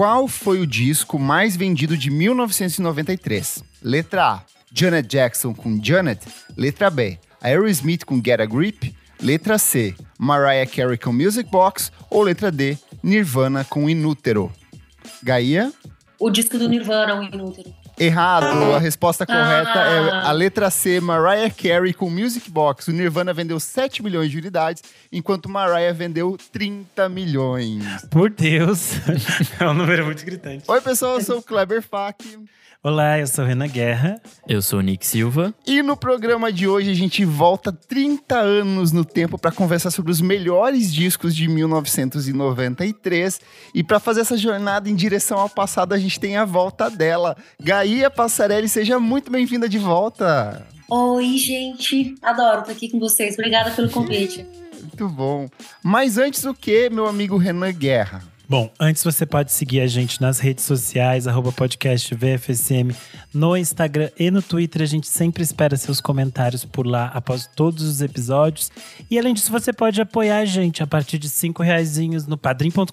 Qual foi o disco mais vendido de 1993? Letra A, Janet Jackson com Janet. Letra B, Aerosmith com Get a Grip. Letra C, Mariah Carey com Music Box. Ou letra D, Nirvana com Inútero. Gaia? O disco do Nirvana, o Inútero. Errado. A resposta correta é Ah. a letra C, Mariah Carey com Music Box. O Nirvana vendeu 7 milhões de unidades, enquanto Mariah vendeu 30 milhões. Por Deus. é um número muito gritante. Oi, pessoal, eu sou o Kleber Fak. Olá, eu sou Renan Guerra. Eu sou o Nick Silva. E no programa de hoje a gente volta 30 anos no tempo para conversar sobre os melhores discos de 1993. E para fazer essa jornada em direção ao passado, a gente tem a volta dela. Gaia Passarelli, seja muito bem-vinda de volta. Oi, gente. Adoro estar aqui com vocês. Obrigada pelo convite. Muito bom. Mas antes o que, meu amigo Renan Guerra? Bom, antes você pode seguir a gente nas redes sociais, arroba podcast VFSM, no Instagram e no Twitter. A gente sempre espera seus comentários por lá após todos os episódios. E além disso, você pode apoiar a gente a partir de cinco reaisinhos no padrim.com.br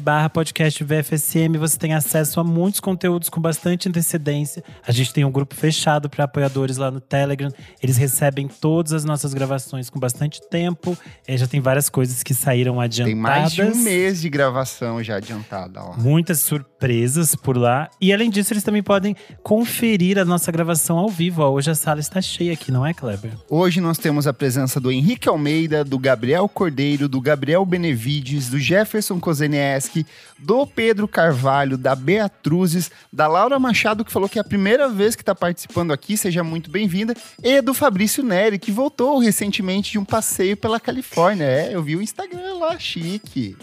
barra podcast VFSM. Você tem acesso a muitos conteúdos com bastante antecedência. A gente tem um grupo fechado para apoiadores lá no Telegram. Eles recebem todas as nossas gravações com bastante tempo. Eh, já tem várias coisas que saíram adiantadas. Tem mais de um mês de gravação já adiantada lá. Muitas surpresas por lá. E além disso, eles também podem conferir a nossa gravação ao vivo. Ó, hoje a sala está cheia aqui, não é, Kleber? Hoje nós temos a presença do Henrique Almeida, do Gabriel Cordeiro, do Gabriel Benevides, do Jefferson Kozenieski, do Pedro Carvalho, da Beatruzes, da Laura Machado, que falou que é a primeira vez que está participando aqui, seja muito bem-vinda, e do Fabrício Neri, que voltou recentemente de um passeio pela Califórnia. É, eu vi o Instagram lá, chique.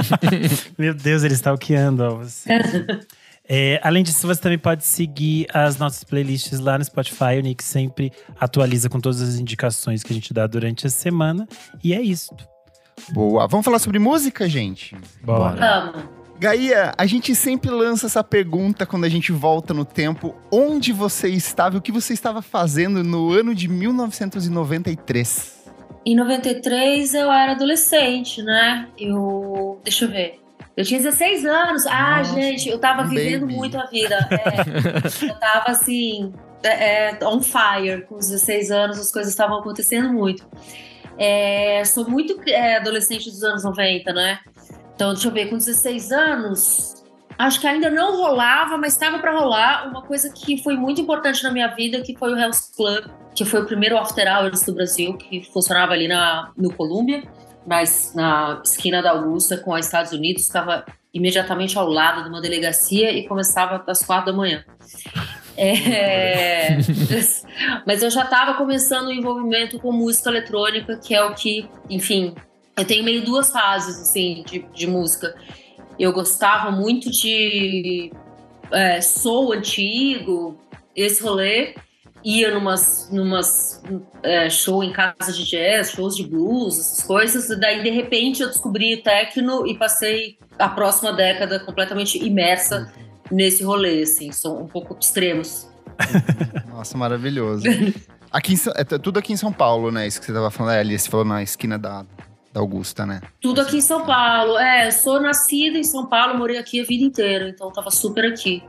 Meu Deus, ele está stalkeando ó. É, além disso, você também pode seguir as nossas playlists lá no Spotify. O Nick sempre atualiza com todas as indicações que a gente dá durante a semana. E é isso. Boa. Vamos falar sobre música, gente? Bora. Vamos. Gaia, a gente sempre lança essa pergunta quando a gente volta no tempo. Onde você estava e o que você estava fazendo no ano de 1993? Em 93 eu era adolescente, né? Eu. Deixa eu ver. Eu tinha 16 anos. Ah, Nossa, gente, eu tava vivendo baby. muito a vida. É, eu tava assim, é, é, on fire. Com os 16 anos, as coisas estavam acontecendo muito. É, sou muito é, adolescente dos anos 90, né? Então, deixa eu ver, com 16 anos, acho que ainda não rolava, mas estava para rolar uma coisa que foi muito importante na minha vida, que foi o Hell's Club, que foi o primeiro after hours do Brasil, que funcionava ali na, no Colômbia, mas na esquina da Augusta com os Estados Unidos, ficava imediatamente ao lado de uma delegacia e começava às quatro da manhã. É, mas eu já estava começando o envolvimento com música eletrônica, que é o que, enfim, eu tenho meio duas fases assim de, de música. Eu gostava muito de é, soul antigo, esse rolê. Ia numas, numas é, show em casa de jazz, shows de blues, essas coisas. E daí, de repente, eu descobri techno e passei a próxima década completamente imersa nesse rolê, assim. São um pouco extremos. Nossa, maravilhoso. Aqui em é tudo aqui em São Paulo, né? Isso que você tava falando. É, ali, você falou na esquina da, da Augusta, né? Tudo aqui em São Paulo. É, eu sou nascida em São Paulo, morei aqui a vida inteira, então tava super aqui.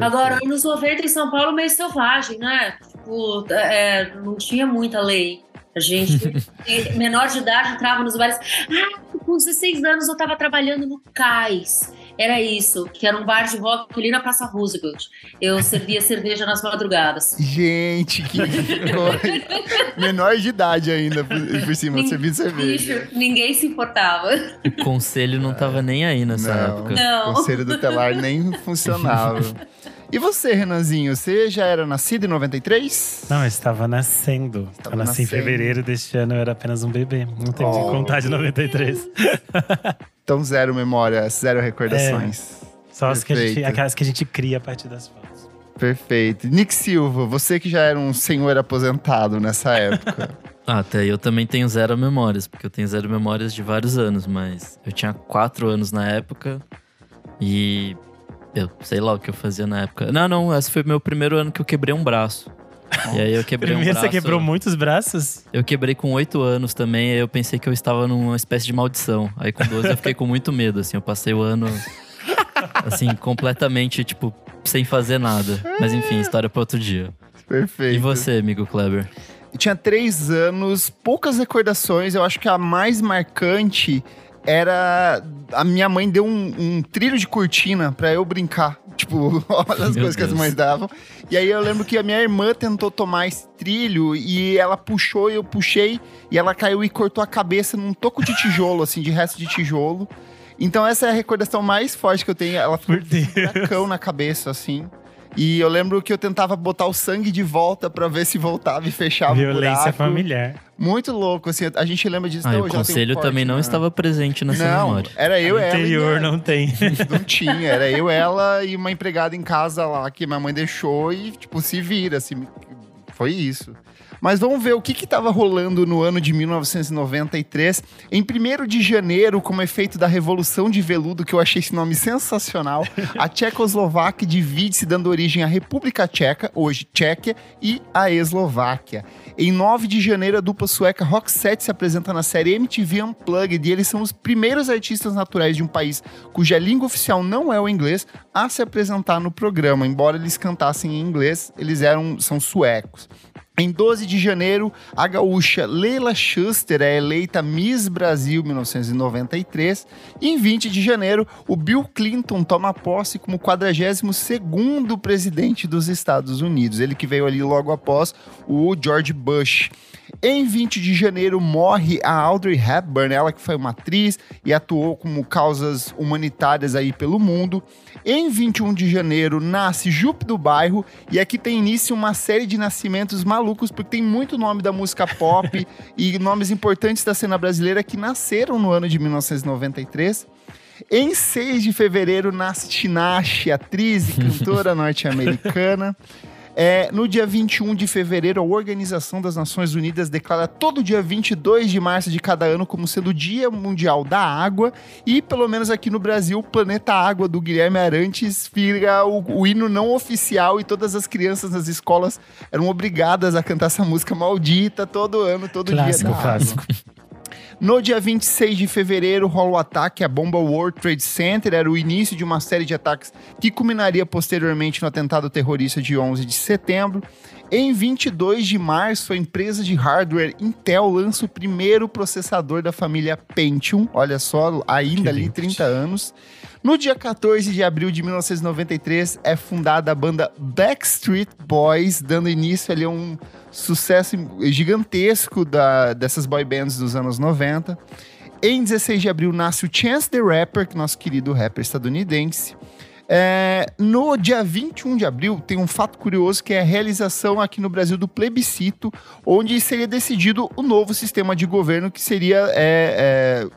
Agora, anos 90 em São Paulo, meio selvagem, né? Tipo, é, não tinha muita lei. A gente, menor de idade, entrava nos bares. Ah, com 16 anos eu tava trabalhando no Cais. Era isso, que era um bar de rock ali na Praça Roosevelt. Eu servia cerveja nas madrugadas. Gente, que. Menor de idade ainda, por, por cima, Nin- servindo cerveja. Bicho, ninguém se importava. O conselho não tava nem aí nessa Não. época. Não. O conselho do telar nem funcionava. E você, Renanzinho, você já era nascido em 93? Não, eu estava nascendo. Estava eu nasci em nascendo. fevereiro deste ano, eu era apenas um bebê. Não tem Oh. que contar de 93. Então, zero memórias, zero recordações. Só as que, a gente, aquelas que a gente cria a partir das fotos. Perfeito. Nick Silva, você que já era um senhor aposentado nessa época. Ah, até eu também tenho zero memórias, porque eu tenho zero memórias de vários anos, mas eu tinha quatro anos na época e eu sei lá o que eu fazia na época. Não, não, esse foi meu primeiro ano que eu quebrei um braço. E aí eu quebrei um Primeiro braço. você quebrou muitos braços? Eu quebrei com oito anos também, aí eu pensei que eu estava numa espécie de maldição. Aí com 12 eu fiquei com muito medo, assim, eu passei o ano Assim, completamente, tipo, sem fazer nada. Mas enfim, história para outro dia. Perfeito. E você, amigo Kleber? Eu tinha três anos, poucas recordações. Eu acho que a mais marcante era. A minha mãe deu um, um trilho de cortina para eu brincar. Tipo, olha as Meu coisas que as Deus. mães davam. E aí eu lembro que a minha irmã tentou tomar esse trilho e ela puxou e eu puxei e ela caiu e cortou a cabeça num toco de tijolo, assim, de resto de tijolo. Então essa é a recordação mais forte que eu tenho. Ela ficou Deus. um furacão na cabeça, assim. E eu lembro que eu tentava botar o sangue de volta pra ver se voltava e fechava o Violência buraco. familiar. Muito louco, assim. A gente lembra disso Ah, o um conselho corte, também não né? estava presente nessa Não, memória. era eu, no ela. interior não tem. Não tinha, era eu, ela e uma empregada em casa lá que minha mãe deixou e, tipo, se vira, assim. Foi isso. Mas vamos ver o que estava rolando no ano de 1993. Em 1 de janeiro, como efeito da Revolução de Veludo, que eu achei esse nome sensacional, a Tchecoslováquia divide-se, dando origem à República Tcheca, hoje Tchequia, e à Eslováquia. Em 9 de janeiro, a dupla sueca Roxette se apresenta na série MTV Unplugged e eles são os primeiros artistas naturais de um país cuja língua oficial não é o inglês a se apresentar no programa. Embora eles cantassem em inglês, eles eram são suecos. Em 12 de janeiro, a gaúcha Leila Schuster é eleita Miss Brasil 1993. E em 20 de janeiro, o Bill Clinton toma posse como 42º presidente dos Estados Unidos. Ele que veio ali logo após o George Bush. Em 20 de janeiro morre a Audrey Hepburn, ela que foi uma atriz e atuou como causas humanitárias aí pelo mundo. Em 21 de janeiro nasce Jupe do Bairro e aqui tem início uma série de nascimentos malucos porque tem muito nome da música pop e nomes importantes da cena brasileira que nasceram no ano de 1993. Em 6 de fevereiro nasce Tinashe, atriz e cantora norte-americana. É, no dia 21 de fevereiro, a Organização das Nações Unidas declara todo dia 22 de março de cada ano como sendo o Dia Mundial da Água. E, pelo menos aqui no Brasil, o Planeta Água do Guilherme Arantes vira o, o hino não oficial e todas as crianças nas escolas eram obrigadas a cantar essa música maldita todo ano, todo Clássico, dia. Água. clássico. No dia 26 de fevereiro, rola o ataque à bomba World Trade Center. Era o início de uma série de ataques que culminaria posteriormente no atentado terrorista de 11 de setembro. Em 22 de março, a empresa de hardware Intel lança o primeiro processador da família Pentium. Olha só, ainda Que ali lindo. 30 anos. No dia 14 de abril de 1993, é fundada a banda Backstreet Boys, dando início ali a um sucesso gigantesco da, dessas boy bands dos anos 90. Em 16 de abril nasce o Chance the Rapper, que é nosso querido rapper estadunidense. É, no dia 21 de abril, tem um fato curioso que é a realização aqui no Brasil do plebiscito, onde seria decidido o novo sistema de governo que seria é, é,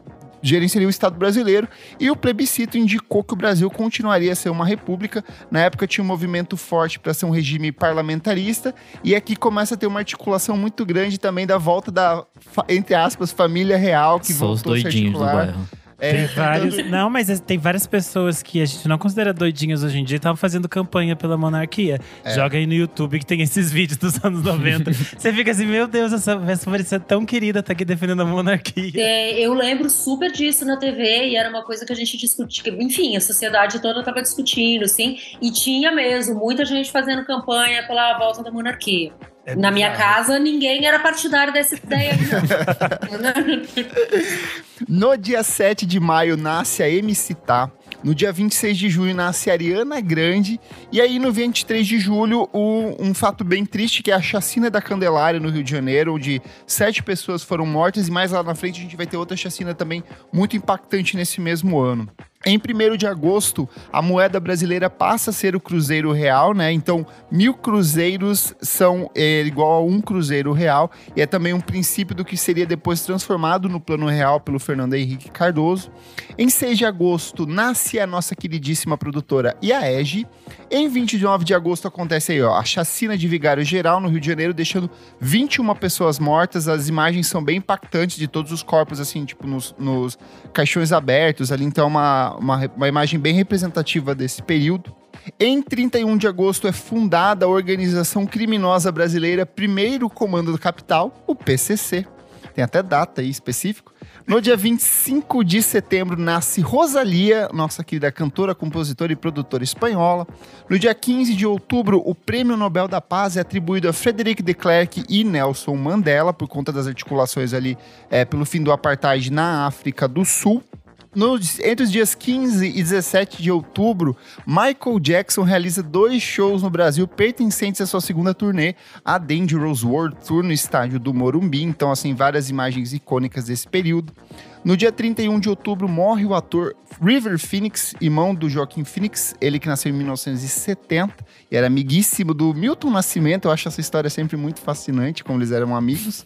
gerenciaria o Estado brasileiro. E o plebiscito indicou que o Brasil continuaria a ser uma república. Na época tinha um movimento forte para ser um regime parlamentarista. E aqui começa a ter uma articulação muito grande também da volta da, entre aspas, família real que Sou os voltou a se doidinhos do articular. bairro. É, Tem tentando- vários, não, mas tem várias pessoas que a gente não considera doidinhas hoje em dia e estavam fazendo campanha pela monarquia. É. Joga aí no YouTube que tem esses vídeos dos anos 90. Você fica assim, meu Deus, essa essa parecia tão querida, tá aqui defendendo a monarquia. É, eu lembro super disso na TV e era uma coisa que a gente discutia. Enfim, a sociedade toda estava discutindo, assim, e tinha mesmo muita gente fazendo campanha pela volta da monarquia. É na minha bizarro. casa, ninguém era partidário dessa ideia. No dia 7 de maio nasce a MC Tá. No dia 26 de julho nasce a Ariana Grande. E aí, no 23 de julho, o- um fato bem triste, que é a chacina da Candelária, no Rio de Janeiro, onde sete pessoas foram mortas. E mais lá na frente a gente vai ter outra chacina também muito impactante nesse mesmo ano. Em 1 de agosto, a moeda brasileira passa a ser o cruzeiro real, né? Então, mil cruzeiros são é, igual a um cruzeiro real. E é também um princípio do que seria depois transformado no plano real pelo Fernando Henrique Cardoso. Em 6 de agosto, nasce a nossa queridíssima produtora IAEG. Em 29 de agosto acontece aí, ó, a chacina de Vigário Geral no Rio de Janeiro, deixando 21 pessoas mortas. As imagens são bem impactantes de todos os corpos, assim, tipo, nos, nos caixões abertos ali. Então, é uma, uma, imagem bem representativa desse período. Em 31 de agosto é fundada a Organização Criminosa Brasileira Primeiro Comando da Capital, o PCC. Tem até data aí específico. No dia 25 de setembro nasce Rosalia, nossa querida cantora, compositora e produtora espanhola. No dia 15 de outubro, o Prêmio Nobel da Paz é atribuído a Frederic de Klerk e Nelson Mandela, por conta das articulações ali é, pelo fim do apartheid na África do Sul. No, entre os dias 15 e 17 de outubro, Michael Jackson realiza dois shows no Brasil pertencentes à sua segunda turnê, a Dangerous World Tour, no estádio do Morumbi. Então, assim, várias imagens icônicas desse período. No dia 31 de outubro, morre o ator River Phoenix, irmão do Joaquim Phoenix, ele que nasceu em 1970 e era amiguíssimo do Milton Nascimento. Eu acho essa história sempre muito fascinante, como eles eram amigos.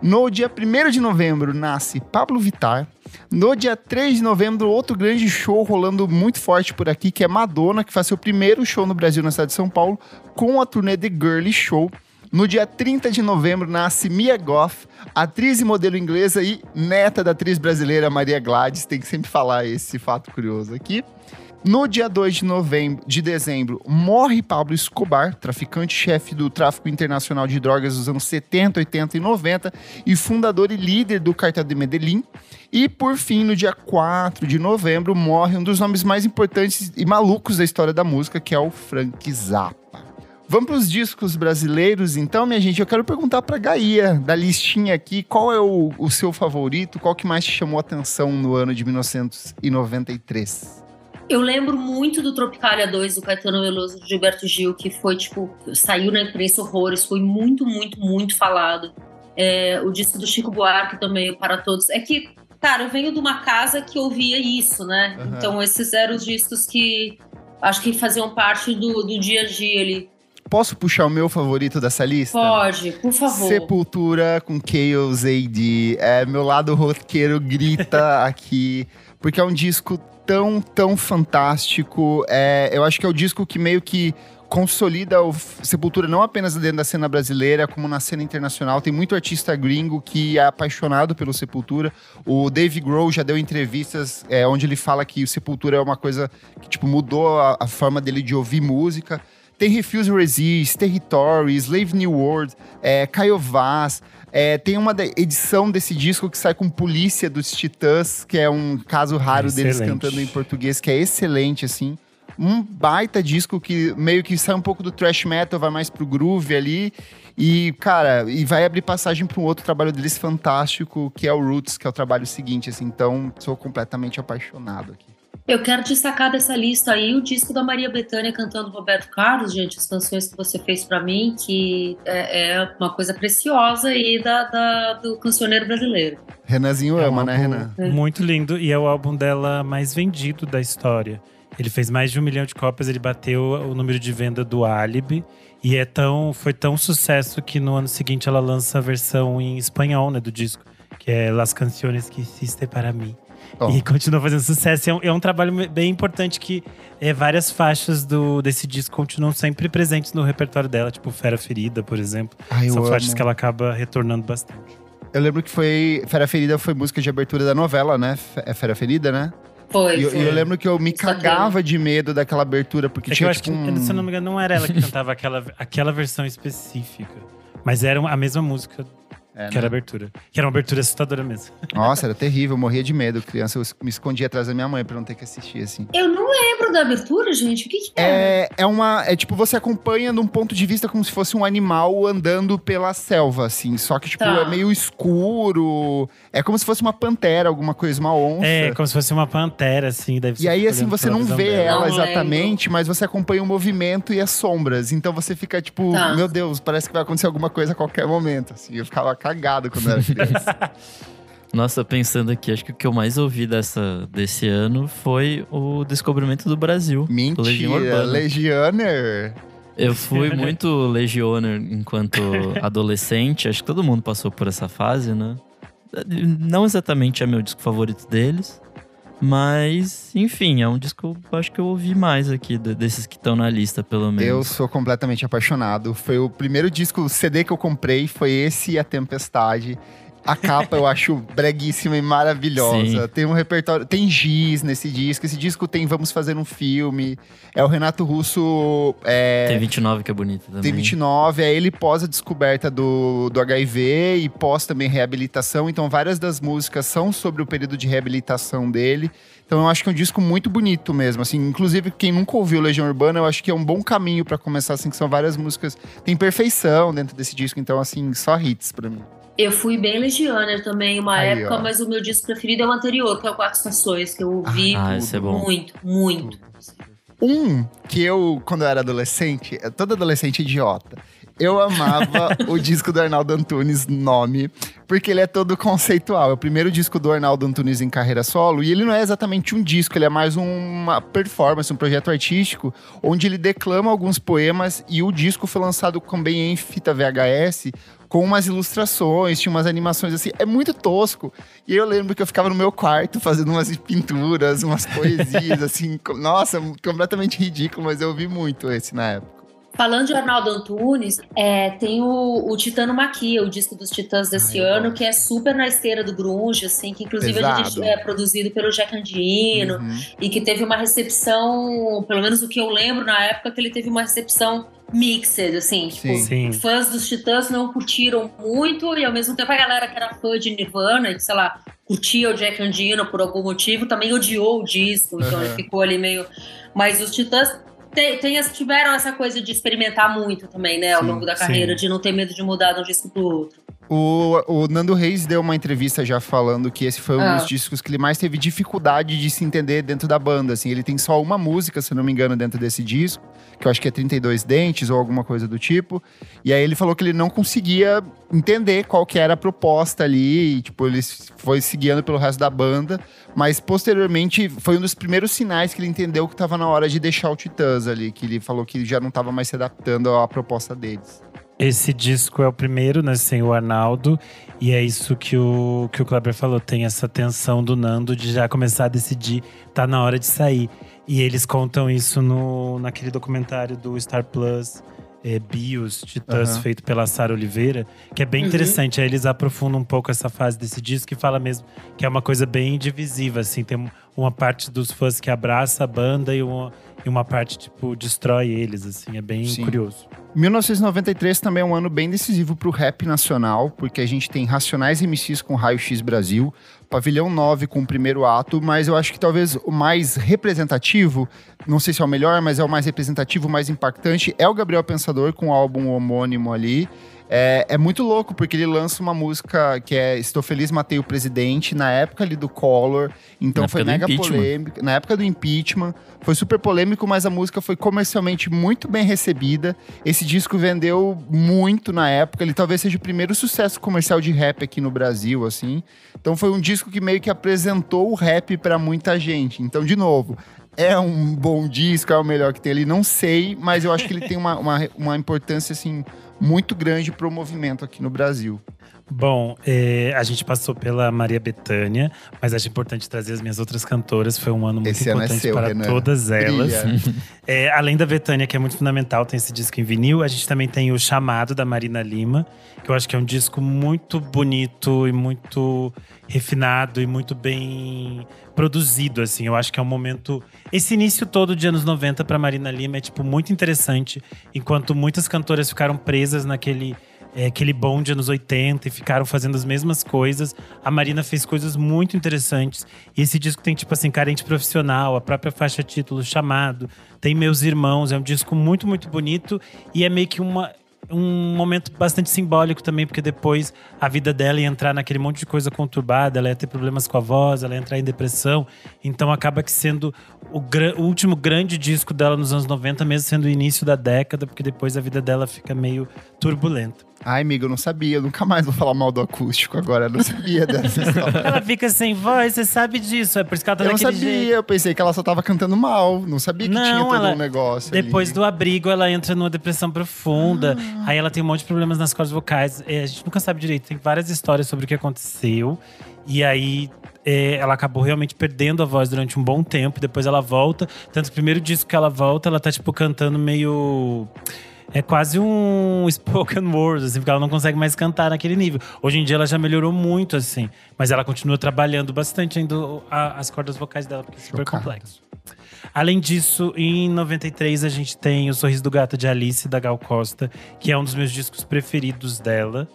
No dia 1 de novembro nasce Pablo Vittar. No dia 3 de novembro, outro grande show rolando muito forte por aqui, que é Madonna, que faz seu primeiro show no Brasil, na cidade de São Paulo, com a turnê The Girly Show. No dia 30 de novembro nasce Mia Goff, atriz e modelo inglesa e neta da atriz brasileira Maria Gladys. Tem que sempre falar esse fato curioso aqui. No dia 2 de novembro, de dezembro, morre Pablo Escobar, traficante-chefe do tráfico internacional de drogas dos anos 70, 80 e 90 e fundador e líder do cartel de Medellín. E por fim, no dia 4 de novembro, morre um dos nomes mais importantes e malucos da história da música, que é o Frank Zappa. Vamos para os discos brasileiros, então, minha gente. Eu quero perguntar para Gaia, da listinha aqui, qual é o, o seu favorito? Qual que mais te chamou a atenção no ano de 1993? Eu lembro muito do Tropicália 2 do Caetano Veloso do Gilberto Gil, que foi tipo, saiu na imprensa horrores, foi muito, muito, muito falado. É, o disco do Chico Buarque também, Para Todos. É que, cara, eu venho de uma casa que ouvia isso, né? Uhum. Então esses eram os discos que acho que faziam parte do, do dia a dia ali. Posso puxar o meu favorito dessa lista? Pode, por favor. Sepultura com Chaos AD. É, meu lado roqueiro grita aqui, porque é um disco tão, tão fantástico. É, eu acho que é o disco que meio que consolida o Sepultura não apenas dentro da cena brasileira, como na cena internacional. Tem muito artista gringo que é apaixonado pelo Sepultura. O Dave Grohl já deu entrevistas é, onde ele fala que o Sepultura é uma coisa que tipo, mudou a, a forma dele de ouvir música. Tem Refuse Resist, Territory, Slave New World, é, Caio Vaz. É, tem uma edição desse disco que sai com Polícia dos Titãs, que é um caso raro Excelente. deles cantando em português, que é excelente, assim. Um baita disco que meio que sai um pouco do thrash metal, vai mais pro groove ali. E, cara, e vai abrir passagem para um outro trabalho deles fantástico, que é o Roots, que é o trabalho seguinte, assim. Então, sou completamente apaixonado aqui. Eu quero destacar dessa lista aí o disco da Maria Bethânia cantando Roberto Carlos, gente, as canções que você fez para mim, que é, é, uma coisa preciosa aí da, da, do cancioneiro brasileiro. Renanzinho É um ama, né, Renan? Muito lindo e é o álbum dela mais vendido da história. Ele fez mais de um milhão de cópias, ele bateu o número de venda do Alibi. E é tão, foi tão sucesso que no ano seguinte ela lança a versão em espanhol né, do disco, que é Las Canciones que Hiciste para mim. Ó. E continua fazendo sucesso. É um, é um trabalho bem importante que é, várias faixas do, desse disco continuam sempre presentes no repertório dela, tipo Fera Ferida, por exemplo. Ai, eu São amo. faixas que ela acaba retornando bastante. Eu lembro que foi. Fera Ferida foi música de abertura da novela, né? É Fera Ferida, né? Foi, E eu, e eu lembro que eu me cagava de medo daquela abertura, porque É que tinha eu acho tipo que, um... se eu não me engano, não era ela que cantava aquela, aquela versão específica. Mas era a mesma música É, que né? era a abertura. Que era uma abertura assustadora mesmo. Nossa, era terrível, eu morria de medo. Criança, eu me escondia atrás da minha mãe pra não ter que assistir, assim. Eu não lembro da abertura, gente. O que, que é? É, é uma. É tipo, você acompanha num ponto de vista como se fosse um animal andando pela selva, assim. Só que, tipo, Tá. é meio escuro. É como se fosse uma pantera, alguma coisa, uma onça. É, como se fosse uma pantera, assim. Daí E aí, fica assim, você não vê dela. ela Não exatamente, mas você acompanha o movimento e as sombras. Então você fica tipo, Tá. meu Deus, parece que vai acontecer alguma coisa a qualquer momento. Assim, eu ficava cagado quando era criança. Nossa, pensando aqui, acho que o que eu mais ouvi dessa, desse ano foi o Descobrimento do Brasil. Legião Mentira, Urbana. Legionner. Eu fui muito Legioner enquanto adolescente. Acho que todo mundo passou por essa fase, né? Não exatamente é meu disco favorito deles. Mas, enfim, é um disco que eu acho que eu ouvi mais aqui, de- desses que estão na lista, pelo Eu menos. sou completamente apaixonado. Foi o primeiro disco, CD que eu comprei, foi esse e A Tempestade. A capa eu acho breguíssima e maravilhosa. Sim. Tem um repertório. Tem giz nesse disco. Esse disco tem Vamos Fazer um Filme. É o Renato Russo. É, Tem 29 que é bonito também. tem 29. É ele pós a descoberta do, do HIV e pós também reabilitação. Então, várias das músicas são sobre o período de reabilitação dele. Então, eu acho que é um disco muito bonito mesmo. Assim, inclusive, quem nunca ouviu Legião Urbana, eu acho que é um bom caminho pra começar, assim, que são várias músicas. Tem perfeição dentro desse disco. Então, assim, só hits pra mim. Eu fui bem Legianer também, uma Aí, época, ó. mas o meu disco preferido é o anterior, que é o Quatro Estações, que eu ouvi Ah, esse é bom. muito, muito. Um que eu, quando eu era adolescente, é todo adolescente idiota. Eu amava o disco do Arnaldo Antunes, Nome, porque ele é todo conceitual. É o primeiro disco do Arnaldo Antunes em carreira solo, e ele não é exatamente um disco, ele é mais uma performance, um projeto artístico, onde ele declama alguns poemas, e o disco foi lançado também em fita VHS, com umas ilustrações, tinha umas animações assim, é muito tosco. E eu lembro que eu ficava no meu quarto fazendo umas pinturas, umas poesias, assim, nossa, completamente ridículo, mas eu ouvi muito esse na época. Falando de Arnaldo Antunes, é, tem o, o Titano Maquia, o disco dos Titãs desse Ai, eu ano, que é super na esteira do grunge, assim, que inclusive a gente Pesado. é produzido pelo Jack Andino, Uhum. e que teve uma recepção, pelo menos o que eu lembro na época, que ele teve uma recepção mixed, assim, tipo, Sim. Sim. fãs dos Titãs não curtiram muito, e ao mesmo tempo a galera que era fã de Nirvana, e que, sei lá, curtia o Jack Andino por algum motivo, também odiou o disco, então Uhum. ele ficou ali meio. Mas os Titãs tem, tem essa- tiveram essa coisa de experimentar muito também, né, ao Sim, longo da sim. carreira, de não ter medo de mudar de um disco pro outro. O, o Nando Reis deu uma entrevista já falando que esse foi um Ah. dos discos que ele mais teve dificuldade de se entender dentro da banda. Assim, ele tem só uma música, se não me engano, dentro desse disco, que eu acho que é 32 Dentes ou alguma coisa do tipo. E aí ele falou que ele não conseguia entender qual que era a proposta ali. E, tipo, ele foi se guiando pelo resto da banda. Mas posteriormente foi um dos primeiros sinais que ele entendeu que estava na hora de deixar o Titãs ali. Que ele falou que já não estava mais se adaptando à proposta deles. Esse disco é o primeiro, né, sem o Arnaldo. E é isso que o, que o Kleber falou. Tem essa tensão do Nando de já começar a decidir, tá na hora de sair. E eles contam isso no, naquele documentário do Star Plus, é, Bios, Titãs, Aham. feito pela Sara Oliveira, que é bem Uhum. interessante. Aí eles aprofundam um pouco essa fase desse disco e fala mesmo que é uma coisa bem divisiva, assim. Tem uma parte dos fãs que abraça a banda e uma, e uma parte, tipo, destrói eles, assim. É bem Sim. curioso. 1993 também é um ano bem decisivo para o rap nacional, porque a gente tem Racionais MCs com Raio X Brasil, Pavilhão 9 com o primeiro ato, mas eu acho que talvez o mais representativo, não sei se é o melhor, mas é o mais representativo, o mais impactante, é o Gabriel Pensador com o álbum homônimo ali. É, é muito louco, porque ele lança uma música que é Estou Feliz, Matei o Presidente, na época ali do Collor. Então Na foi mega polêmico. Na época do impeachment. Foi super polêmico, mas a música foi comercialmente muito bem recebida. Esse disco vendeu muito na época. Ele talvez seja o primeiro sucesso comercial de rap aqui no Brasil, assim. Então foi um disco que meio que apresentou o rap pra muita gente. Então, de novo, é um bom disco, é o melhor que tem ali, não sei, mas eu acho que ele tem uma, uma, uma importância, assim, muito grande pro movimento aqui no Brasil. Bom, é, a gente passou pela Maria Bethânia, mas acho importante trazer as minhas outras cantoras. Foi um ano muito Esse ano é importante seu, para Renan. todas elas. É, além da Bethânia, que é muito fundamental, tem esse disco em vinil. A gente também tem o Chamado da Marina Lima, que eu acho que é um disco muito bonito e muito refinado e muito bem produzido, assim. Eu acho que é um momento. Esse início todo de anos 90 para Marina Lima é, tipo, muito interessante, enquanto muitas cantoras ficaram presas naquele. É, aquele bonde anos 80 e ficaram fazendo as mesmas coisas. A Marina fez coisas muito interessantes. E esse disco tem, tipo assim, Carente Profissional, a própria faixa título Chamado, tem Meus Irmãos. É um disco muito, muito bonito e é meio que uma. Um momento bastante simbólico também, porque depois a vida dela ia entrar naquele monte de coisa conturbada, ela ia ter problemas com a voz, ela ia entrar em depressão. Então acaba que sendo o, o último grande disco dela nos anos 90, mesmo sendo o início da década, porque depois a vida dela fica meio turbulenta. Ai, amiga, eu não sabia. Eu nunca mais vou falar mal do acústico agora. Eu não sabia dessa história. Ela fica sem voz, você sabe disso. É por isso que ela tá Eu não sabia, jeito. eu pensei que ela só tava cantando mal. Não sabia que Não, tinha todo ela- um negócio. Depois ali. do abrigo, ela entra numa depressão profunda. Ah. Aí ela tem um monte de problemas nas cordas vocais. É, a gente nunca sabe direito. Tem várias histórias sobre o que aconteceu. E aí ela acabou realmente perdendo a voz durante um bom tempo. Depois ela volta. Tanto que o primeiro disco que ela volta, ela tá, tipo, cantando meio. é quase um spoken word, assim, porque ela não consegue mais cantar naquele nível. Hoje em dia ela já melhorou muito, assim, mas ela continua trabalhando bastante ainda as cordas vocais dela, porque é super Chocado. complexo. Além disso, em 93 a gente tem O Sorriso do Gato de Alice, da Gal Costa, que é um dos meus discos preferidos dela.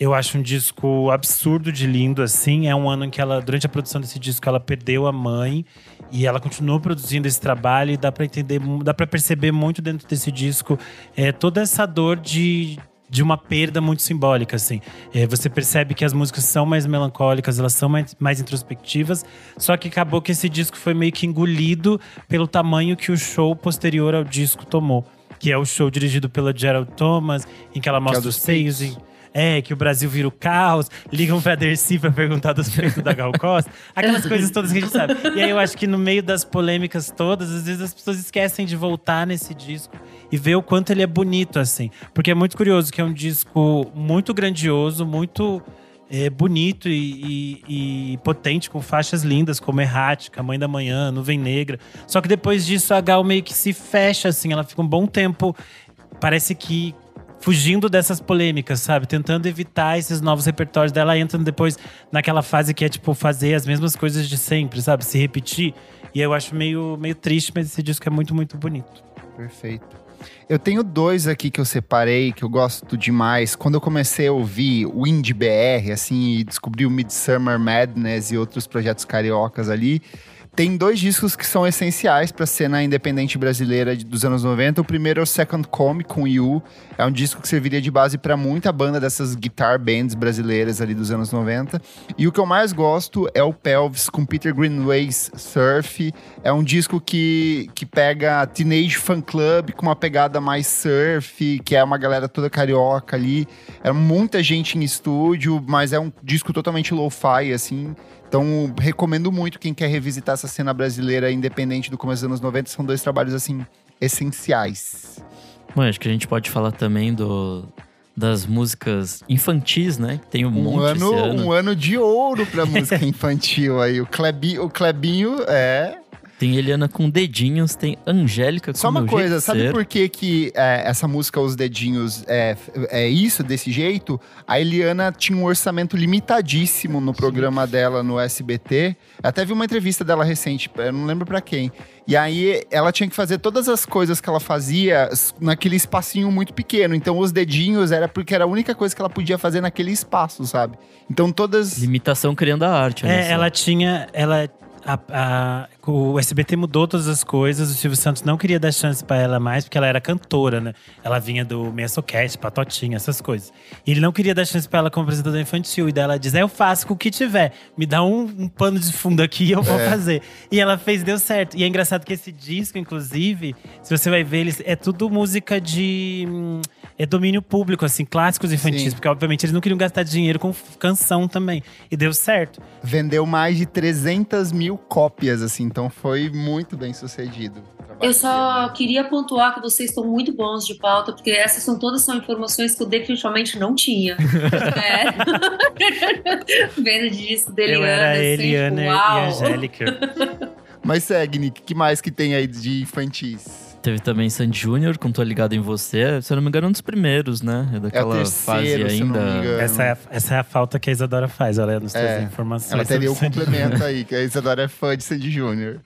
Eu acho um disco absurdo de lindo, assim. É um ano em que ela, durante a produção desse disco, ela perdeu a mãe e ela continuou produzindo esse trabalho. E dá pra entender, dá para perceber muito dentro desse disco é, toda essa dor de, de uma perda muito simbólica, assim. É, você percebe que as músicas são mais melancólicas, elas são mais, mais introspectivas, só que acabou que esse disco foi meio que engolido pelo tamanho que o show posterior ao disco tomou. Que é o show dirigido pela Gerald Thomas, em que ela mostra dos os seios é, que o Brasil vira o caos, ligam pra Dercy pra perguntar dos peitos da Gal Costa. Aquelas coisas todas que a gente sabe. E aí eu acho que no meio das polêmicas todas, às vezes as pessoas esquecem de voltar nesse disco e ver o quanto ele é bonito, assim. Porque é muito curioso que é um disco muito grandioso, muito é, bonito e, e- e potente, com faixas lindas, como Errática, Mãe da Manhã, Nuvem Negra. Só que depois disso a Gal meio que se fecha, assim, ela fica um bom tempo. Parece que fugindo dessas polêmicas, sabe? Tentando evitar esses novos repertórios dela, entrando depois naquela fase que é tipo fazer as mesmas coisas de sempre, sabe? Se repetir. E eu acho meio, meio triste, mas esse disco é muito, muito bonito. Perfeito. Eu tenho dois aqui que eu separei, que eu gosto demais. Quando eu comecei a ouvir o Indie BR, assim, e descobri o Midsummer Madness e outros projetos cariocas ali, tem dois discos que são essenciais para a cena independente brasileira dos anos 90. O primeiro é o Second Come com You. É um disco que serviria de base para muita banda dessas guitar bands brasileiras ali dos anos 90. E o que eu mais gosto é o Pelvis com Peter Greenway's Surf. É um disco que, que pega Teenage Fan Club com uma pegada mais surf, que é uma galera toda carioca ali. É muita gente em estúdio, mas é um disco totalmente lo-fi, assim. Então, recomendo muito quem quer revisitar essa cena brasileira independente do começo dos anos 90. São dois trabalhos, assim, essenciais. Bom, acho que a gente pode falar também do, das músicas infantis, né? Que tem um, Um monte ano, ano. um ano de ouro pra música infantil aí. O Clebinho, o Clebinho é Tem Eliana com dedinhos, tem Angélica com Só uma coisa, sabe Ser. por que, que é, essa música Os Dedinhos é, é isso, desse jeito? A Eliana tinha um orçamento limitadíssimo no programa dela no SBT. Até vi uma entrevista dela recente, eu não lembro pra quem. E aí ela tinha que fazer todas as coisas que ela fazia naquele espacinho muito pequeno. Então os dedinhos era porque era a única coisa que ela podia fazer naquele espaço, sabe? Então todas. Limitação criando a arte. olha É, só. ela tinha. Ela, a- a- o SBT mudou todas as coisas. O Silvio Santos não queria dar chance pra ela mais, porque ela era cantora, né? Ela vinha do Meia-Soquete, Patotinha, essas coisas. E ele não queria dar chance pra ela como apresentadora infantil. E daí ela diz: "É, Eu faço com o que tiver. Me dá um, um pano de fundo aqui e eu vou fazer. E ela fez, deu certo. E é engraçado que esse disco, inclusive, se você vai ver, eles, é tudo música de. hum, É domínio público, assim, clássicos infantis. Sim. Porque, obviamente, eles não queriam gastar dinheiro com canção também. E deu certo. Vendeu mais de 300 mil cópias, assim. Então foi muito bem sucedido. Eu só dela. queria pontuar que vocês estão muito bons de pauta, porque essas são todas são informações que eu definitivamente não tinha. é. Vendo disso da Eu Eliana, era assim, Eliana tipo, e uau. Angélica. Mas segue, Nick, que mais que tem aí de infantis? Teve também Sandy Júnior com Tô Ligado em Você. Se eu não me engano, é um dos primeiros, né? É É daquela terceiro, fase se eu não me ainda. engano. essa, é a, essa é a falta que a Isadora faz, ela nos É, informações. Ela teria o Sandy complemento aí, que a Isadora é fã de Sandy Júnior.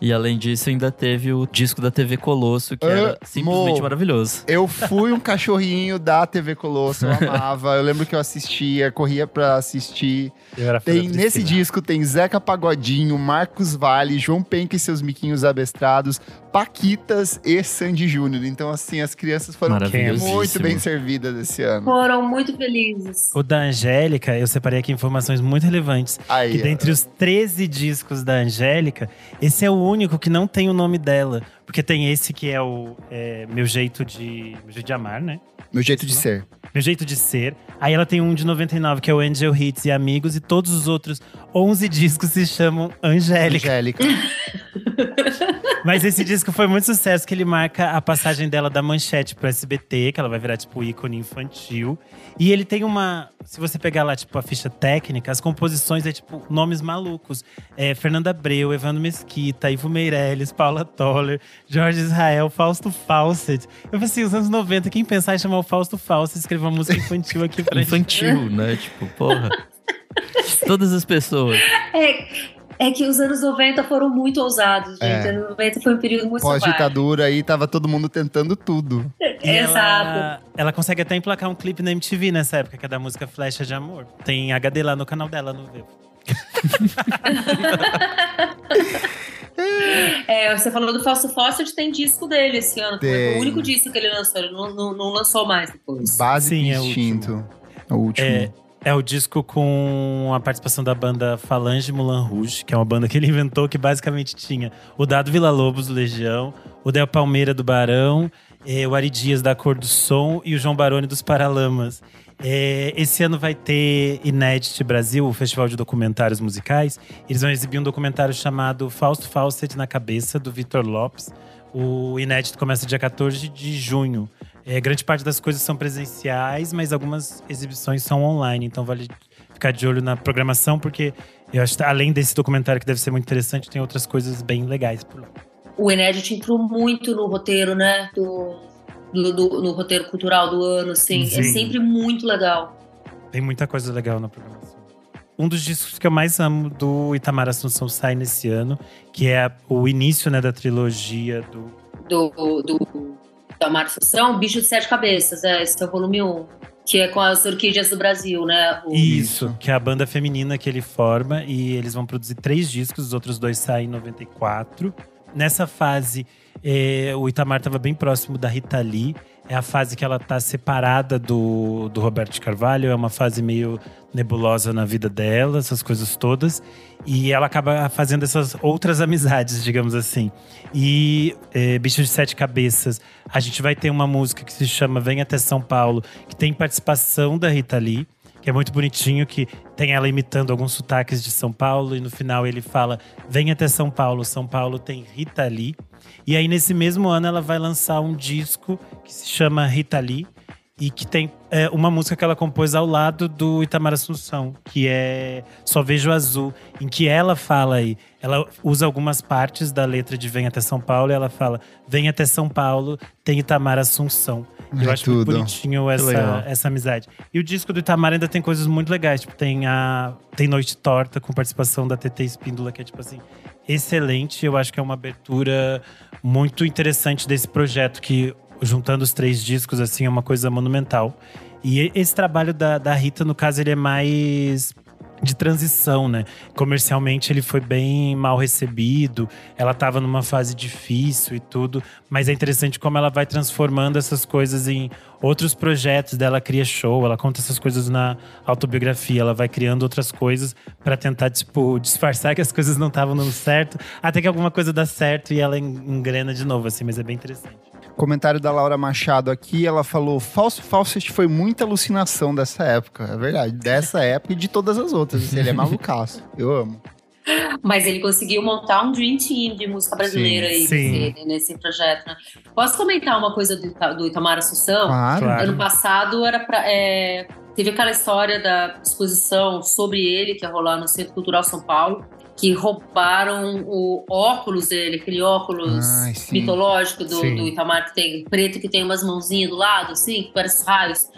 E além disso, ainda teve o disco da TV Colosso, que era simplesmente maravilhoso. Eu fui um cachorrinho da TV Colosso, eu amava. Eu lembro que eu assistia, corria pra assistir. Eu era fã Tem, nesse disco tem Zeca Pagodinho, Marcos Vale, João Penca e seus miquinhos abestrados, Paquitas e Sandy Júnior. Então, assim, as crianças foram muito bem servidas esse ano. Foram muito felizes. O da Angélica, eu separei aqui informações muito relevantes. Aí, Que dentre os 13 discos da Angélica, esse é o único que não tem o nome dela. Porque tem esse que é o é, Meu Jeito de. Meu Jeito de Amar, né? meu jeito de ser. Meu Jeito de Ser. Aí ela tem um de 99, que é o Angel Hits e Amigos. E todos os outros 11 discos se chamam Angélica. Angélica. Mas esse disco foi muito sucesso, que ele marca a passagem dela da manchete pro SBT, que ela vai virar, tipo, ícone infantil. E ele tem uma. Se você pegar lá, tipo, a ficha técnica, as composições é, tipo, nomes malucos. É, Fernanda Abreu, Evandro Mesquita, Ivo Meirelles, Paula Toller, Jorge Israel, Fausto Fawcett. Eu falei assim, os anos 90, quem pensar em chamar o Fausto Fawcett e escrever uma música infantil aqui pra Infantil, né? Tipo, porra. Todas as pessoas. É, é que os anos 90 foram muito ousados, gente. É. Anos 90 foi um período muito. Pós-ditadura aí, tava todo mundo tentando tudo. E Exato. Ela, ela consegue até emplacar um clipe na MTV nessa época, que é da música Flecha de Amor. Tem HD lá no canal dela, no Vivo. É, você falou do Fausto Fawcett, tem disco dele esse ano. Foi Tem. o único disco que ele lançou, ele não, não, não lançou mais depois. Base Sim, é o Instinto. É o último. É, é o disco com a participação da banda Falange Moulin Rouge, que é uma banda que ele inventou, que basicamente tinha o Dado Vila Lobos do Legião, o Del Palmeira do Barão, eh, o Ari Dias da Cor do Som e o João Baroni dos Paralamas. Eh, esse ano vai ter Inédit Brasil, o Festival de Documentários Musicais. Eles vão exibir um documentário chamado Fausto Fawcett na Cabeça, do Vitor Lopes. O Inédito começa dia 14 de junho. É, grande parte das coisas são presenciais, mas algumas exibições são online. Então vale ficar de olho na programação, porque eu acho que além desse documentário que deve ser muito interessante, tem outras coisas bem legais por lá. O Inédit entrou muito no roteiro, né? Do, do, do- no roteiro cultural do ano, assim. É Sim. sempre muito legal. Tem muita coisa legal na programação. Um dos discos que eu mais amo do Itamar Assunção sai nesse ano, que é o início né, da trilogia do Do, do, da Mário Assunção, Bicho de Sete Cabeças, é, esse é o volume 1. Que é com as orquídeas do Brasil, né? O- Isso, que é a banda feminina que ele forma e eles vão produzir três discos, os outros dois saem em 94. Nessa fase, eh, o Itamar estava bem próximo da Rita Lee. É a fase que ela tá separada do, do Roberto de Carvalho, é uma fase meio nebulosa na vida dela, essas coisas todas. E ela acaba fazendo essas outras amizades, digamos assim. E eh, Bicho de Sete Cabeças, a gente vai ter uma música que se chama Vem Até São Paulo, que tem participação da Rita Lee que é muito bonitinho, que tem ela imitando alguns sotaques de São Paulo, e no final ele fala: Vem até São Paulo, São Paulo tem Rita Lee. E aí, nesse mesmo ano, ela vai lançar um disco que se chama Rita Lee, e que tem é, uma música que ela compôs ao lado do Itamar Assunção, que é Só Vejo Azul, em que ela fala aí. Ela usa algumas partes da letra de Vem até São Paulo, e ela fala: Vem até São Paulo, tem Itamar Assunção. Eu É acho muito tudo. bonitinho legal. essa, essa amizade. E o disco do Itamar ainda tem coisas muito legais. Tipo, tem a tem Noite Torta com participação da TT Espíndola, que é tipo assim, excelente. Eu acho que é uma abertura muito interessante desse projeto, que juntando os três discos, assim, é uma coisa monumental. E esse trabalho da, da Rita, no caso, ele é mais de transição, né? Comercialmente ele foi bem mal recebido, ela estava numa fase difícil e tudo, mas é interessante como ela vai transformando essas coisas em outros projetos dela, cria show, ela conta essas coisas na autobiografia, ela vai criando outras coisas para tentar tipo disfarçar que as coisas não estavam dando certo, até que alguma coisa dá certo e ela en- engrena de novo assim, mas é bem interessante. Comentário da Laura Machado aqui, ela falou: Falso Fawcett foi muita alucinação dessa época. É verdade, dessa época e de todas as outras. assim, Ele é malucaço. Eu amo. Mas ele conseguiu montar um Dream Team de música brasileira Sim, aí sim. nesse, nesse projeto, né? Posso comentar uma coisa do, Ita- do Itamar Assunção? Claro. Ano passado era pra, é, teve aquela história da exposição sobre ele que ia rolar no Centro Cultural São Paulo, que roubaram o óculos dele, aquele óculos Ai, mitológico do, do Itamar que tem preto que tem umas mãozinhas do lado, assim, que parece raios.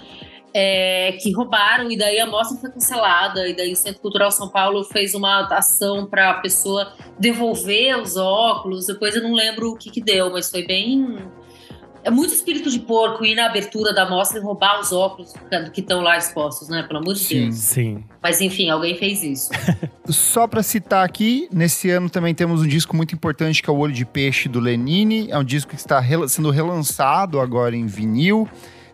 É, que roubaram e daí a mostra foi cancelada e daí o Centro Cultural São Paulo fez uma ação para a pessoa devolver os óculos. Depois eu não lembro o que que deu, mas foi bem é muito espírito de porco ir na abertura da mostra e roubar os óculos que estão lá expostos, né? Pelo amor de Sim. Deus. Sim. Mas enfim, alguém fez isso. Só pra citar aqui, nesse ano também temos um disco muito importante que é o Olho de Peixe do Lenine. É um disco que está sendo relançado agora em vinil.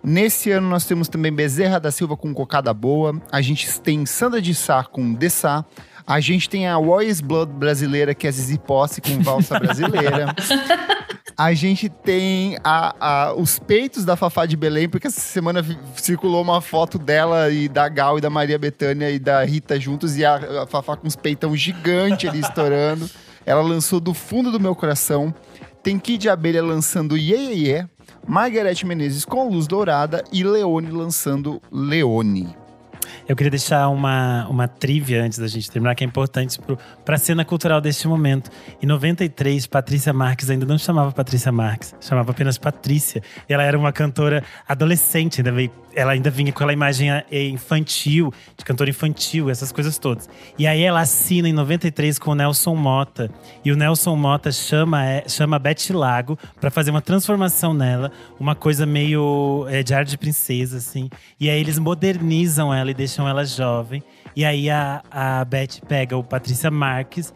Nesse ano nós temos também Bezerra da Silva com Cocada Boa. A gente tem Sandra de Sá com Dessá. A gente tem a Warriors Blood brasileira, que é Zizi Posse com Valsa Brasileira. A gente tem a- a- os peitos da Fafá de Belém, porque essa semana circulou uma foto dela e da Gal e da Maria Bethânia e da Rita juntos, e a, a Fafá com os peitão gigante ali estourando. Ela lançou Do Fundo do Meu Coração. Tem Kid Abelha lançando Ye Ye Ye. Margarete Menezes com Luz Dourada e Leone lançando Leone. Eu queria deixar uma, uma trivia antes da gente terminar, que é importante para a cena cultural deste momento. Em 93, Patrícia Marques ainda não chamava Patrícia Marques, chamava apenas Patrícia. E ela era uma cantora adolescente, ainda veio, ela ainda vinha com aquela imagem eh, infantil, de cantora infantil, essas coisas todas. E aí ela assina em 93 com o Nelson Mota. E o Nelson Mota chama, eh, chama Beth Lago para fazer uma transformação nela, uma coisa meio é, de ar de princesa, assim. E aí eles modernizam ela e deixam deixam ela jovem. E aí a, a Beth pega o Patrícia Marques,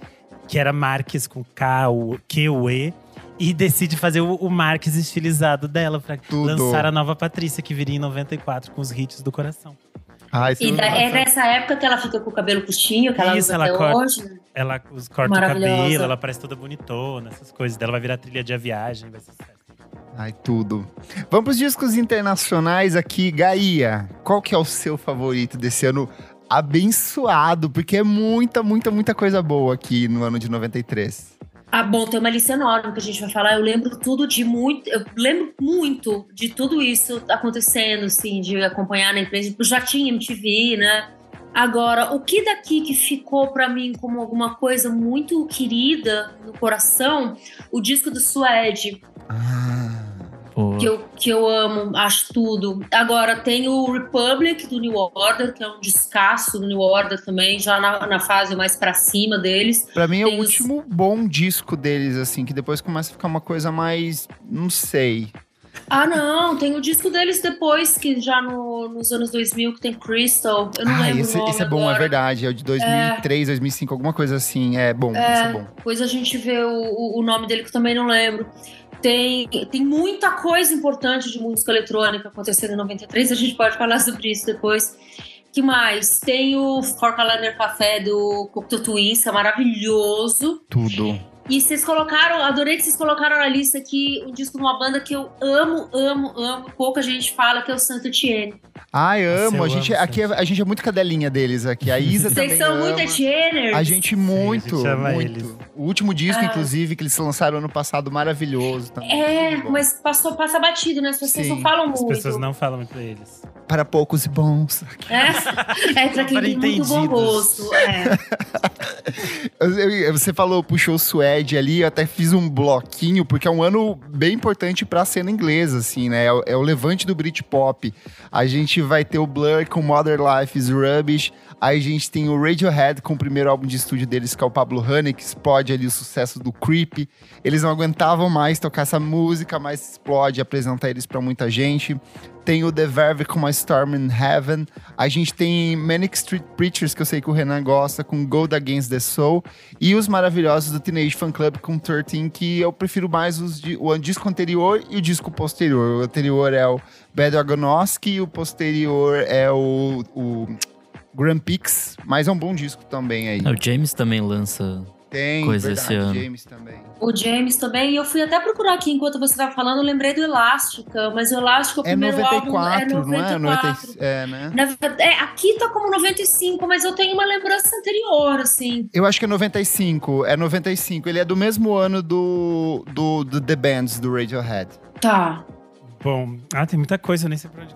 que era Marques com K, o Q, o E, e decide fazer o, o Marques estilizado dela pra Tudo. lançar a nova Patrícia, que viria em 94 com os hits do coração. Ah, e da, é nessa época que ela fica com o cabelo curtinho, que ela Isso, usa ela até corta, hoje. Né? Ela corta o cabelo, ela parece toda bonitona, essas coisas dela. Vai virar trilha de viagem, vai ser certo. Ai, tudo. Vamos para os discos internacionais aqui. Gaia, qual que é o seu favorito desse ano abençoado? Porque é muita, muita, muita coisa boa aqui no ano de 93. Ah, bom, tem uma lista enorme que a gente vai falar. Eu lembro tudo de muito. Eu lembro muito de tudo isso acontecendo, assim, de acompanhar na empresa. Já tinha MTV, né? Agora, o que daqui que ficou para mim como alguma coisa muito querida no coração? O disco do Suede. Ah. Que eu, que eu amo, acho tudo. Agora, tem o Republic do New Order, que é um descasso do New Order também, já na, na fase mais pra cima deles. Pra mim é tem o último bom disco deles, assim, que depois começa a ficar uma coisa mais. não sei. Ah, não, tem o disco deles depois, que já no, nos anos 2000, que tem Crystal. Eu não ah, lembro esse, o nome esse é bom, agora. é verdade. É o de 2003, é. 2005, alguma coisa assim. É bom, é, é bom. Depois a gente vê o, o nome dele, que eu também não lembro. Tem, tem muita coisa importante de música eletrônica acontecendo em 93, a gente pode falar sobre isso depois. que mais? Tem o For Calendar Café do Cocteau Twins, é maravilhoso. Tudo. E vocês colocaram, adorei que vocês colocaram na lista aqui um disco de uma banda que eu amo, amo, amo. Pouca gente fala que é o Santo Etienne. Ai, amo. a gente, amo, aqui, é- a gente é muito cadelinha deles aqui. A Isa também Vocês são ama. muito Etienners. A gente muito, a gente ama muito. eles. O último disco, Ah. inclusive, que eles lançaram ano passado, maravilhoso também. É, mas passou, passa batido, né? As pessoas Sim. não falam As muito. pessoas não falam muito pra eles. Para poucos e bons. É, é pra quem Para tem muito bom gosto. É. Você falou, puxou o Suede ali, eu até fiz um bloquinho, porque é um ano bem importante pra cena inglesa, assim, né? É o, é o levante do Britpop. A gente vai ter o Blur com Mother Life is Rubbish. Aí a gente tem o Radiohead com o primeiro álbum de estúdio deles, que é o Pablo Honey, que explode ali o sucesso do Creep. Eles não aguentavam mais tocar essa música, mas explode, apresenta eles pra muita gente. Tem o The Verve com uma Storm in Heaven. A gente tem Manic Street Preachers, que eu sei que o Renan gosta, com Gold Against the Soul. E os maravilhosos do Teenage Fan Club com 13, que eu prefiro mais os di- o disco anterior e o disco posterior. O anterior é o Bad Agonosky e o posterior é o, o Grand Pix. Mas é um bom disco também aí. Ah, O James também lança. Tem, coisa verdade, esse ano. James também. O James também, e eu fui até procurar aqui enquanto você estava falando, eu lembrei do Elástica, mas o Elástica, o É primeiro 94, álbum é 94. não é? 90, é, né? Na verdade, é, aqui tá como 95, mas eu tenho uma lembrança anterior, assim. Eu acho que é 95. É 95. Ele é do mesmo ano do, do, do The Bands, do Radiohead. Tá. Bom, ah, tem muita coisa, eu nem sei por onde.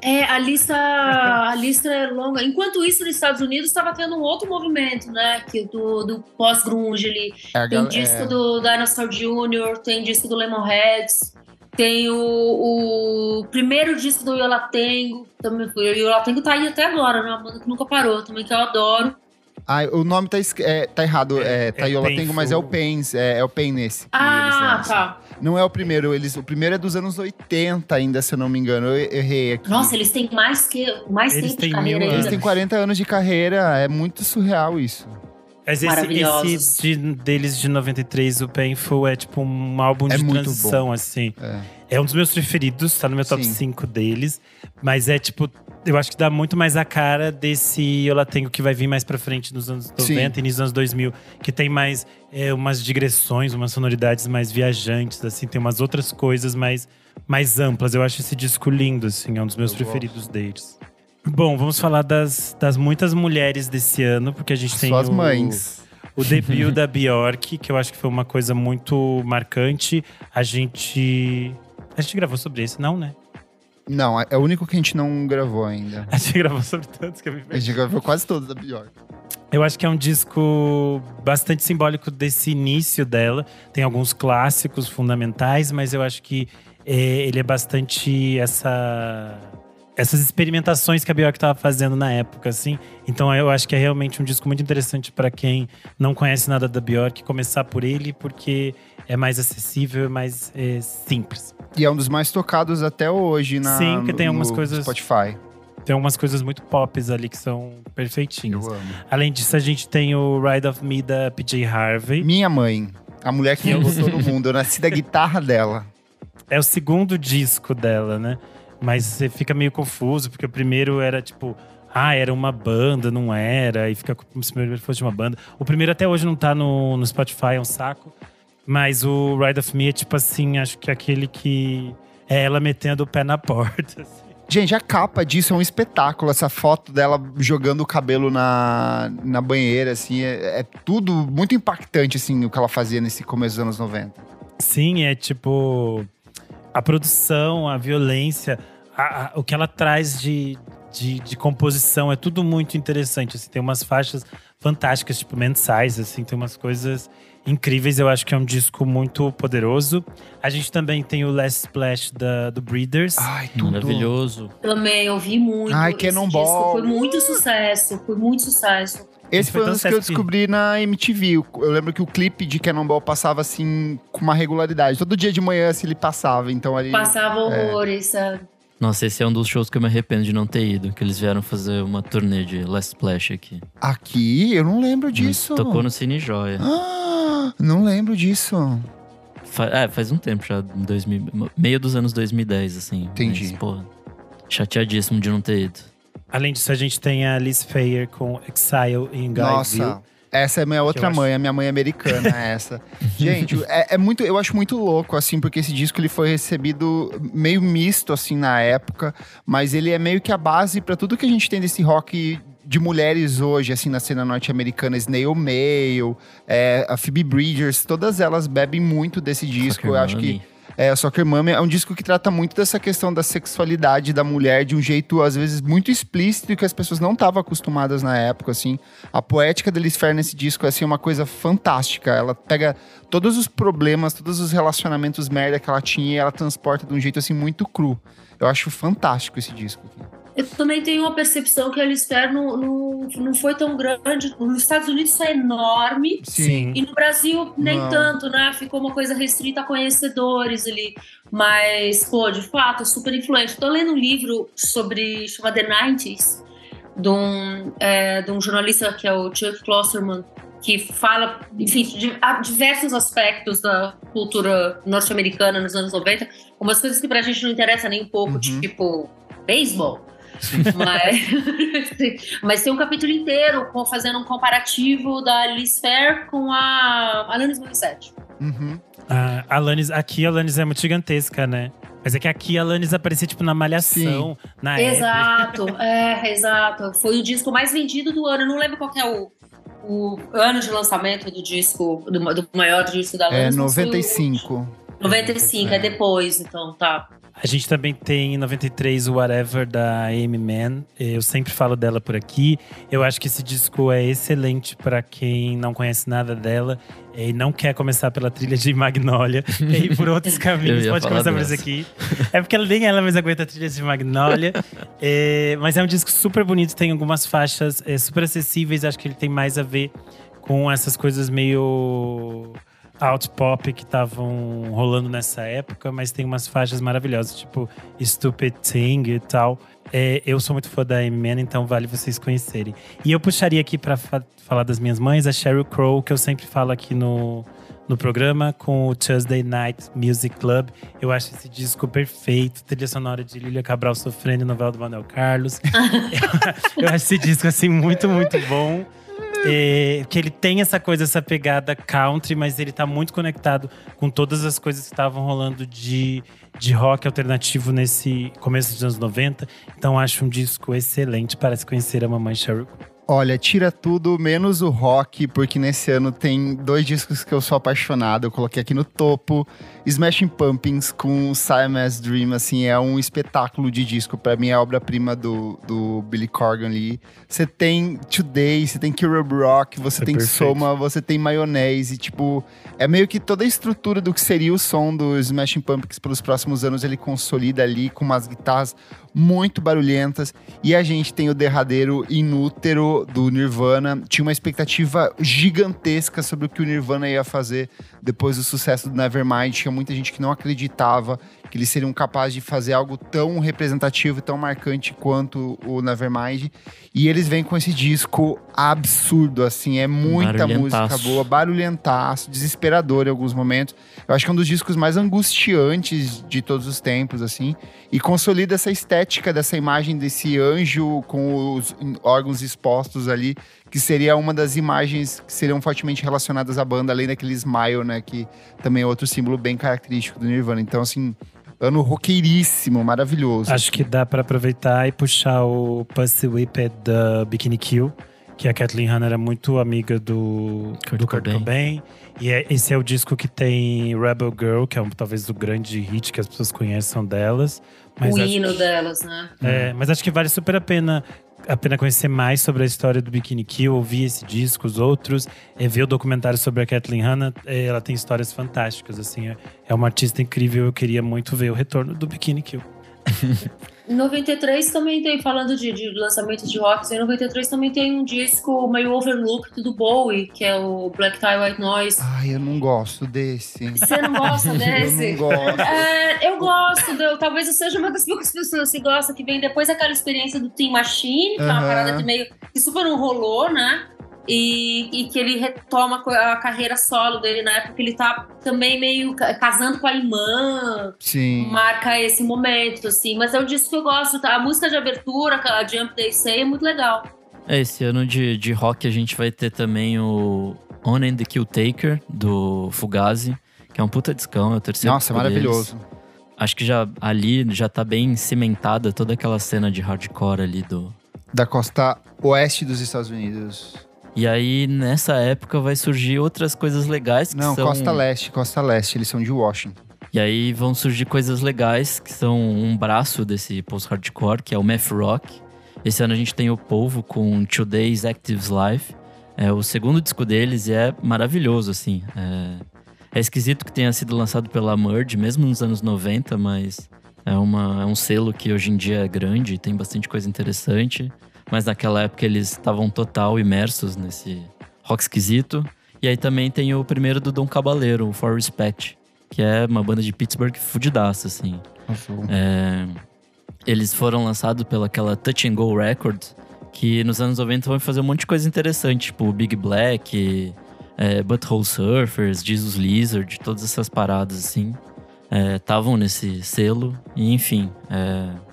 É, a lista, a lista é longa. Enquanto isso, nos Estados Unidos estava tendo um outro movimento, né? Que do, do pós-grunge ali. É Tem gal- disco é, do Dinosaur Jr., tem disco do Lemonheads, tem o, o primeiro disco do Yolatengo. Também, o Yolatengo tá aí até agora, né? Uma banda que nunca parou, também que eu adoro. Ah, o nome tá, é, tá errado. É, É, Taiola é Tengo, mas é o. Pains. É, é o Pain nesse. Ah, tá. Não é o primeiro. Eles, o primeiro é dos anos 80 ainda, se eu não me engano. Eu errei aqui. Nossa, eles têm mais, que, mais Eles tempo de têm carreira mil ainda. Eles têm 40 anos de carreira. É muito surreal isso. Mas esse, esse de- deles de 93, o Painful, é tipo um álbum É de muito transição, assim. É. É um dos meus preferidos, tá no meu top Sim. 5 deles. Mas é tipo, eu acho que dá muito mais a cara desse Eu Lá Tenho que vai vir mais pra frente nos anos 90 e nos anos 2000. Que tem mais é, umas digressões, umas sonoridades mais viajantes, assim. Tem umas outras coisas mais, mais amplas. Eu acho esse disco lindo, assim. É um dos meus Eu preferidos deles. Bom, vamos falar das, das muitas mulheres desse ano, porque a gente tem Suas o, mães. o debut da Bjork, que eu acho que foi uma coisa muito marcante. A gente. A gente gravou sobre isso, não, né? Não, é o único que a gente não gravou ainda. A gente gravou sobre tantos que eu me A gente gravou quase todos da Bjork. Eu acho que é um disco bastante simbólico desse início dela. Tem alguns clássicos fundamentais, mas eu acho que é, ele é bastante essa essas experimentações que a Bjork estava fazendo na época, assim. Então eu acho que é realmente um disco muito interessante para quem não conhece nada da Bjork começar por ele, porque é mais acessível, é mais é, simples. E é um dos mais tocados até hoje na Sim, que tem algumas coisas- Spotify. Tem algumas coisas muito pops ali que são perfeitinhas. Eu amo. Além disso, a gente tem o Ride of Me da PJ Harvey. Minha mãe, a mulher que me botou no mundo, eu nasci da guitarra dela. É o segundo disco dela, né? Mas você fica meio confuso, porque o primeiro era tipo. Ah, era uma banda, não era. E fica como se o primeiro fosse uma banda. O primeiro até hoje não tá no, no Spotify, é um saco. Mas o Ride of Me é tipo assim, acho que é aquele que. É ela metendo o pé na porta. assim. Gente, a capa disso é um espetáculo. Essa foto dela jogando o cabelo na, na banheira, assim, é, é tudo muito impactante, assim, o que ela fazia nesse começo dos anos 90. Sim, é tipo. A produção, a violência, a- a- o que ela traz de, de, de composição é tudo muito interessante. Assim, tem umas faixas fantásticas, tipo mensais, assim, tem umas coisas incríveis. Eu acho que é um disco muito poderoso. A gente também tem o Last Splash da, do Breeders. Ai, tudo. Maravilhoso. Também ouvi muito. Ai, esse Cannonball. disco Foi muito sucesso, foi muito sucesso. Esse foi um Foi dos que eu que- descobri na MTV. Eu lembro que o clipe de Cannonball passava, assim, com uma regularidade. Todo dia de manhã, assim, ele passava. Então, ali… Passava horrores, sabe? Nossa, esse é um dos shows que eu me arrependo de não ter ido. Que eles vieram fazer uma turnê de Last Splash aqui. Aqui? Eu não lembro disso. Tocou no Cine Joia. Ah, não lembro disso. Fa- é, faz um tempo já, em 2000, meio dos anos 2010, assim. Entendi. Mas, porra, chateadíssimo de não ter ido. Além disso, a gente tem a Liz Fayer com Exile em. Nossa, essa é minha outra acho- mãe, a minha mãe americana, é essa. Gente, é, é muito, eu acho muito louco, assim, porque esse disco ele foi recebido meio misto, assim, na época, mas ele é meio que a base pra tudo que a gente tem desse rock de mulheres hoje, assim, na cena norte-americana, Snail Mail, é, a Phoebe Bridgers, todas elas bebem muito desse disco. Eu acho que. É, Soccer Mommy é um disco que trata muito dessa questão da sexualidade da mulher de um jeito, às vezes, muito explícito e que as pessoas não estavam acostumadas na época, assim. A poética da Liz Fair nesse disco é, assim, uma coisa fantástica. Ela pega todos os problemas, todos os relacionamentos merda que ela tinha e ela transporta de um jeito, assim, muito cru. Eu acho fantástico esse disco. aqui. Eu também tenho uma percepção que a Lisper não, não, não foi tão grande. Nos Estados Unidos é enorme. Sim. E no Brasil, nem Não. tanto, né? Ficou uma coisa restrita a conhecedores ali. Mas, pô, de fato, super influente. Tô lendo um livro sobre. chama The 90s, de um, é, de um jornalista que é o Chuck Klosterman, que fala, enfim, de diversos aspectos da cultura norte-americana nos anos 90. Umas coisas que pra gente não interessa nem um pouco, Uhum. tipo beisebol. Mas, mas tem um capítulo inteiro com- fazendo um comparativo da Liz Fair com a Alanis Morissette. Uhum. A Alanis, aqui a Alanis é muito gigantesca, né? Mas é que aqui a Alanis aparecia, tipo, na Malhação, na época. Exato, é, exato. Foi o disco mais vendido do ano. Eu não lembro qual que é o, o ano de lançamento do disco, do, do maior disco da É Alanis. o- 95. 95, é depois, então, tá. A gente também tem em 93 o Whatever da Amy Mann. Eu sempre falo dela por aqui. Eu acho que esse disco é excelente para quem não conhece nada dela e não quer começar pela trilha de Magnolia e ir por outros caminhos. Pode começar por dessa. aqui. É porque ela, nem ela mesma aguenta a trilha de Magnolia. É, mas é um disco super bonito, tem algumas faixas é, super acessíveis. Acho que ele tem mais a ver com essas coisas meio out pop que estavam rolando nessa época, mas tem umas faixas maravilhosas, tipo Stupid Thing e tal. É, eu sou muito fã da Eminem, então vale vocês conhecerem. E eu puxaria aqui pra fa- falar das minhas mães, a Sheryl Crow, que eu sempre falo aqui no, no programa, com o Tuesday Night Music Club. Eu acho esse disco perfeito, trilha sonora de Lilia Cabral sofrendo, novela do Manuel Carlos. eu, eu acho esse disco, assim, muito, muito bom. É, que ele tem essa coisa, essa pegada country, mas ele tá muito conectado com todas as coisas que estavam rolando de, de rock alternativo nesse começo dos anos 90. Então acho um disco excelente para se conhecer a mamãe Sheryl. Olha, tira tudo menos o rock, porque nesse ano tem dois discos que eu sou apaixonado. Eu coloquei aqui no topo. Smashing Pumpkins com Siamese Dream, assim, é um espetáculo de disco. Para mim é a obra-prima do, do Billy Corgan ali. Você tem Today, você tem Killer Rock, você é tem perfeito. Soma, você tem Mayonnaise. Tipo, é meio que toda a estrutura do que seria o som do Smashing Pumpkins pelos próximos anos ele consolida ali com umas guitarras muito barulhentas. E a gente tem o derradeiro inútero do Nirvana. Tinha uma expectativa gigantesca sobre o que o Nirvana ia fazer depois do sucesso do Nevermind. Tinha muita gente que não acreditava que eles seriam capazes de fazer algo tão representativo e tão marcante quanto o Nevermind. E eles vêm com esse disco absurdo, assim, é muita música boa, barulhentaço, desesperador em alguns momentos. Eu acho que é um dos discos mais angustiantes de todos os tempos, assim, e consolida essa estética dessa imagem desse anjo com os órgãos expostos ali, que seria uma das imagens que seriam fortemente relacionadas à banda, além daquele smile, né, que também é outro símbolo bem característico do Nirvana. Então, assim, ano roqueiríssimo, maravilhoso. Acho que dá para aproveitar e puxar o Pussy Whipped da Bikini Kill, que a Kathleen Hanna era muito amiga do Kurt, do Kurt Cobain. Cobain. E é, esse é o disco que tem Rebel Girl, que é um, talvez o grande hit que as pessoas conheçam delas. Mas o hino delas, né? É, mas acho que vale super a pena a pena conhecer mais sobre a história do Bikini Kill, ouvir esse disco, os outros, é, ver o documentário sobre a Kathleen Hanna. É, ela tem histórias fantásticas, assim. É, é uma artista incrível. Eu queria muito ver o retorno do Bikini Kill. Em 93 também tem, falando de, de lançamentos de rock, em 93 também tem um disco meio overlooked do Bowie, que é o Black Tie White Noise. Ai, eu não gosto desse. Você não gosta desse? eu não gosto. É, eu gosto, eu, talvez eu seja uma das poucas pessoas que gosta, que vem depois daquela experiência do Team Machine, que é uma parada que meio que super não rolou, né? E, e, que ele retoma a carreira solo dele na época que ele tá também meio casando com a irmã. Sim. Marca esse momento, assim. Mas é um disco que eu gosto. Tá? A música de abertura, a Jump Day Say, é muito legal. É, esse ano de, de rock a gente vai ter também o On and the Kill Taker, do Fugazi, que é um puta discão, é o terceiro Nossa, maravilhoso. Deles. Acho que já ali já tá bem cimentada toda aquela cena de hardcore ali do. Da costa oeste dos Estados Unidos. E aí, nessa época, vai surgir outras coisas legais que Não, são... Costa Leste, Costa Leste, eles são de Washington. E aí vão surgir coisas legais que são um braço desse post-hardcore, que é o math rock. Esse ano a gente tem o Polvo com Today's Actives Life. É o segundo disco deles e é maravilhoso, assim. É, é esquisito que tenha sido lançado pela Merge, mesmo nos anos 90, mas é, uma, é um selo que hoje em dia é grande e tem bastante coisa interessante. Mas naquela época eles estavam total imersos nesse rock esquisito. E aí também tem o primeiro do Dom Cabaleiro, o For Respect, que é uma banda de Pittsburgh fudidaça, assim. É, eles foram lançados pelaquela Touch and Go Records, que nos anos 90 vão fazer um monte de coisa interessante, tipo Big Black, é, Butthole Surfers, Jesus Lizard, todas essas paradas, assim. Estavam é, nesse selo, e enfim. É,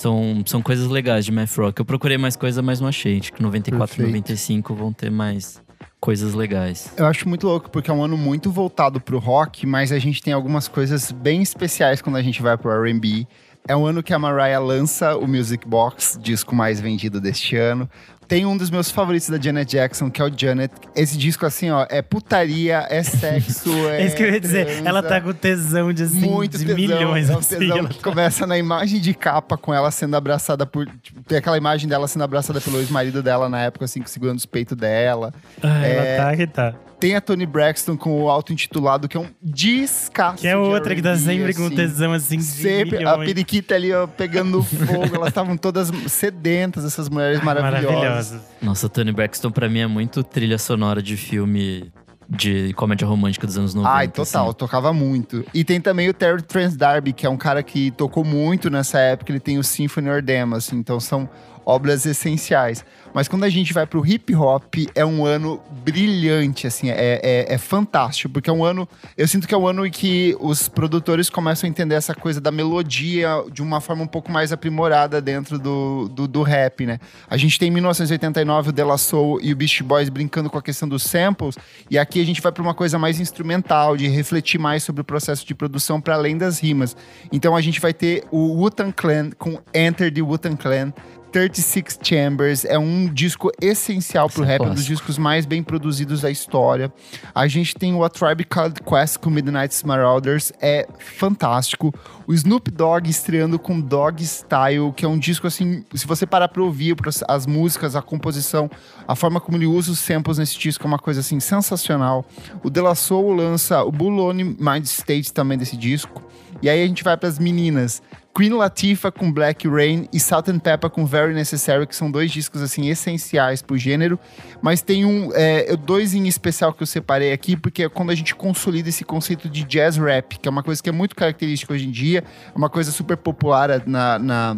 são, são coisas legais de math rock. Eu procurei mais coisa, mas não achei. Acho que 94 e 95 vão ter mais coisas legais. Eu acho muito louco, porque é um ano muito voltado pro rock, mas a gente tem algumas coisas bem especiais quando a gente vai pro R&B. É um ano que a Mariah lança o Music Box, disco mais vendido deste ano tem um dos meus favoritos da Janet Jackson, que é o Janet. Esse disco, assim, ó, é putaria, é sexo, é. é isso que eu ia dizer. Transa, ela tá com tesão de, assim, muito de tesão, milhões. É um assim, tesão que tá... começa na imagem de capa com ela sendo abraçada por. Tipo, tem aquela imagem dela sendo abraçada pelo ex-marido dela na época, assim, segurando os peitos dela. Ah, é... ela tá que tá. Tem a Tony Braxton com o auto-intitulado, que é um descasso. Que é outra que tá sempre assim, com tesão assim. Sempre. Milhões. A periquita ali, ó, pegando fogo. Elas estavam todas sedentas, essas mulheres maravilhosas. Maravilhosas. Nossa, Tony Braxton pra mim é muito trilha sonora de filme de comédia romântica dos anos 90. Ai, total, assim. tocava muito. E tem também o Terry Trans D'Arby, que é um cara que tocou muito nessa época, ele tem o Symphony or Them, assim, então são obras essenciais. Mas quando a gente vai pro hip hop, é um ano brilhante, assim, é, é, é, fantástico, porque é um ano. Eu sinto que é um ano em que os produtores começam a entender essa coisa da melodia de uma forma um pouco mais aprimorada dentro do, do, do rap, né? A gente tem em 1989 o De La Soul e o Beast Boys brincando com a questão dos samples, e aqui a gente vai para uma coisa mais instrumental, de refletir mais sobre o processo de produção para além das rimas. Então a gente vai ter o Wu-Tang Clan com Enter the Wu-Tang Clan 36 Chambers é um disco essencial pro Esse é rap, um dos discos mais bem produzidos da história. A gente tem o A Tribe Called Quest com Midnight Marauders, é fantástico. O Snoop Dogg estreando com Dog Style, que é um disco assim, se você parar pra ouvir as músicas, a composição, a forma como ele usa os samples nesse disco é uma coisa assim sensacional. O De La Soul lança o Bulone Mind State também desse disco. E aí a gente vai pras meninas. Queen Latifah com Black Rain e Salt and Pepper com Very Necessary, que são dois discos assim essenciais pro gênero. Mas tem um, é, dois em especial que eu separei aqui, porque é quando a gente consolida esse conceito de jazz rap, que é uma coisa que é muito característica hoje em dia, é uma coisa super popular na, na-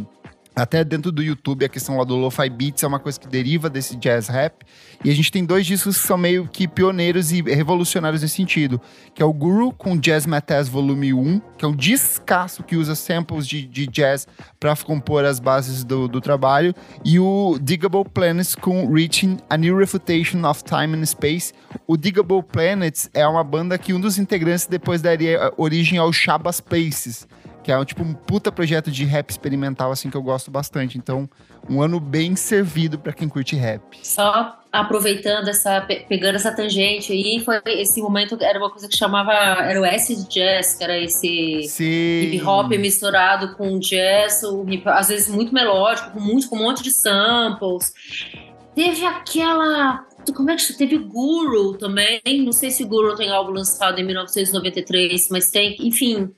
até dentro do YouTube, a questão lá do Lo-Fi Beats é uma coisa que deriva desse jazz rap. E a gente tem dois discos que são meio que pioneiros e revolucionários nesse sentido. Que é o Guru com Jazz Maths Volume 1, que é um discaço que usa samples de, de jazz para compor as bases do, do trabalho. E o Diggable Planets com Reaching a New Refutation of Time and Space. O Diggable Planets é uma banda que um dos integrantes depois daria origem ao Shabas Places que é um, tipo um puta projeto de rap experimental assim que eu gosto bastante. Então, um ano bem servido pra quem curte rap. Só aproveitando essa, pe- pegando essa tangente aí, foi esse momento, era uma coisa que chamava, era o acid jazz, que era esse Sim. hip hop misturado com jazz, o hip, às vezes muito melódico, com, muito, com um monte de samples. Teve aquela. Como é que? Teve Guru também. Não sei se Guru tem algo lançado em 1993, mas tem, enfim.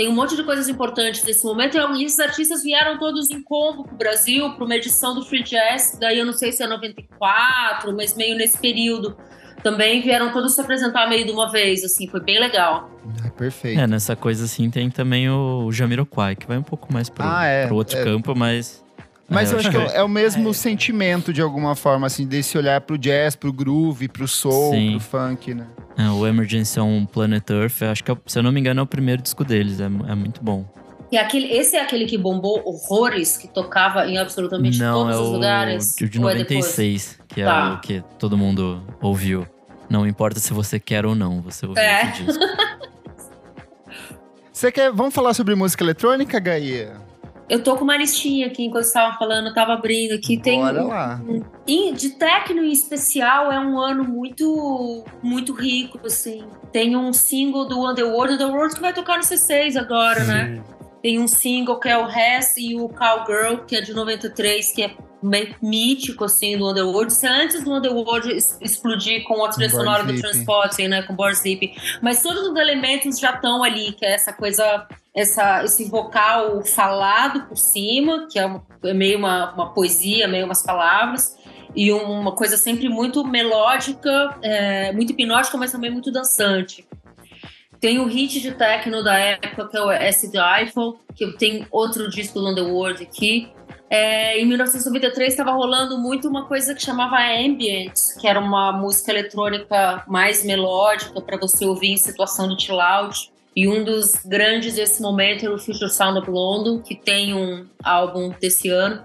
Tem um monte de coisas importantes nesse momento. E esses artistas vieram todos em combo pro Brasil, para uma edição do Free Jazz. Daí eu não sei se é 94, mas meio nesse período. Também vieram todos se apresentar meio de uma vez, assim, foi bem legal. Ah, perfeito. É, nessa coisa assim tem também o Jamiroquai, que vai um pouco mais pro, Ah, é, pro outro é. campo, mas. Mas é, eu acho que é, é o mesmo É. sentimento, de alguma forma, assim, desse olhar pro jazz, pro groove, pro soul, Sim. pro funk, né? é, o Emergency on Planet Earth, eu acho que, é o- se eu não me engano, é o primeiro disco deles. É, é muito bom. E aquele, esse é aquele que bombou horrores, que tocava em absolutamente não, todos é os o lugares? de, de Ou é depois? 96, que é Tá. o que todo mundo ouviu. Não importa se você quer ou não, você ouviu É. esse disco. Você quer... Vamos falar sobre música eletrônica, Gaia? Eu tô com uma listinha aqui, enquanto você tava falando, eu tava abrindo aqui. Tem Bora um- lá. E de techno em especial, é um ano muito muito rico, assim. Tem um single do Underworld, Underworld que vai tocar no C6 agora, né? Tem um single que é o Hess e o Cowgirl, que é de 93, que é meio mítico, assim, do Underworld. Isso é antes do Underworld explodir com a trilha sonora do. Transporting, né? Com Born Sleeping. Mas todos os elementos já estão ali, que é essa coisa, essa, esse vocal falado por cima, que é, uma- é meio uma, uma poesia, meio umas palavras. E uma coisa sempre muito melódica, é, muito hipnótica, mas também muito dançante. Tem o hit de techno da época, que é o Acid Eiffel, que tem outro disco do Underworld aqui. É, em 1993 estava rolando muito uma coisa que chamava ambient, que era uma música eletrônica mais melódica para você ouvir em situação de chill out. E um dos grandes desse momento era o Future Sound of London, que tem um álbum desse ano.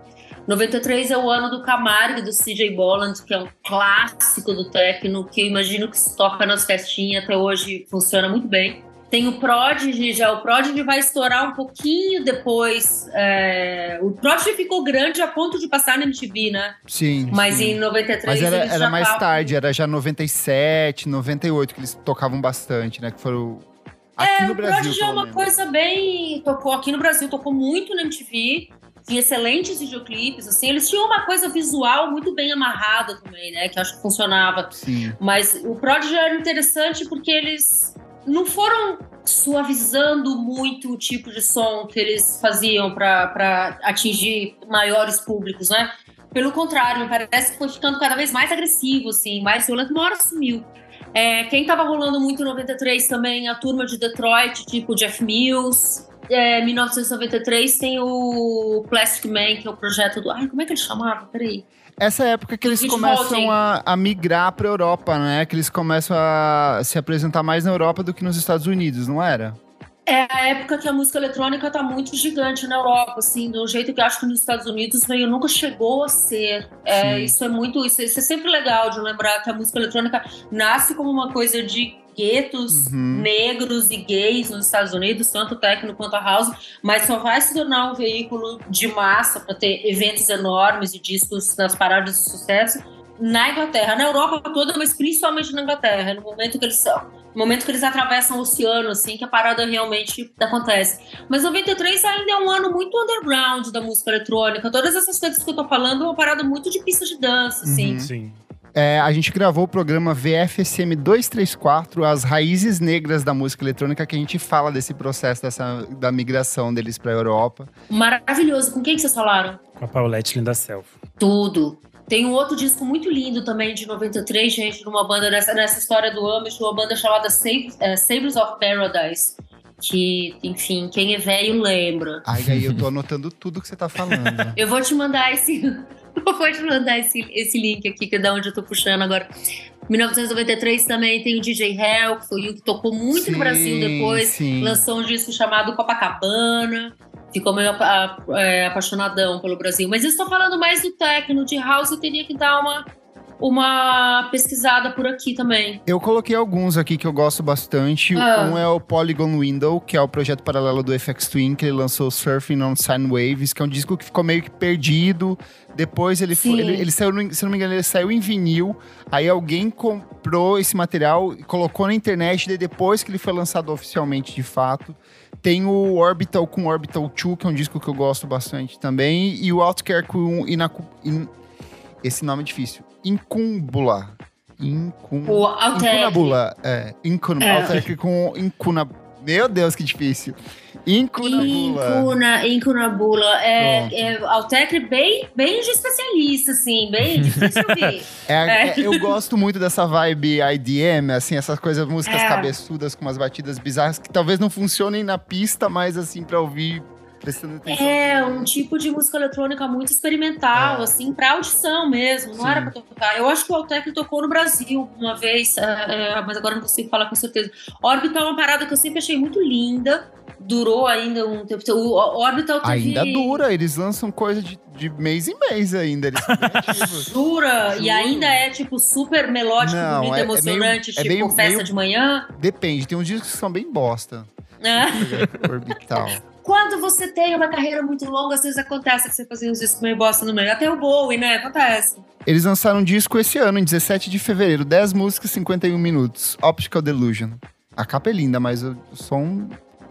93 é o ano do Camargue, do CJ Bolland, que é um clássico do techno, que eu imagino que se toca nas festinhas até hoje funciona muito bem. Tem o Prodigy, já o Prodigy vai estourar um pouquinho depois. é, O Prodigy ficou grande a ponto de passar na MTV, né? Sim. Mas sim. em 93 Mas era, era já mais tavam- tarde, era já 97, 98 que eles tocavam bastante, né? Que foram. Aqui É, no o Brasil. Prodigy é uma coisa bem. Tocou aqui no Brasil, tocou muito na MTV. Tinha excelentes videoclipes, assim. Eles tinham uma coisa visual muito bem amarrada também, né? Que acho que funcionava. Sim. Mas o Prodigy era interessante porque eles não foram suavizando muito o tipo de som que eles faziam para atingir maiores públicos, né? Pelo contrário, me parece que foi ficando cada vez mais agressivo, assim, mais violento. Uma hora sumiu. É, quem tava rolando muito em 93 também, a turma de Detroit, tipo Jeff Mills. É, 1993 tem o Plastic Man, que é o projeto do. Ai, como é que ele chamava? Peraí. Essa época que eles começam a, a migrar pra Europa, né? Que eles começam a se apresentar mais na Europa do que nos Estados Unidos, não era? É a época que a música eletrônica tá muito gigante na Europa, assim, do jeito que acho que nos Estados Unidos meio nunca chegou a ser. É, isso é muito. Isso, isso, é sempre legal de lembrar que a música eletrônica nasce como uma coisa de guetos uhum. negros e gays nos Estados Unidos, tanto técnico quanto a house, mas só vai se tornar um veículo de massa para ter eventos enormes e discos nas paradas de sucesso na Inglaterra, na Europa toda, mas principalmente na Inglaterra, no momento que eles são momento que eles atravessam o oceano, assim, que a parada realmente acontece. Mas 93 ainda é um ano muito underground da música eletrônica. Todas essas coisas que eu tô falando é uma parada muito de pista de dança, assim. Uhum. Sim. É, a gente gravou o programa VFSM 234, As Raízes Negras da Música Eletrônica, que a gente fala desse processo dessa, da migração deles para a Europa. Maravilhoso. Com quem que vocês falaram? Com a Paulette Linda Self. Tudo. Tem um outro disco muito lindo também, de 93, gente, numa banda nessa, nessa história do Amish, uma banda chamada Sabres, é, Sabres of Paradise. Que, enfim, quem é velho lembra. Ai, aí eu tô anotando tudo que você tá falando. eu vou te mandar esse. vou te mandar esse, esse link aqui, que é da onde eu tô puxando agora. 1993 também tem o DJ Hell, que foi o que tocou muito sim, no Brasil depois. Sim. Lançou um disco chamado Copacabana ficou meio é, apaixonadão pelo Brasil. Mas eu estou falando mais do techno, de house, eu teria que dar uma, uma pesquisada por aqui também. Eu coloquei alguns aqui que eu gosto bastante. Ah. Um é o Polygon Window, que é o projeto paralelo do FX Twin, que ele lançou Surfing on Sine Waves, que é um disco que ficou meio que perdido. Depois ele, foi, ele, ele, saiu, se não me engano, ele saiu em vinil. Aí alguém comprou esse material e colocou na internet. E depois que ele foi lançado oficialmente de fato. Tem o Orbital com Orbital 2, que é um disco que eu gosto bastante também. E o Outcare com Inacu... In... Esse nome é difícil. Incumbula. Incum... O Incunabula. É. Incun... É. com Incunabula. Meu Deus, que difícil. Incunabula. Incuna, incunabula. É, é Altec bem, bem de especialista, assim, bem difícil ouvir. É, é. é, eu gosto muito dessa vibe IDM, assim, essas coisas, músicas é. cabeçudas com umas batidas bizarras que talvez não funcionem na pista, mas assim, pra ouvir prestando atenção. É, um tipo de música eletrônica muito experimental, é. assim, pra audição mesmo, não Sim. era pra tocar. Eu acho que o Altec tocou no Brasil uma vez, é, é, mas agora não consigo falar com certeza. Orbital é uma parada que eu sempre achei muito linda, durou ainda um tempo. O Orbital teve... Ainda dura, eles lançam coisa de, de mês em mês ainda, eles Dura, e ainda é, tipo, super melódico, não, bonito, é, emocionante, é meio, tipo, é festa meio... de manhã. Depende, tem uns discos que são bem bosta. Orbital. Quando você tem uma carreira muito longa, às vezes acontece que você fazia uns discos meio bosta no meio. Até o Bowie, né? Acontece. Eles lançaram um disco esse ano, em 17 de fevereiro. 10 músicas, 51 minutos. Optical Delusion. A capa é linda, mas o som,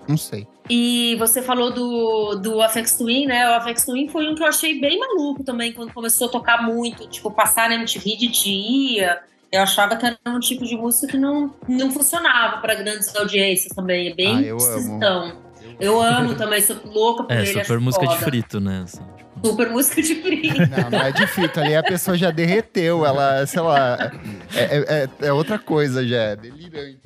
não sei. E você falou do, do Afex Twin, né? O Afex Twin foi um que eu achei bem maluco também, quando começou a tocar muito. Tipo, passar na MTV de dia. Eu achava que era um tipo de música que não, não funcionava para grandes audiências também. É bem ah, eu amo. Eu amo também, sou louca por é, ele. É, super música foda. de frito, né? Assim, tipo... Super música de frito. Não, não é de frito. Ali a pessoa já derreteu. Ela, sei lá, é, é, é, é outra coisa já. É delirante.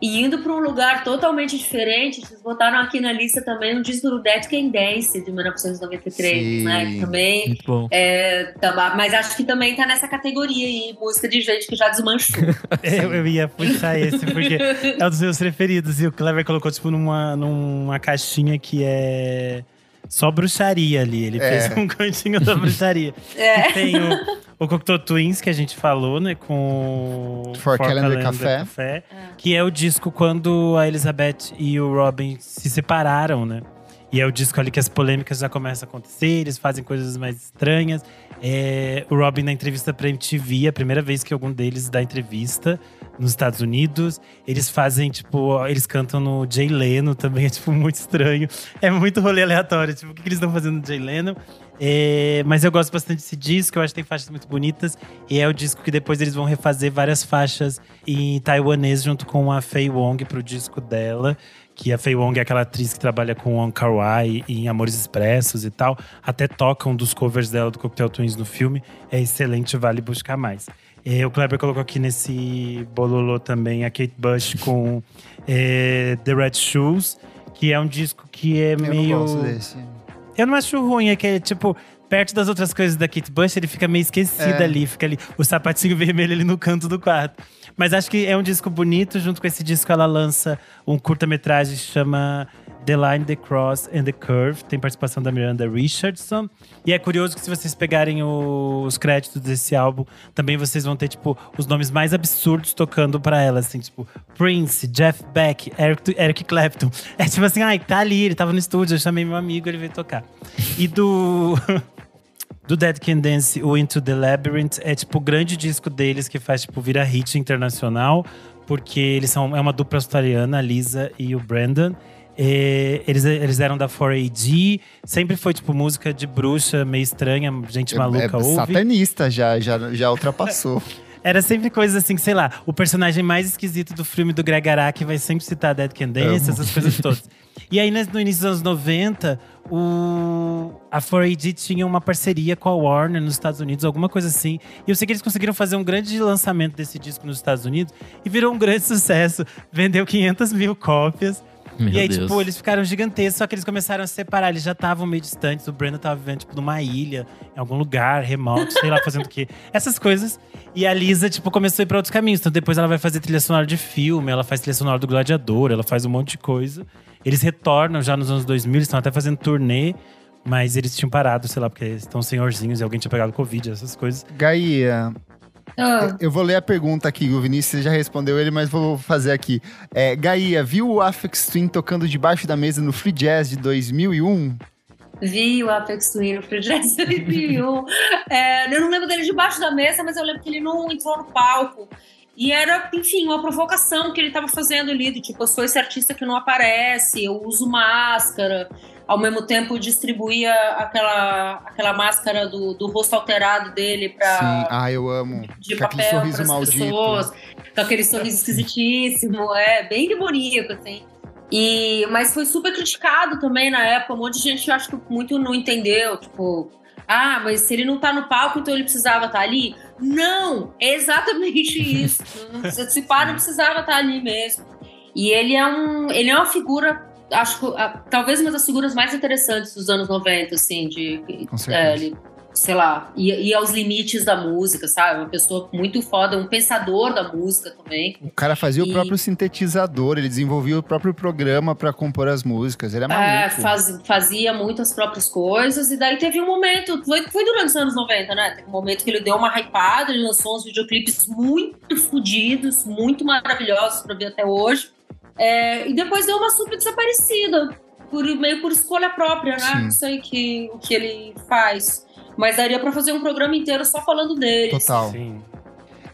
E indo para um lugar totalmente diferente, vocês botaram aqui na lista também um disco do Dead Can Dance, de 1993, Sim. né? também. É, tá, mas acho que também tá nessa categoria aí, música de gente que já desmanchou. eu, eu ia puxar esse, porque é um dos meus preferidos. E o Clever colocou, tipo, numa, numa caixinha que é só bruxaria ali. Ele é. fez um cantinho da bruxaria. É. tem o, o Cocteau Twins, que a gente falou, né? Com For, For Calendar, Calendar Café. Café é. Que é o disco quando a Elizabeth e o Robin se separaram, né? E é o disco ali que as polêmicas já começam a acontecer, eles fazem coisas mais estranhas. É, o Robin na entrevista pra MTV, a primeira vez que algum deles dá entrevista nos Estados Unidos. Eles fazem, tipo, eles cantam no Jay Leno também, é tipo muito estranho. É muito rolê aleatório, tipo, o que, que eles estão fazendo no Jay Leno? É, mas eu gosto bastante desse disco, eu acho que tem faixas muito bonitas. E é o disco que depois eles vão refazer várias faixas em taiwanês junto com a Fei Wong pro disco dela que a Fei Wong é aquela atriz que trabalha com Wong Kar Wai em Amores Expressos e tal. Até tocam dos covers dela do Cocktail Twins no filme. É excelente, vale buscar mais. É, o Kleber colocou aqui nesse bololô também a Kate Bush com é, The Red Shoes, que é um disco que é Eu meio. Não gosto desse. Eu não acho ruim, é que tipo. perto das outras coisas da Kate Bush, ele fica meio esquecido É. ali, fica ali, o sapatinho vermelho ali no canto do quarto. Mas acho que é um disco bonito, junto com esse disco ela lança um curta-metragem que chama The Line, The Cross and The Curve. Tem participação da Miranda Richardson. E é curioso que se vocês pegarem os créditos desse álbum, também vocês vão ter, tipo, os nomes mais absurdos tocando pra ela, assim, tipo, Prince, Jeff Beck, Eric, Eric Clapton. É tipo assim, ai, tá ali, ele tava no estúdio, eu chamei meu amigo, ele veio tocar. E do. do Dead Can Dance, o Into the Labyrinth, é tipo o grande disco deles que faz tipo virar hit internacional, porque eles são é uma dupla australiana, a Lisa e o Brandon. E eles, eles eram da 4AD, sempre foi tipo música de bruxa, meio estranha, gente maluca é, ouve. satanista já, já, já ultrapassou. Era sempre coisa assim, sei lá, o personagem mais esquisito do filme do Greg Araki vai sempre citar Dead Can Dance, essas coisas todas. E aí, no início dos anos 90, o... a 4AD tinha uma parceria com a Warner nos Estados Unidos, alguma coisa assim. E eu sei que eles conseguiram fazer um grande lançamento desse disco nos Estados Unidos e virou um grande sucesso. Vendeu 500 mil cópias. Meu e aí, Deus. tipo, eles ficaram gigantescos, só que eles começaram a se separar. Eles já estavam meio distantes. O Brandon tava vivendo, tipo, numa ilha, em algum lugar remoto, sei lá, fazendo o quê. Essas coisas. E a Lisa, tipo, começou a ir pra outros caminhos. Então depois ela vai fazer trilha sonora de filme, ela faz trilha sonora do Gladiador, ela faz um monte de coisa. Eles retornam já nos anos 2000, eles estão até fazendo turnê. Mas eles tinham parado, sei lá, porque eles estão senhorzinhos e alguém tinha pegado Covid, essas coisas. Gaia, Ah, eu vou ler a pergunta aqui. O Vinícius já respondeu ele, mas vou fazer aqui. É, Gaia, viu o Afex Twin tocando debaixo da mesa no Free Jazz de 2001? vi o Apex Twin no Free Jazz 2001. É, eu não lembro dele debaixo da mesa, mas eu lembro que ele não entrou no palco. E era, enfim, uma provocação que ele estava fazendo ali, do tipo, eu sou esse artista que não aparece, eu uso máscara, ao mesmo tempo distribuía aquela, aquela máscara do, do rosto alterado dele Sim. para Ah, eu amo. de Com aquele papel sorriso para as maldito. pessoas, com aquele sorriso esquisitíssimo, é bem demoníaco, assim. E, mas foi super criticado também na época, um monte de gente acho que muito não entendeu, tipo, ah, mas se ele não tá no palco, então ele precisava estar ali? Não, é exatamente isso. Se pá, não precisava estar ali mesmo. E ele é um, ele é uma figura, acho que ah, talvez uma das figuras mais interessantes dos anos 90, assim, de Com é, ele, sei lá, e, aos limites da música, sabe? Uma pessoa muito foda, um pensador da música também. O cara fazia o E- próprio sintetizador, ele desenvolvia o próprio programa pra compor as músicas. Ele é É, maluco. faz- fazia muitas próprias coisas, e daí teve um momento, foi, foi durante os anos 90, né? Teve um momento que ele deu uma hypada, ele lançou uns videoclipes muito fodidos, muito maravilhosos pra ver até hoje. É, e depois deu uma super desaparecida, por, meio por escolha própria, né? Sim. Não sei que, o que ele faz. Mas daria pra fazer um programa inteiro só falando dele. Total. Sim.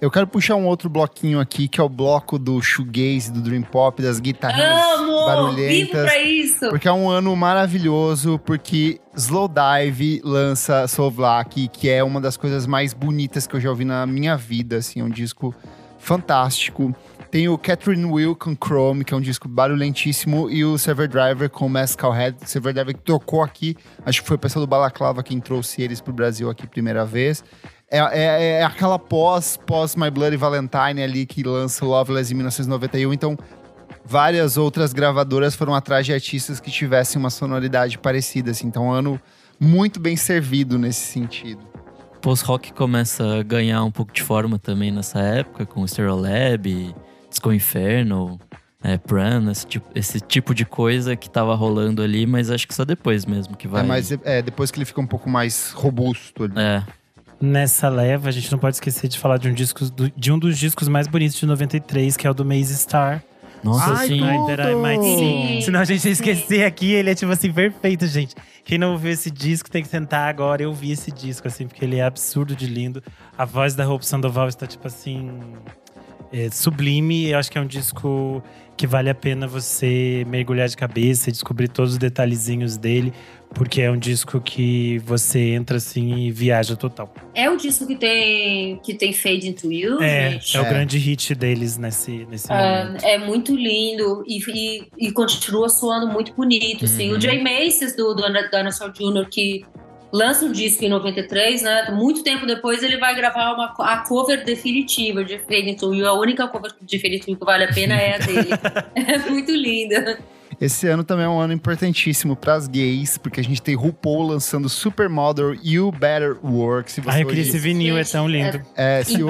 Eu quero puxar um outro bloquinho aqui, que é o bloco do shoegaze, do dream pop, das guitarrinhas Amo! Vivo barulhentas. pra isso! Porque é um ano maravilhoso, porque Slowdive lança Sovlak, que é uma das coisas mais bonitas que eu já ouvi na minha vida, assim, é um disco fantástico. Tem o Catherine Will com Chrome, que é um disco barulhentíssimo, e o Server Driver com Mescal Head. Server Driver que tocou aqui, acho que foi o pessoal do Balaclava quem trouxe eles pro Brasil aqui primeira vez. É, é- é aquela pós, pós My Bloody Valentine ali que lança o Loveless em 1991, então várias outras gravadoras foram atrás de artistas que tivessem uma sonoridade parecida, assim. Então, um ano muito bem servido nesse sentido. Post-rock começa a ganhar um pouco de forma também nessa época, com Stereolab, Disco Inferno, é, Pran, esse tipo, esse tipo de coisa que tava rolando ali, mas acho que só depois mesmo que vai. É, mas é, depois que ele fica um pouco mais robusto ali. É, Nessa leva, a gente não pode esquecer de falar de um, disco, de um dos discos mais bonitos de 93, que é o do Maze Star. nossa, Ai, sim. Sim. Senão a gente ia esquecer aqui, ele é tipo assim, perfeito, gente. Quem não ouviu esse disco tem que sentar agora e ouvir esse disco, assim, porque ele é absurdo de lindo. A voz da Hope Sandoval está, tipo assim, é, sublime. Eu acho que é um disco que vale a pena você mergulhar de cabeça e descobrir todos os detalhezinhos dele, porque é um disco que você entra assim e viaja total. É o disco que tem, que tem Fade Into You, É, gente. é o É. grande hit deles nesse, nesse momento. é muito lindo e, e, e continua soando muito bonito. Assim. Uhum. O Jay Macy's do, do Dinosaur Jr., que lança um disco em 93, né? Muito tempo depois ele vai gravar uma, a cover definitiva de Into You. A única cover definitiva que vale a pena é a dele. é muito linda. Esse ano também é um ano importantíssimo para as gays, porque a gente tem RuPaul lançando Supermodel You Better Work. Se você Ai, eu queria hoje- esse vinil, é tão lindo. é, se Impacto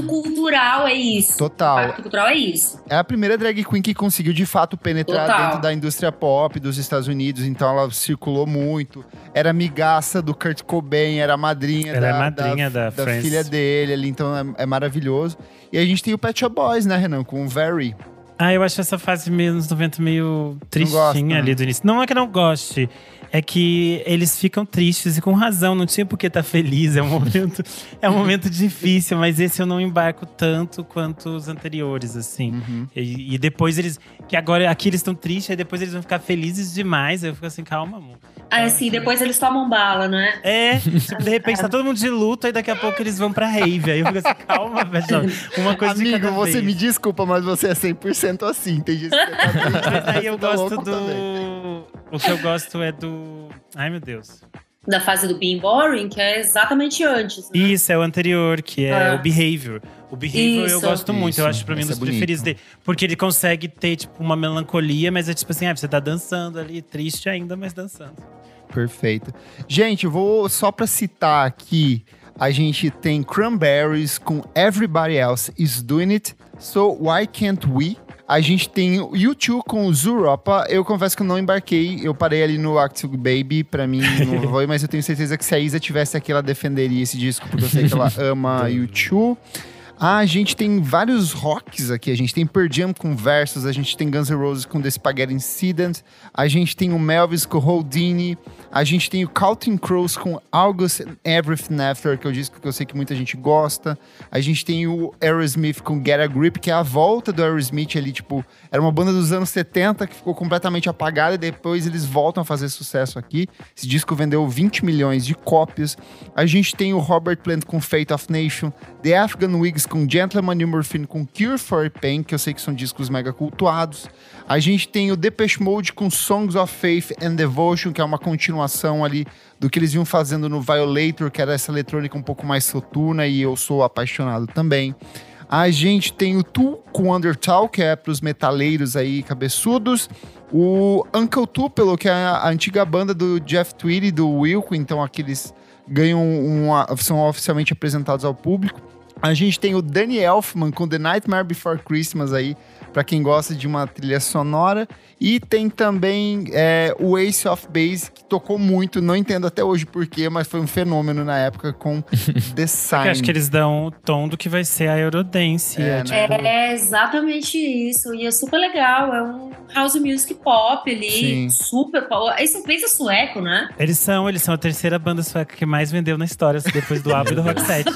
hoje cultural é isso. Total. Impacto cultural é isso. é a primeira drag queen que conseguiu de fato penetrar Total. dentro da indústria pop dos Estados Unidos, então ela circulou muito. Era amigaça do Kurt Cobain, era madrinha Ela da, é madrinha da Frances. filha dele ali, então é, é maravilhoso. E a gente tem o Pet Shop Boys, né, Renan, com o Very. Ah, eu acho essa fase meio nos 90 meio tristinha né? ali do início. Não é que eu não goste, é que eles ficam tristes e com razão, não tinha por que estar feliz. É um momento, é um momento difícil, mas esse eu não embarco tanto quanto os anteriores, assim. Uhum. E, e depois eles. Que agora aqui eles estão tristes, aí depois eles vão ficar felizes demais. Aí eu fico assim, calma, amor. Aí assim, depois eles tomam bala, né? É, tipo, de repente tá todo mundo de luto, aí daqui a pouco eles vão pra rave. Aí eu fico assim, calma, pessoal. Uma coisa de Amigo, cada você vez. me desculpa, mas você é 100% assim. Tem dias que você tá Mas aí eu tá gosto louco do. também. O que eu gosto é do. Ai, meu Deus. Da fase do Being Boring, que é exatamente antes. Né? Isso, é o anterior, que é Ah. o Behavior. O Behavior eu Isso. gosto muito, eu Isso, acho pra mim um esse dos é preferidos dele. Porque ele consegue ter, tipo, uma melancolia, mas é tipo assim, ah, você tá dançando ali, triste ainda, mas dançando. Perfeito. Gente, eu vou só pra citar aqui, a gente tem Cranberries com Everybody Else Is Doing It, So Why Can't We? A gente tem o U2 com Zuropa. Eu confesso que eu não embarquei. Eu parei ali no Active Baby. Pra mim, não foi. Mas eu tenho certeza que se a Isa tivesse aqui, ela defenderia esse disco. Porque eu sei que ela ama U2. A gente tem vários rocks aqui. A gente tem Pearl Jam com Versus. A gente tem Guns N' Roses com The Spaghetti Incident. A gente tem o Melvis com Houdini. A gente tem o Counting Crows com August and Everything After, que é o disco que eu sei que muita gente gosta. A gente tem o Aerosmith com Get a Grip, que é a volta do Aerosmith ali, tipo, era uma banda dos anos 70 que ficou completamente apagada e depois eles voltam a fazer sucesso aqui. Esse disco vendeu 20 milhões de cópias. A gente tem o Robert Plant com Fate of Nation, The Afghan Wigs com Gentleman New Morphine com Cure for Pain, que eu sei que são discos mega cultuados. A gente tem o Depeche Mode com Songs of Faith and Devotion, que é uma continuação ali do que eles vinham fazendo no Violator, que era essa eletrônica um pouco mais soturna e eu sou apaixonado também. A gente tem o Tool com Undertow, que é para os metaleiros aí cabeçudos. O Uncle Tupelo, que é a antiga banda do Jeff Tweedy do Wilco, então aqueles ganham uma, são oficialmente apresentados ao público. A gente tem o Danny Elfman com The Nightmare Before Christmas aí, para quem gosta de uma trilha sonora. E tem também é, o Ace of Base, que tocou muito, não entendo até hoje porquê, mas foi um fenômeno na época com The Eu Sign. acho que eles dão o tom do que vai ser a Eurodance. É, É, tipo, É exatamente isso. E é super legal. É um house music pop ali. Sim. Super pop. Esse pensa sueco, né? Eles são, eles são a terceira banda sueca que mais vendeu na história, depois do ABBA e do Rock 7.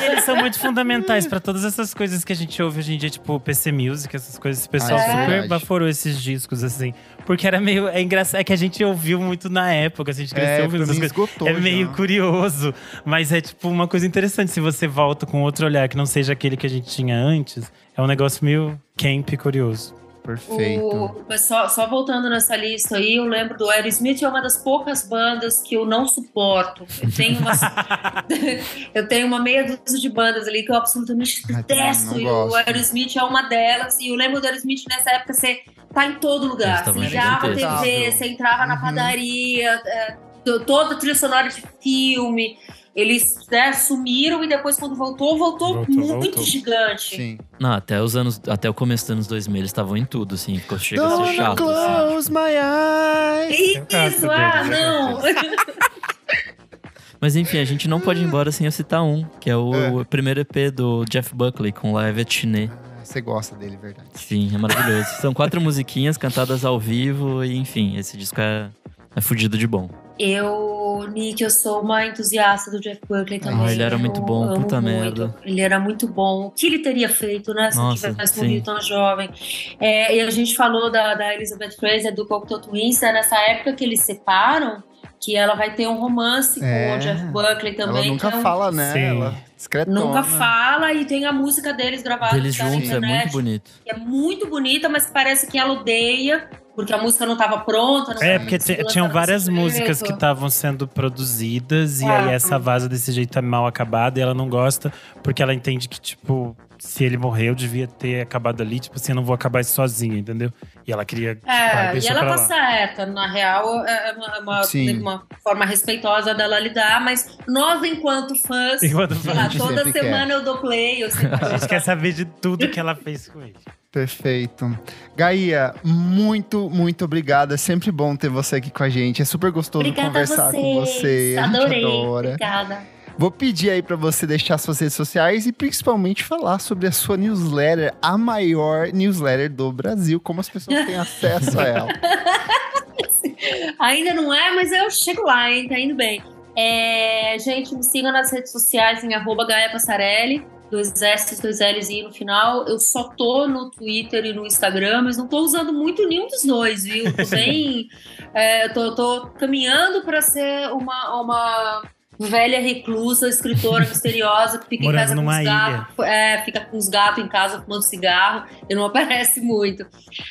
e eles são muito fundamentais pra todas essas coisas que a gente ouve hoje em dia, tipo PC Music, essas coisas. Esse pessoal Ah, é super baforou esses discos, assim. Porque era meio. É engraçado, é que a gente ouviu muito na época, a gente cresceu É, ouvindo essas coisas. esgotou É meio já. curioso, mas é tipo uma coisa interessante. Se você volta com outro olhar que não seja aquele que a gente tinha antes, é um negócio meio camp e curioso. Perfeito. O, mas só, só voltando nessa lista aí, eu lembro do Aerosmith, é uma das poucas bandas que eu não suporto. Eu tenho uma, eu tenho uma meia dúzia de bandas ali que eu absolutamente detesto. E o Aerosmith é uma delas. E eu lembro do Aerosmith nessa época, você tá em todo lugar. Você ligava a. TV, você entrava na Uhum. padaria, é, to- toda a trilha sonora de filme. Eles né, sumiram e depois, quando voltou, voltou, Voltou, muito voltou. gigante. Sim. Não, até os anos. Até o começo dos anos 2000, eles estavam em tudo, assim. Ficou chega a ser Don't chato. Assim. close my eyes. Gosto Isso, ah, deles, eu não. Mas enfim, a gente não pode ir embora sem eu citar um, que é o primeiro EP do Jeff Buckley com Live at Chiné. Ah, Você gosta dele, verdade. Sim, é maravilhoso. São quatro musiquinhas cantadas ao vivo e enfim, esse disco é, é fudido de bom. Eu, Nick, eu sou uma entusiasta do Jeff Buckley também. Ah, ele era Eu muito bom, amo puta muito. merda. Ele era muito bom. O que ele teria feito, né? Se Nossa, ele tivesse morrido tão jovem. É, e a gente falou da, da Elizabeth Fraser, do Cocteau Twins, é nessa época que eles separam, que ela vai ter um romance É. com o Jeff Buckley também. Ela nunca é um- fala, né? Sim. Ela discretona. Nunca fala e tem a música deles gravada Eles na juntos é internet, muito bonito. que é muito bonita, mas parece que ela odeia, porque a música não estava pronta. Não É, porque tinham várias músicas que estavam sendo produzidas, e Ah. aí essa vaza desse jeito é mal acabada e ela não gosta, porque ela entende que, tipo, se ele morrer, eu devia ter acabado ali. Tipo assim, eu não vou acabar isso sozinha, entendeu? E ela queria. tipo, ah, É, e ela tá lá. certa. Na real, é uma, uma- Sim. uma forma respeitosa dela lidar, mas nós, enquanto fãs, Enquanto sei fã, lá, toda semana eu dou play, eu sempre A gente quer saber de tudo que ela fez com ele. Perfeito. Gaia, muito, muito obrigada. É sempre bom ter você aqui com a gente. É super gostoso Obrigada conversar com você. A gente Adorei. adora. Obrigada. Vou pedir aí pra você deixar suas redes sociais e principalmente falar sobre a sua newsletter, a maior newsletter do Brasil, como as pessoas têm acesso a ela. Ainda não é, mas eu chego lá, hein? Tá indo bem. É, gente, me sigam nas redes sociais em arroba Gaia Passarelli, dois S, dois L's e no final. Eu só tô no Twitter e no Instagram, mas não tô usando muito nenhum dos dois, viu? Tô bem. é, tô, tô caminhando para ser uma, uma velha reclusa, escritora misteriosa que fica Morando em casa com os gatos. É, fica com os gatos em casa fumando cigarro e não aparece muito.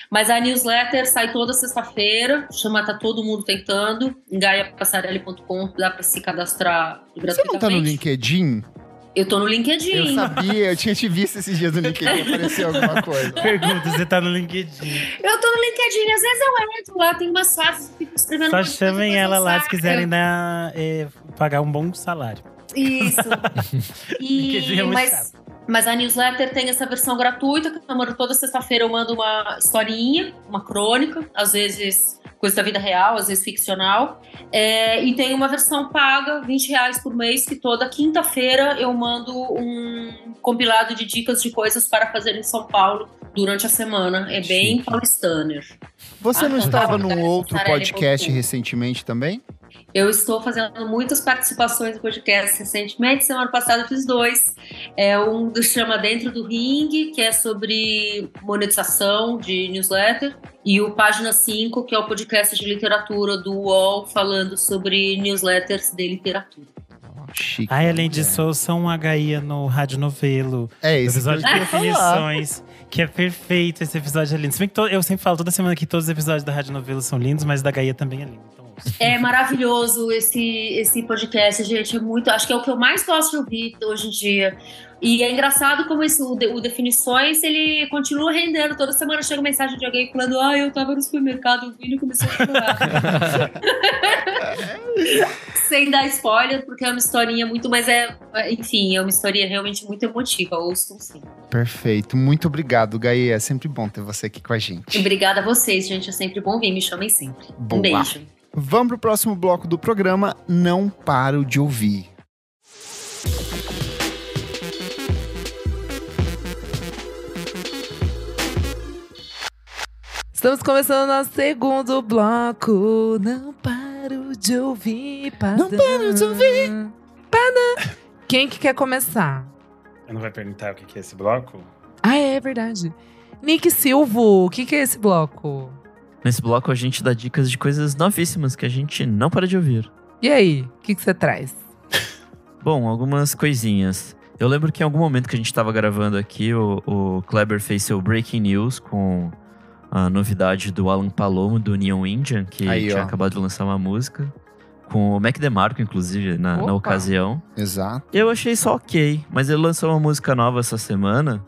Mas a newsletter sai toda sexta-feira, chama Tá Todo Mundo Tentando, em gaiapassarelli.com, dá pra se cadastrar Você gratuitamente. não tá no LinkedIn? Eu tô no Eu LinkedIn. sabia, eu tinha te visto esses dias no LinkedIn, apareceu alguma coisa. Pergunta, você tá no LinkedIn. Eu tô no LinkedIn, às vezes eu entro lá, tem umas fases que fico escrevendo. Só chamem ela eu lá se quiserem dar, é, pagar um bom salário. Isso. LinkedIn é E, muito mas, chato. mas a newsletter tem essa versão gratuita, que eu mando toda sexta-feira eu mando uma historinha, uma crônica, às vezes coisa da vida real, às vezes ficcional. É, e tem uma versão paga, 20 reais por mês, que toda quinta-feira eu mando um compilado de dicas de coisas para fazer em São Paulo durante a semana. É bem paulistaner. Você não Ah, estava tá. num outro podcast recentemente também? Eu estou fazendo muitas participações em podcasts recentemente. Semana passada eu fiz dois. É um do chama Dentro do Ring, que é sobre monetização de newsletter, e o Página 5, que é o podcast de literatura do UOL, falando sobre newsletters de literatura. Chique. Ai, além disso, ouçam a Gaia no Rádio Novelo. É O esse que eu episódio de definições, que é perfeito. Esse episódio é lindo. Se bem que to- eu sempre falo toda semana que todos os episódios da Rádio Novelo são lindos, mas da Gaia também é lindo. Então. É maravilhoso esse, esse podcast, gente. É muito. Acho que é o que eu mais gosto de ouvir hoje em dia. E é engraçado como esse, o, o Definições ele continua rendendo. Toda semana chega mensagem de alguém falando: Ah, eu tava no supermercado ouvindo e comecei a chorar. Sem dar spoiler, porque é uma historinha muito. Mas é. Enfim, é uma história realmente muito emotiva. Ouçam sim. Perfeito. Muito obrigado, Gaia. É sempre bom ter você aqui com a gente. Obrigada a vocês, gente. É sempre bom vir. Me chamem sempre. Boa. Um beijo. Vamos pro próximo bloco do programa. Não paro de ouvir. Estamos começando o nosso segundo bloco. Não paro de ouvir. Padã. Não paro de ouvir. Padã. Quem que quer começar? Eu não vai perguntar o que é esse bloco? Ah, é verdade. Nick Silvo, o que, que é esse bloco? Nesse bloco a gente dá dicas de coisas novíssimas que a gente não para de ouvir. E aí, o que, que você traz? Bom, algumas coisinhas. Eu lembro que em algum momento que a gente tava gravando aqui, o, o Kleber fez seu Breaking News com a novidade do Alan Palomo, do Neon Indian, que Aí, tinha ó. acabado de lançar uma música. Com o Mac DeMarco, inclusive, na, na ocasião. Exato. Eu achei só ok, mas ele lançou uma música nova essa semana.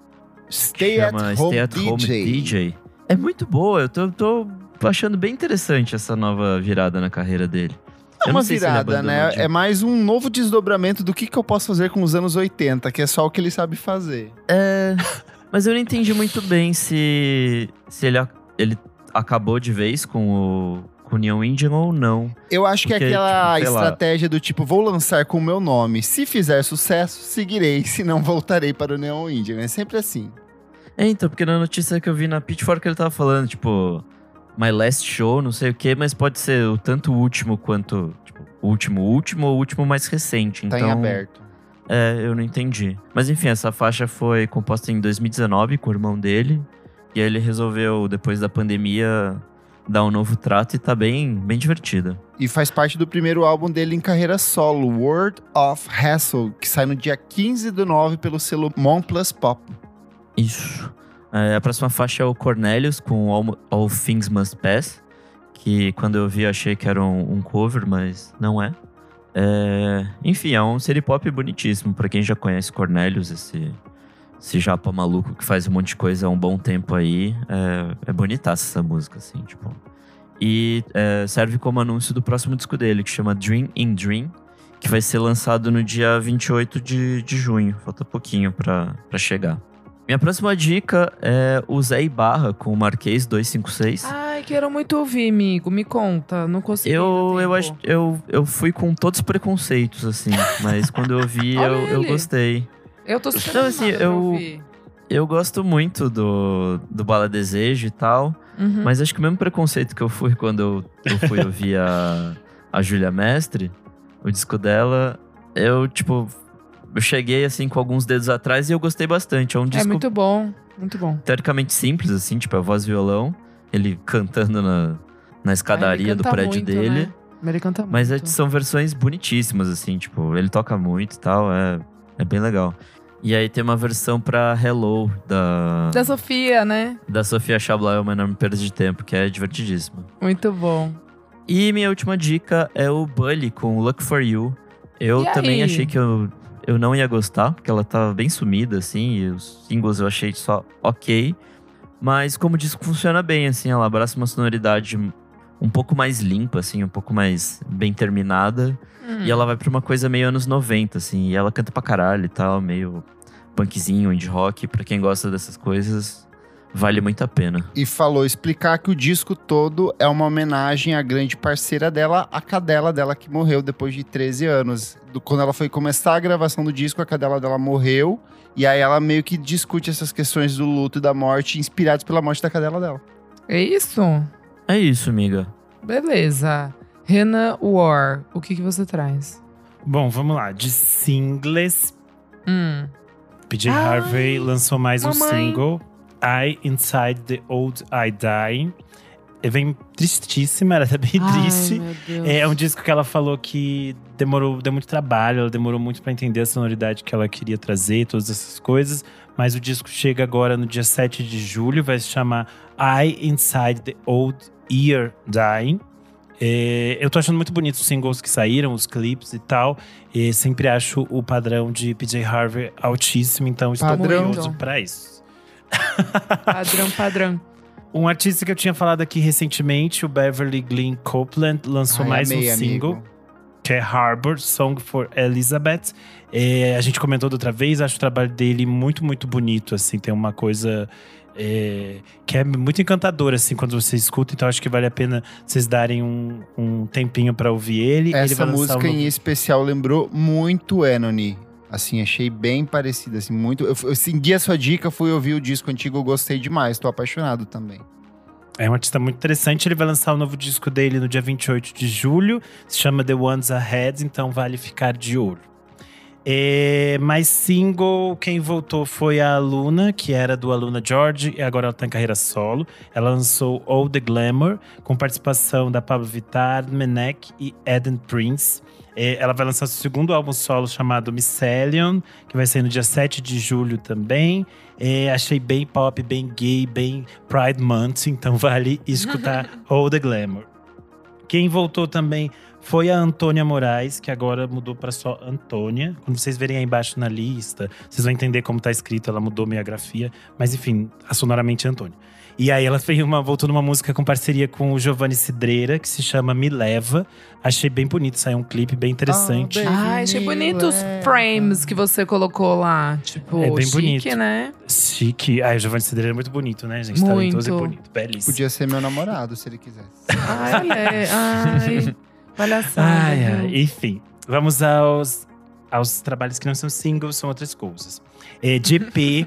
Stay chama at Home Stay at Home DJ. DJ. É muito boa, eu tô, tô achando bem interessante essa nova virada na carreira dele. É uma virada, né? É mais um novo desdobramento do que, que eu posso fazer com os anos 80, que é só o que ele sabe fazer. É, mas eu não entendi muito bem se, se ele, ele acabou de vez com o, com o Neon Indian ou não. Eu acho que é Porque, aquela tipo, sei lá. estratégia do tipo, vou lançar com o meu nome. Se fizer sucesso, seguirei. Se não, voltarei para o Neon Indian. É sempre assim. É, então, porque na notícia que eu vi na Pitchfork ele tava falando, tipo, My Last Show, não sei o quê, mas pode ser o tanto o último quanto, tipo, o último último ou o último mais recente. Tá então, em aberto. É, eu não entendi. Mas enfim, essa faixa foi composta em 2019 com o irmão dele. E aí ele resolveu, depois da pandemia, dar um novo trato e tá bem, bem divertida. E faz parte do primeiro álbum dele em carreira solo, World of Hassle, que sai no dia 15 do 9 pelo selo Mon Plus Pop. Isso. É, a próxima faixa é o Cornelius com All, All Things Must Pass. Que quando eu vi eu achei que era um, um cover, mas não é. É, Enfim, é um city pop bonitíssimo. Pra quem já conhece Cornelius, esse esse japa maluco que faz um monte de coisa há um bom tempo aí. É, é bonitaça essa música, assim, tipo. E é, serve como anúncio do próximo disco dele, que chama Dream in Dream, que vai ser lançado no dia 28 de, de junho. Falta pouquinho pra chegar. Minha próxima dica é o Zé Ibarra com o Marquês 256. Ai, quero muito ouvir, amigo. Me conta. Não consegui. Eu, eu, acho, eu, eu fui com todos os preconceitos, assim. mas quando eu vi, eu, eu gostei. Eu tô super Então, assim, eu-. Eu gosto muito do, do Bala Desejo e tal. Uhum. Mas acho que o mesmo preconceito que eu fui quando eu, eu fui ouvir a, a Júlia Mestre, o disco dela, eu, tipo, eu cheguei assim com alguns dedos atrás e eu gostei bastante. É um É disco muito bom. Muito bom. teoricamente simples, assim, tipo, a voz e violão, ele cantando na, na escadaria Ah, ele do prédio muito, dele. né? Ele canta Mas é- muito. são versões bonitíssimas, assim, tipo, ele toca muito e tal, é, é bem legal. E aí tem uma versão pra Hello, da, Da Sofia, né? da Sofia Chablau, é uma enorme perda de tempo, que é divertidíssima. Muito bom. E minha última dica é o Bully com Look For You. Eu E também aí? achei que eu, eu não ia gostar, porque ela tava bem sumida, assim, e os singles eu achei só ok. Mas como o disco funciona bem, assim, ela abraça uma sonoridade um pouco mais limpa, assim, um pouco mais bem terminada. Hum. E ela vai pra uma coisa meio anos 90, assim, e ela canta pra caralho e tal, meio punkzinho, indie rock. Pra quem gosta dessas coisas, vale muito a pena. E falou explicar que o disco todo é uma homenagem à grande parceira dela, a cadela dela que morreu depois de 13 anos. Do- quando ela foi começar a gravação do disco, a cadela dela morreu. E aí ela meio que discute essas questões do luto e da morte, inspirados pela morte da cadela dela. É isso? É isso, amiga. Beleza. Renan War, o que, que você traz? Bom, vamos lá. De singles, Hum. PJ Ai, Harvey lançou mais um mamãe. single, I Inside the Old I Die. É bem tristíssima, ela tá bem triste. Ai, Deus. É um disco que ela falou que demorou, deu muito trabalho, ela demorou muito pra entender a sonoridade que ela queria trazer, todas essas coisas. Mas o disco chega agora no dia 7 de julho, vai se chamar I Inside the Old Year Dying. É, eu tô achando muito bonito os singles que saíram, os clipes e tal. E sempre acho o padrão de PJ Harvey altíssimo, então estou Padrão. curioso pra isso. Padrão, padrão. Um artista que eu tinha falado aqui recentemente, o Beverly Glenn Copeland, lançou Ai, mais amei, um single amigo. Que é Harbor, Song for Elizabeth. É, a gente comentou da outra vez, acho o trabalho dele muito, muito bonito, assim, tem uma coisa é, que é muito encantadora, assim, quando você escuta, então acho que vale a pena vocês darem um, um tempinho pra ouvir ele. ele Essa lançar música um em especial lembrou muito Enony. Assim, achei bem parecida, assim, muito... Eu, eu segui a sua dica, fui ouvir o disco antigo, eu gostei demais, tô apaixonado também. É um artista muito interessante. Ele vai lançar o novo disco dele no dia 28 de julho. Se chama The Ones Ahead, então vale ficar de olho. É, mais single, quem voltou foi a Aluna, que era do Aluna George, e agora ela tá em carreira solo. Ela lançou All the Glamour, com participação da Pablo Vittar, Menek e Eden Prince. É, ela vai lançar seu segundo álbum solo chamado Mycelium, que vai sair no dia 7 de julho também. É, achei bem pop, bem gay, bem Pride Month, então vale escutar All the Glamour. Quem voltou também foi a Antônia Moraes, que agora mudou para só Antônia. Quando vocês verem aí embaixo na lista, vocês vão entender como tá escrito, ela mudou minha grafia, mas enfim, sonoramente é Antônia. E aí ela fez uma, voltou numa música com parceria com o Giovanni Cidreira, que se chama Me Leva. Achei bem bonito, saiu um clipe bem interessante. Ah, bem. Ai, achei bonito os frames que você colocou lá. Tipo, É bem chique, bonito. né? Chique. Ai, o Giovanni Cidreira é muito bonito, né, gente? Talentoso e Muito. bonito, belíssimo. Podia ser meu namorado, se ele quisesse. Ai, olha. Ai, palhaçada. Ai, ai. Enfim, vamos aos, aos trabalhos que não são singles, são outras coisas. É, de EP,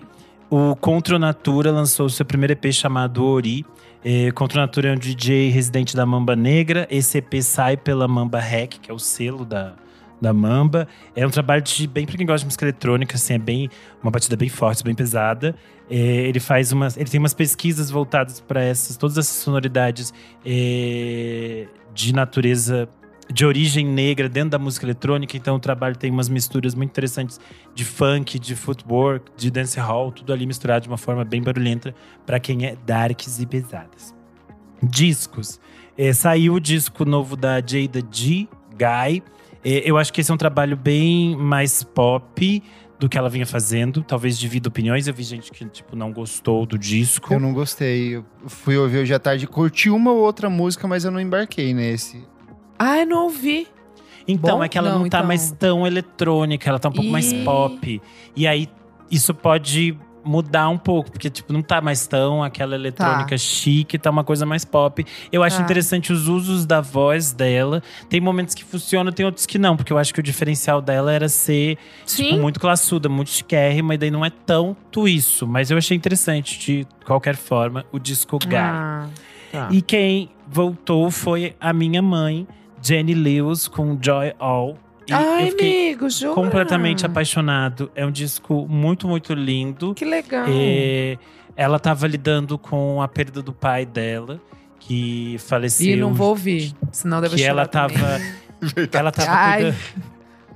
o Contra Natura lançou seu primeiro EP chamado Ori. É, Contra Natura é um DJ residente da Mamba Negra. Esse EP sai pela Mamba Rec, que é o selo da, da Mamba. É um trabalho de bem pra quem gosta de música eletrônica, assim, é bem uma batida bem forte, bem pesada. É, ele faz umas, ele tem umas pesquisas voltadas para essas, todas essas sonoridades é, de natureza de origem negra dentro da música eletrônica, então o trabalho tem umas misturas muito interessantes de funk, de footwork, de dancehall, tudo ali misturado de uma forma bem barulhenta para quem é darks e pesadas. Discos. É, saiu o disco novo da Jada G, Guy. É, Eu acho que esse é um trabalho bem mais pop do que ela vinha fazendo. Talvez divida opiniões. Eu vi gente que, tipo, não gostou do disco. Eu não gostei. Eu fui ouvir hoje à tarde, curti uma ou outra música, mas eu não embarquei nesse. Ai, não ouvi. Então, Bom? é que ela não, Não, tá então. mais tão eletrônica, ela tá um pouco mais Ih. pop. E aí, isso pode mudar um pouco, porque, tipo, não tá mais tão aquela eletrônica chique, tá uma coisa mais pop. Eu acho Tá. interessante os usos da voz dela. Tem momentos que funcionam, tem outros que não, porque eu acho que o diferencial dela era ser tipo, muito classuda, muito chiquérrima, e daí não é tanto isso. Mas eu achei interessante, de qualquer forma, o disco Guy. Ah, tá. E quem voltou foi a minha mãe, Jenny Lewis, com Joy All. E Ai, amigo, jura? completamente apaixonado. É um disco muito, muito lindo. Que legal. É, ela estava lidando com a perda do pai dela, que faleceu. E não vou ouvir, senão deve que chorar ela tava. também. ela tava Ai, cuidando.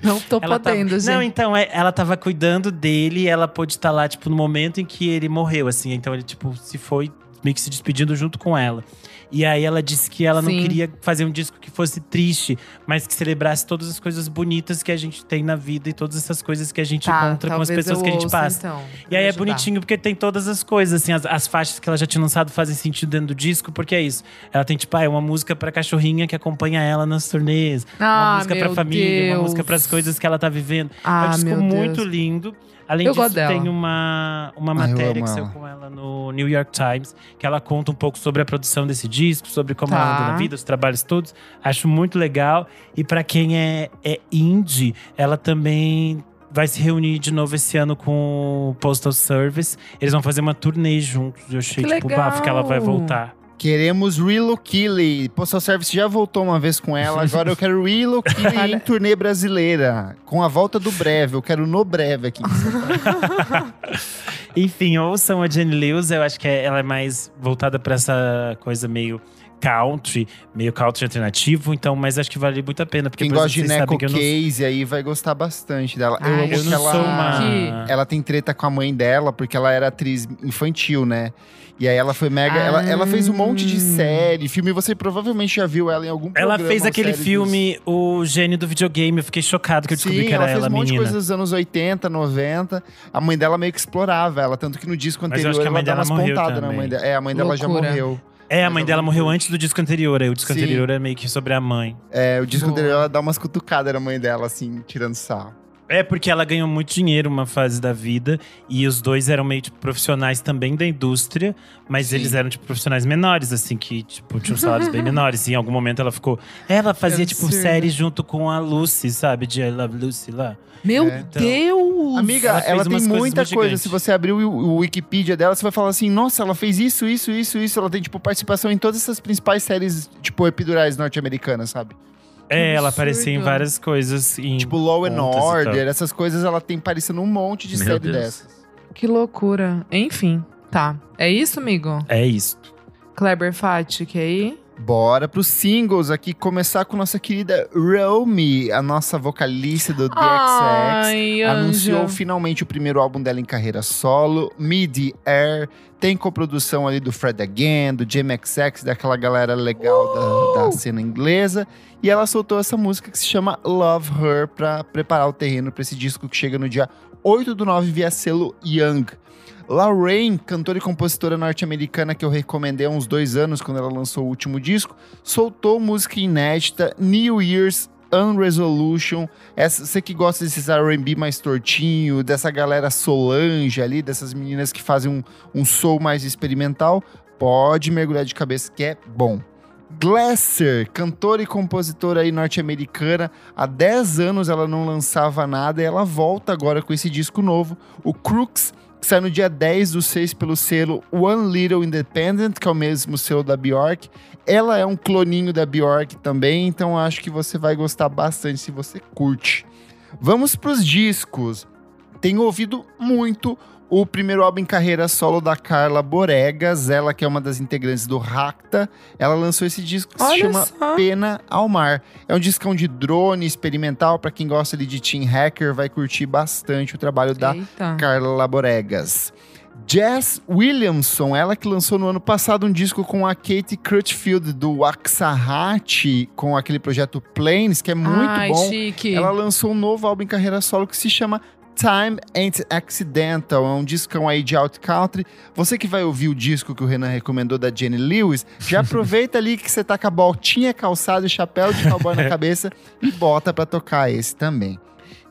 Não tô Ela tava- podendo, gente. Não, então, é, ela tava cuidando dele e ela pôde estar lá, tipo, no momento em que ele morreu, assim. Então ele, tipo, se foi meio que se despedindo junto com ela. E aí ela disse que ela não Sim. queria fazer um disco que fosse triste, mas que celebrasse todas as coisas bonitas que a gente tem na vida e todas essas coisas que a gente Tá, encontra com as pessoas que a gente ouça, passa. Então, E aí é bonitinho porque tem todas as coisas, assim, as, as faixas que ela já tinha lançado fazem sentido dentro do disco, porque é isso. Ela tem, tipo, ah, é uma música pra cachorrinha que acompanha ela nas turnês, uma Ah, música pra meu família, uma Deus. música pras coisas que ela tá vivendo. é Ah, um disco meu muito lindo. Além Eu disso, tem uma, uma Ah, matéria que saiu com ela no New York Times, que ela conta um pouco sobre a produção desse disco, sobre como Tá. ela anda na vida, os trabalhos todos. Acho muito legal. E pra quem é, é indie, ela também vai se reunir de novo esse ano com o Postal Service. Eles vão fazer uma turnê juntos. Eu achei, Que tipo, bafo que ela vai legal. voltar. Queremos Rilo Killy. Postal Service já voltou uma vez com ela, agora eu quero Rilo Killy em turnê brasileira. Com a volta do breve, eu quero no breve aqui. Enfim, ouçam a Jenny Lewis. Eu acho que é- ela é mais voltada pra essa coisa meio country, meio country alternativo. Então, mas acho que vale muito a pena. Porque Quem gosta de Neco eu não- Case aí vai gostar bastante dela. eu Ai, amo Eu que não ela, sou uma. Ela tem treta com a mãe dela, porque ela era atriz infantil, né? E aí ela foi mega. Ela, ela fez um monte de Ah. série, filme. Você provavelmente já viu ela em algum Ela programa fez ou aquele filme, O Gênio do Videogame. Eu fiquei chocado que eu descobri Sim, que era ela fez ela, um monte de coisa dos anos 80, 90. A mãe dela meio que explorava ela, tanto que no disco Mas eu anterior acho que a ela mãe dá dela umas pontadas na mãe dela. É, a mãe dela já Loucura. morreu. É, a mãe dela morreu antes do disco anterior. Aí o disco Sim. anterior é meio que sobre a mãe. É, o disco Boa. anterior ela dá umas cutucadas na mãe dela, assim, tirando sarro. É porque ela ganhou muito dinheiro uma fase da vida e os dois eram meio tipo, profissionais também da indústria, mas Sim. eles eram tipo profissionais menores, assim, que tipo, tinham salários bem menores. E em algum momento ela ficou. Ela fazia tipo absurdo. série junto com a Lucy, sabe? De I Love Lucy lá. Meu É. Então- Deus! Amiga, ela ela, tem muita coisa. gigantes. Se você abrir o, o Wikipedia dela, você vai falar assim: nossa, ela fez isso, isso, isso, isso. Ela tem, tipo, participação em todas essas principais séries, tipo, epidurais norte-americanas, sabe? É, ela aparecia em várias coisas. Em Tipo, Law and. Order, essas coisas ela tem parecendo um monte de Meu série Deus. dessas. Que loucura. Enfim, tá. É isso, amigo? É isso. Kleber Fati, que aí? Bora pros singles aqui, começar com nossa querida Romy, a nossa vocalista do The Ai, Anunciou anja. finalmente o primeiro álbum dela em carreira solo, Midi Air. Tem coprodução ali do Fred Again, do Jamie XX, daquela galera legal da, da cena inglesa. E ela soltou essa música que se chama Love Her pra preparar o terreno para esse disco que chega no dia 8 do 9 via selo Young. Lorraine, cantora e compositora norte-americana que eu recomendei há uns dois anos, quando ela lançou o último disco, soltou música inédita New Year's Unresolution. Essa, você que gosta desses R&B mais tortinho, dessa galera Solange ali, dessas meninas que fazem um, um soul mais experimental, pode mergulhar de cabeça que é bom. Glasser, cantora e compositora norte-americana, há 10 anos ela não lançava nada e ela volta agora com esse disco novo, o Crooks, sai no dia 10 do 6 pelo selo One Little Independent, que é o mesmo selo da Bjork. Ela é um cloninho da Bjork também, então acho que você vai gostar bastante se você curte. Vamos pros discos. Tenho ouvido muito o primeiro álbum em carreira solo da Carla Boregas, ela que é uma das integrantes do Racta.Ela lançou esse disco que se Olha chama só. Pena ao Mar. É um discão de drone experimental, para quem gosta ali de Team Hacker, vai curtir bastante o trabalho da Eita. Carla Boregas. Jess Williamson, ela que lançou no ano passado um disco com a Kate Crutchfield do Axahati, com aquele projeto Planes, que é muito Ai, bom. chique. Ela lançou um novo álbum em carreira solo que se chama Time Ain't Accidental. É um discão aí de out country. Você que vai ouvir o disco que o Renan recomendou da Jenny Lewis, já aproveita ali que você tá com a botinha calçada e chapéu de cowboy na cabeça e bota pra tocar esse também.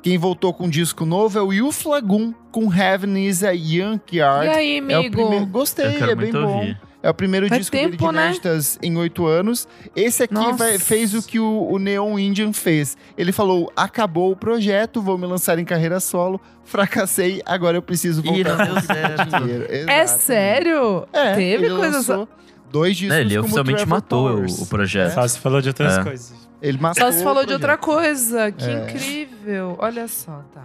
Quem voltou com um disco novo é o Yuf Lagoon, com Heaven is a Young E Yard. aí, É o amigo? primeiro, gostei, Eu quero é bem muito bom. ouvir. É o primeiro Faz disco dele de tempo, né? inéditas em oito anos. Esse aqui vai- fez o que o, o Neon Indian fez. Ele falou: acabou o projeto, vou me lançar em carreira solo, fracassei, agora eu preciso voltar E deu certo. dinheiro. É sério? É, Teve ele coisa lançou dois discos Né, ele como oficialmente Trevor matou o, Powers. o projeto. Só se falou de outras É. coisas. Ele matou Só se falou o de outra coisa. Que É. incrível. Olha só, tá.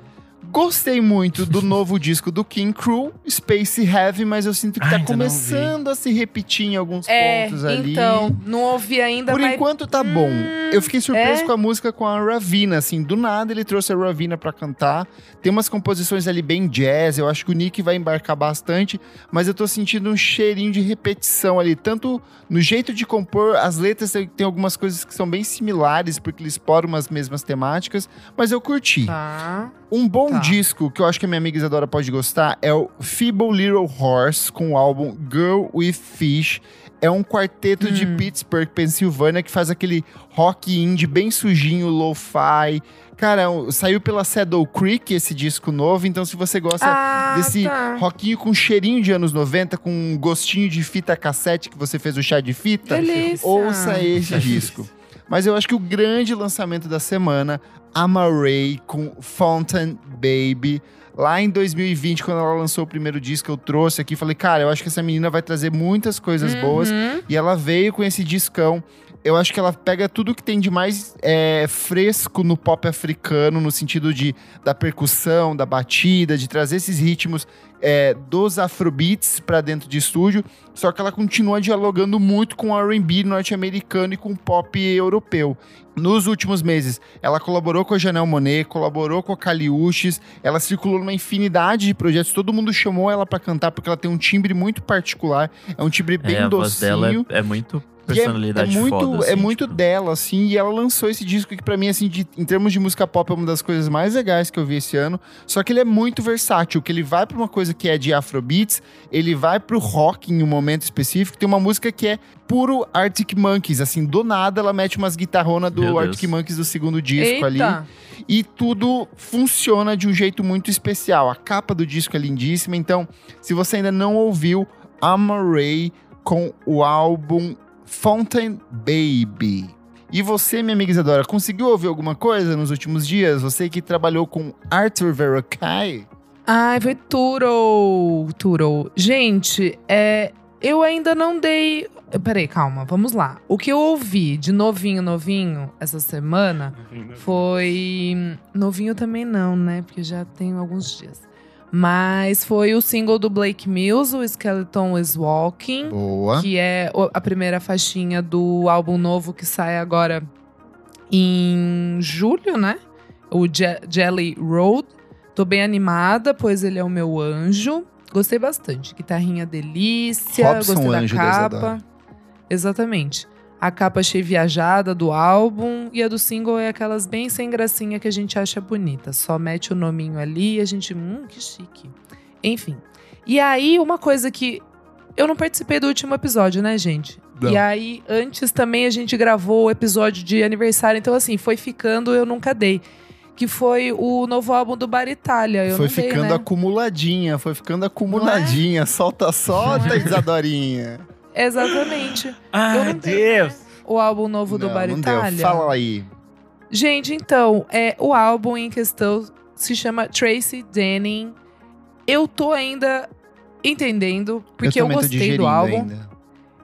Gostei muito do novo disco do King Crew, Space Heavy, mas eu sinto que Ah, tá ainda não começando a se repetir em alguns É, pontos ali. então, não ouvi ainda, Por mas... enquanto tá bom. Eu fiquei surpreso é? com a música com a Ravina, assim, do nada ele trouxe a Ravina pra cantar. Tem umas composições ali bem jazz, eu acho que o Nick vai embarcar bastante, mas eu tô sentindo um cheirinho de repetição ali, tanto no jeito de compor, as letras tem tem algumas coisas que são bem similares, porque eles exploram umas mesmas temáticas, mas eu curti. Tá. Um bom Tá. disco que eu acho que a minha amiga Isadora pode gostar é o Feeble Little Horse com o álbum Girl with Fish. É um quarteto de Hum. Pittsburgh, Pensilvânia, que faz aquele rock indie bem sujinho, lo-fi. Cara, é saiu pela Saddle Creek esse disco novo, então se você gosta Ah, desse tá. rockinho com cheirinho de anos 90, com um gostinho de fita cassete que você fez o chá de fita, Delícia. ouça esse disco. Mas eu acho que o grande lançamento da semana, Amaray com Fountain Baby. Lá em 2020, quando ela lançou o primeiro disco, eu trouxe aqui e falei, cara, eu acho que essa menina vai trazer muitas coisas boas. Uhum. E ela veio com esse discão. Eu acho que ela pega tudo que tem de mais é, fresco no pop africano, no sentido de da percussão, da batida, de trazer esses ritmos é, dos afrobeats pra dentro de estúdio. Só que ela continua dialogando muito com R&B norte-americano e com pop europeu. Nos últimos meses, ela colaborou com a Janelle Monet, colaborou com a Caliuches, ela circulou numa infinidade de projetos. Todo mundo chamou ela pra cantar porque ela tem um timbre muito particular. É um timbre bem É, a voz docinho. dela é, é muito É- personalidade é, muito, foda, assim, é muito tipo. dela, assim, e ela lançou esse disco que pra mim, assim, de- em termos de música pop, é uma das coisas mais legais que eu vi esse ano. Só que ele é muito versátil, que ele vai pra uma coisa que é de afrobeats, ele vai pro rock em um momento específico. Tem uma música que é puro Arctic Monkeys, assim, do nada ela mete umas guitarronas do. Arctic Monkeys do segundo disco ali. Eita. E tudo funciona de um jeito muito especial. A capa do disco é lindíssima. Então, se você ainda não ouviu, Amaray com o álbum Fountain Baby. E você, minha amiga Isadora, conseguiu ouvir alguma coisa nos últimos dias? Você que trabalhou com Arthur Verocai? Ai, foi Turo. Turo. Gente, é, eu ainda não dei. Peraí, calma, vamos lá. O que eu ouvi de novinho, novinho essa semana foi. Novinho também não, né? Porque já tem alguns dias. Mas foi o single do Blake Mills, o Skeleton is Walking. Boa. que é a primeira faixinha do álbum novo que sai agora em julho, né? O Je- Jelly Road. Tô bem animada, pois ele é o meu anjo. Gostei bastante. Guitarrinha delícia, Robson, gostei da anjo capa. Exatamente. A capa achei viajada do álbum e a do single é aquelas bem sem gracinha que a gente acha bonita. Só mete o nominho ali e a gente, hum, que chique. Enfim. E aí, uma coisa que eu não participei do último episódio, né, gente? Não. E aí, antes também a gente gravou o episódio de aniversário, então assim, foi ficando, eu nunca dei. Que foi o novo álbum do Bar Itália. Eu foi não dei, ficando né? acumuladinha, foi ficando acumuladinha. Solta, solta, Não é? Isadorinha. Exatamente. Eu Ai, Deus! O álbum novo do Não, Bar não deu. Itália. Fala aí. Gente, então, é, o álbum em questão se chama Tracy Denning. Eu tô ainda entendendo, porque eu, tô gostei do álbum. ainda.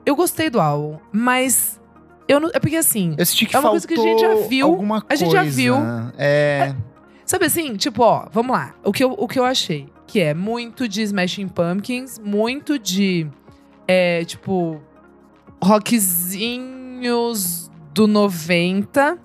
Eu gostei do álbum, mas eu não. É porque assim, Eu senti que É uma coisa que a gente já viu, alguma coisa. a gente já viu. É. sabe assim, tipo, ó, vamos lá. O que eu, o que eu achei? Que é muito de Smashing Pumpkins, muito de. É, tipo. Rockzinhos do 90.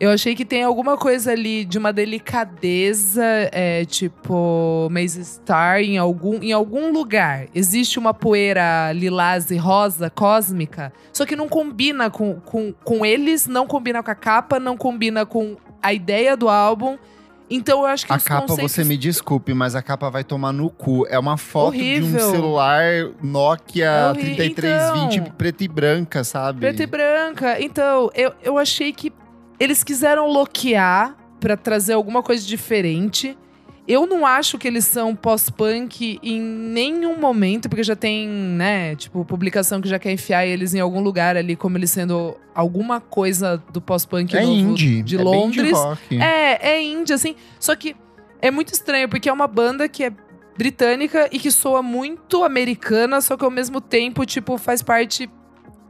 Eu achei que tem alguma coisa ali de uma delicadeza, é, tipo Maze Star, em algum, em algum lugar. Existe uma poeira lilás e rosa cósmica, só que não combina com, com, com eles, não combina com a capa, não combina com a ideia do álbum. Então eu acho que A capa, conceitos... você me desculpe, mas a capa vai tomar no cu. É uma foto de um Horrível. celular Nokia Horri- 3320 então. preto e branca, sabe? Preta e branca. Então, eu, eu achei que eles quiseram loquear pra trazer alguma coisa diferente. Eu não acho que eles são pós-punk em nenhum momento, porque já tem, né, tipo, publicação que já quer enfiar eles em algum lugar ali, como eles sendo alguma coisa do pós-punk É indie. de é bem Londres. de rock. É, é indie, assim. Só que é muito estranho, porque é uma banda que é britânica e que soa muito americana, só que ao mesmo tempo, tipo, faz parte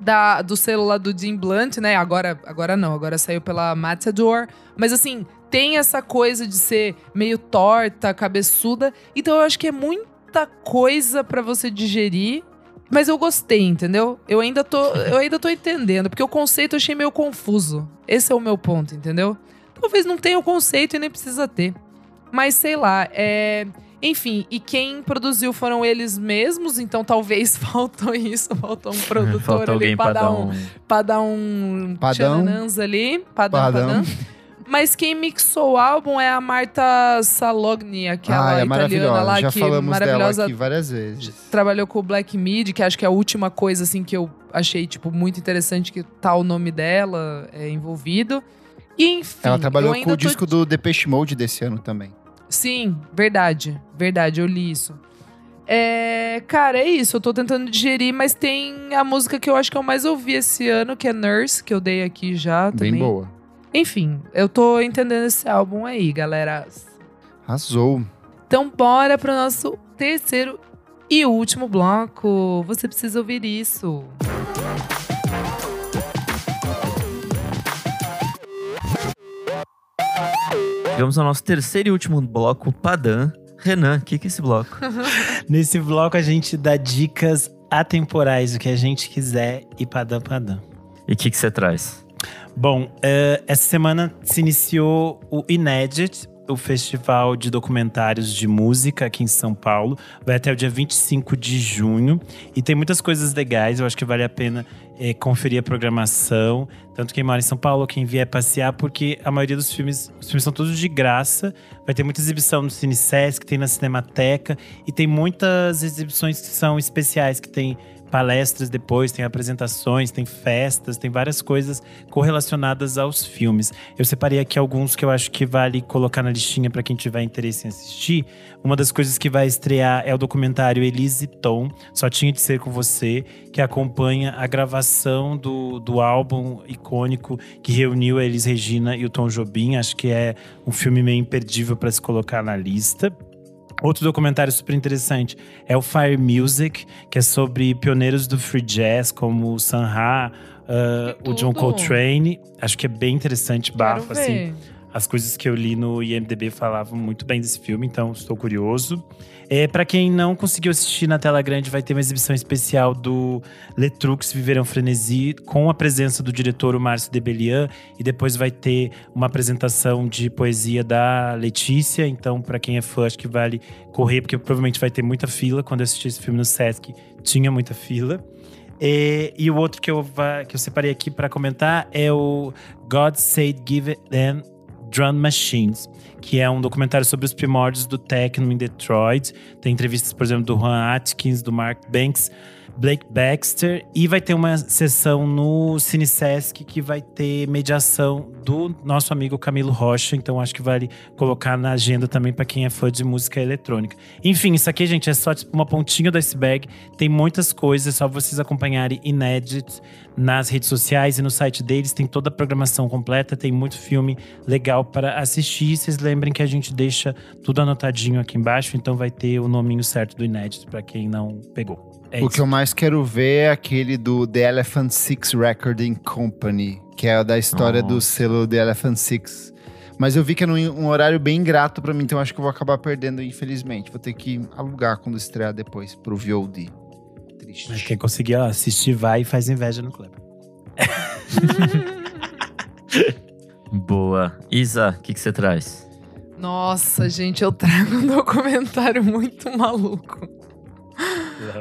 da, do selo lá do Dean Blunt, né? Agora, agora não, agora saiu pela Matador. Mas assim, tem essa coisa de ser meio torta, cabeçuda. Então eu acho que é muita coisa pra você digerir. Mas eu gostei, entendeu? Eu ainda tô, eu ainda tô entendendo, porque o conceito eu achei meio confuso. Esse é o meu ponto, entendeu? Talvez não tenha o conceito e nem precisa ter. Mas sei lá, é. Enfim, e quem produziu foram eles mesmos, então talvez faltou isso, faltou um produtor Falta ali alguém pra, pra dar um, um. pra dar um Padão. ali. Padão, Padão. padão. Mas quem mixou o álbum é a Marta Salogni, aquela ah, é italiana lá Já que falamos dela maravilhosa aqui várias vezes. trabalhou com o Black Mid, que acho que é a última coisa assim que eu achei tipo muito interessante que tá o nome dela é, envolvido. E enfim, Ela trabalhou com o tô- disco do Depeche Mode desse ano também. Sim, verdade, verdade, eu li isso. É, cara, é isso, eu tô tentando digerir, mas tem a música que eu acho que eu mais ouvi esse ano, que é Nurse, que eu dei aqui já também. Bem boa. Enfim, eu tô entendendo esse álbum aí, galera. Arrasou. Então, bora pro nosso terceiro e último bloco. Você precisa ouvir isso. Chegamos ao nosso terceiro e último bloco, Padã. Renan, o que, que é esse bloco? Nesse bloco a gente dá dicas atemporais do que a gente quiser e padam padam. E o que, que você traz? Bom, eh, essa semana se iniciou o Inédit, o festival de documentários de música aqui em São Paulo. Vai até o dia 25 de junho. E tem muitas coisas legais, eu acho que vale a pena eh, conferir a programação. Tanto quem mora em São Paulo, quem vier passear, porque a maioria dos filmes, os filmes são todos de graça. Vai ter muita exibição no Cine Sesc, tem na Cinemateca. E tem muitas exibições que são especiais, que tem palestras depois, tem apresentações, tem festas, tem várias coisas correlacionadas aos filmes. Eu separei aqui alguns que eu acho que vale colocar na listinha para quem tiver interesse em assistir. Uma das coisas que vai estrear é o documentário Elise Tom, Só Tinha de Ser Com Você, que acompanha a gravação do, do álbum icônico que reuniu a Elis Regina e o Tom Jobim. Acho que é um filme meio imperdível para se colocar na lista. Outro documentário super interessante é o Fire Music, que é sobre pioneiros do free jazz, como o Sun Ra, uh, Que o John! Coltrane. Acho que é bem interessante, bafo, assim. As coisas que eu li no IMDB falavam muito bem desse filme, então estou curioso. É, para quem não conseguiu assistir na tela grande, vai ter uma exibição especial do Letrux Viveram Frenesi, com a presença do diretor o Márcio Debelian, e depois vai ter uma apresentação de poesia da Letícia. Então, para quem é fã, acho que vale correr, porque provavelmente vai ter muita fila. Quando eu assisti esse filme no Sesc, tinha muita fila. É, e o outro que eu, que eu separei aqui para comentar é o God Said Give Them Drum Machines, que é um documentário sobre os primórdios do techno em Detroit. Tem entrevistas, por exemplo, do Juan Atkins, do Mark Banks, Blake Baxter. E vai ter uma sessão no Cine Sesc que vai ter mediação do nosso amigo Camilo Rocha. Então acho que vale colocar na agenda também para quem é fã de música eletrônica. Enfim, isso aqui, gente, é só tipo, uma pontinha do iceberg. Tem muitas coisas, só vocês acompanharem Inédit nas redes sociais e no site deles. Tem toda a programação completa, tem muito filme legal para assistir. Vocês lembrem que a gente deixa tudo anotadinho aqui embaixo, então vai ter o nominho certo do Inédit para quem não pegou. É o isso. que eu mais quero ver é aquele do The Elephant Six Recording Company, que é da história Oh. do selo The Elephant Six. Mas eu vi que é num um horário bem ingrato pra mim, então acho que eu vou acabar perdendo, infelizmente. Vou ter que alugar quando estrear depois pro VOD. Triste. Mas quem conseguir assistir, vai e faz inveja no clube. Boa. Isa, o que que você traz? Nossa, gente, eu trago um documentário muito maluco.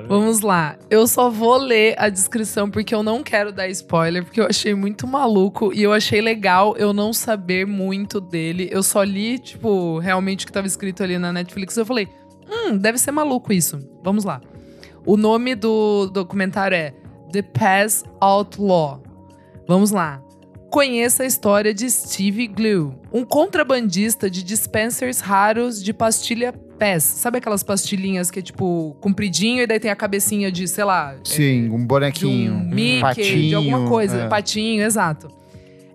Vamos lá. Eu só vou ler a descrição porque eu não quero dar spoiler, porque eu achei muito maluco e eu achei legal eu não saber muito dele. Eu só li, tipo, realmente o que estava escrito ali na Netflix. Eu falei, hum, deve ser maluco isso. Vamos lá. O nome do documentário é The Pass Outlaw. Vamos lá. Conheça a história de Steve Glue, um contrabandista de dispensers raros de pastilha Pass. Sabe aquelas pastilhinhas que é tipo compridinho e daí tem a cabecinha de, sei lá, Sim, um de bonequinho. um Mickey, patinho, de alguma coisa, é. patinho, exato.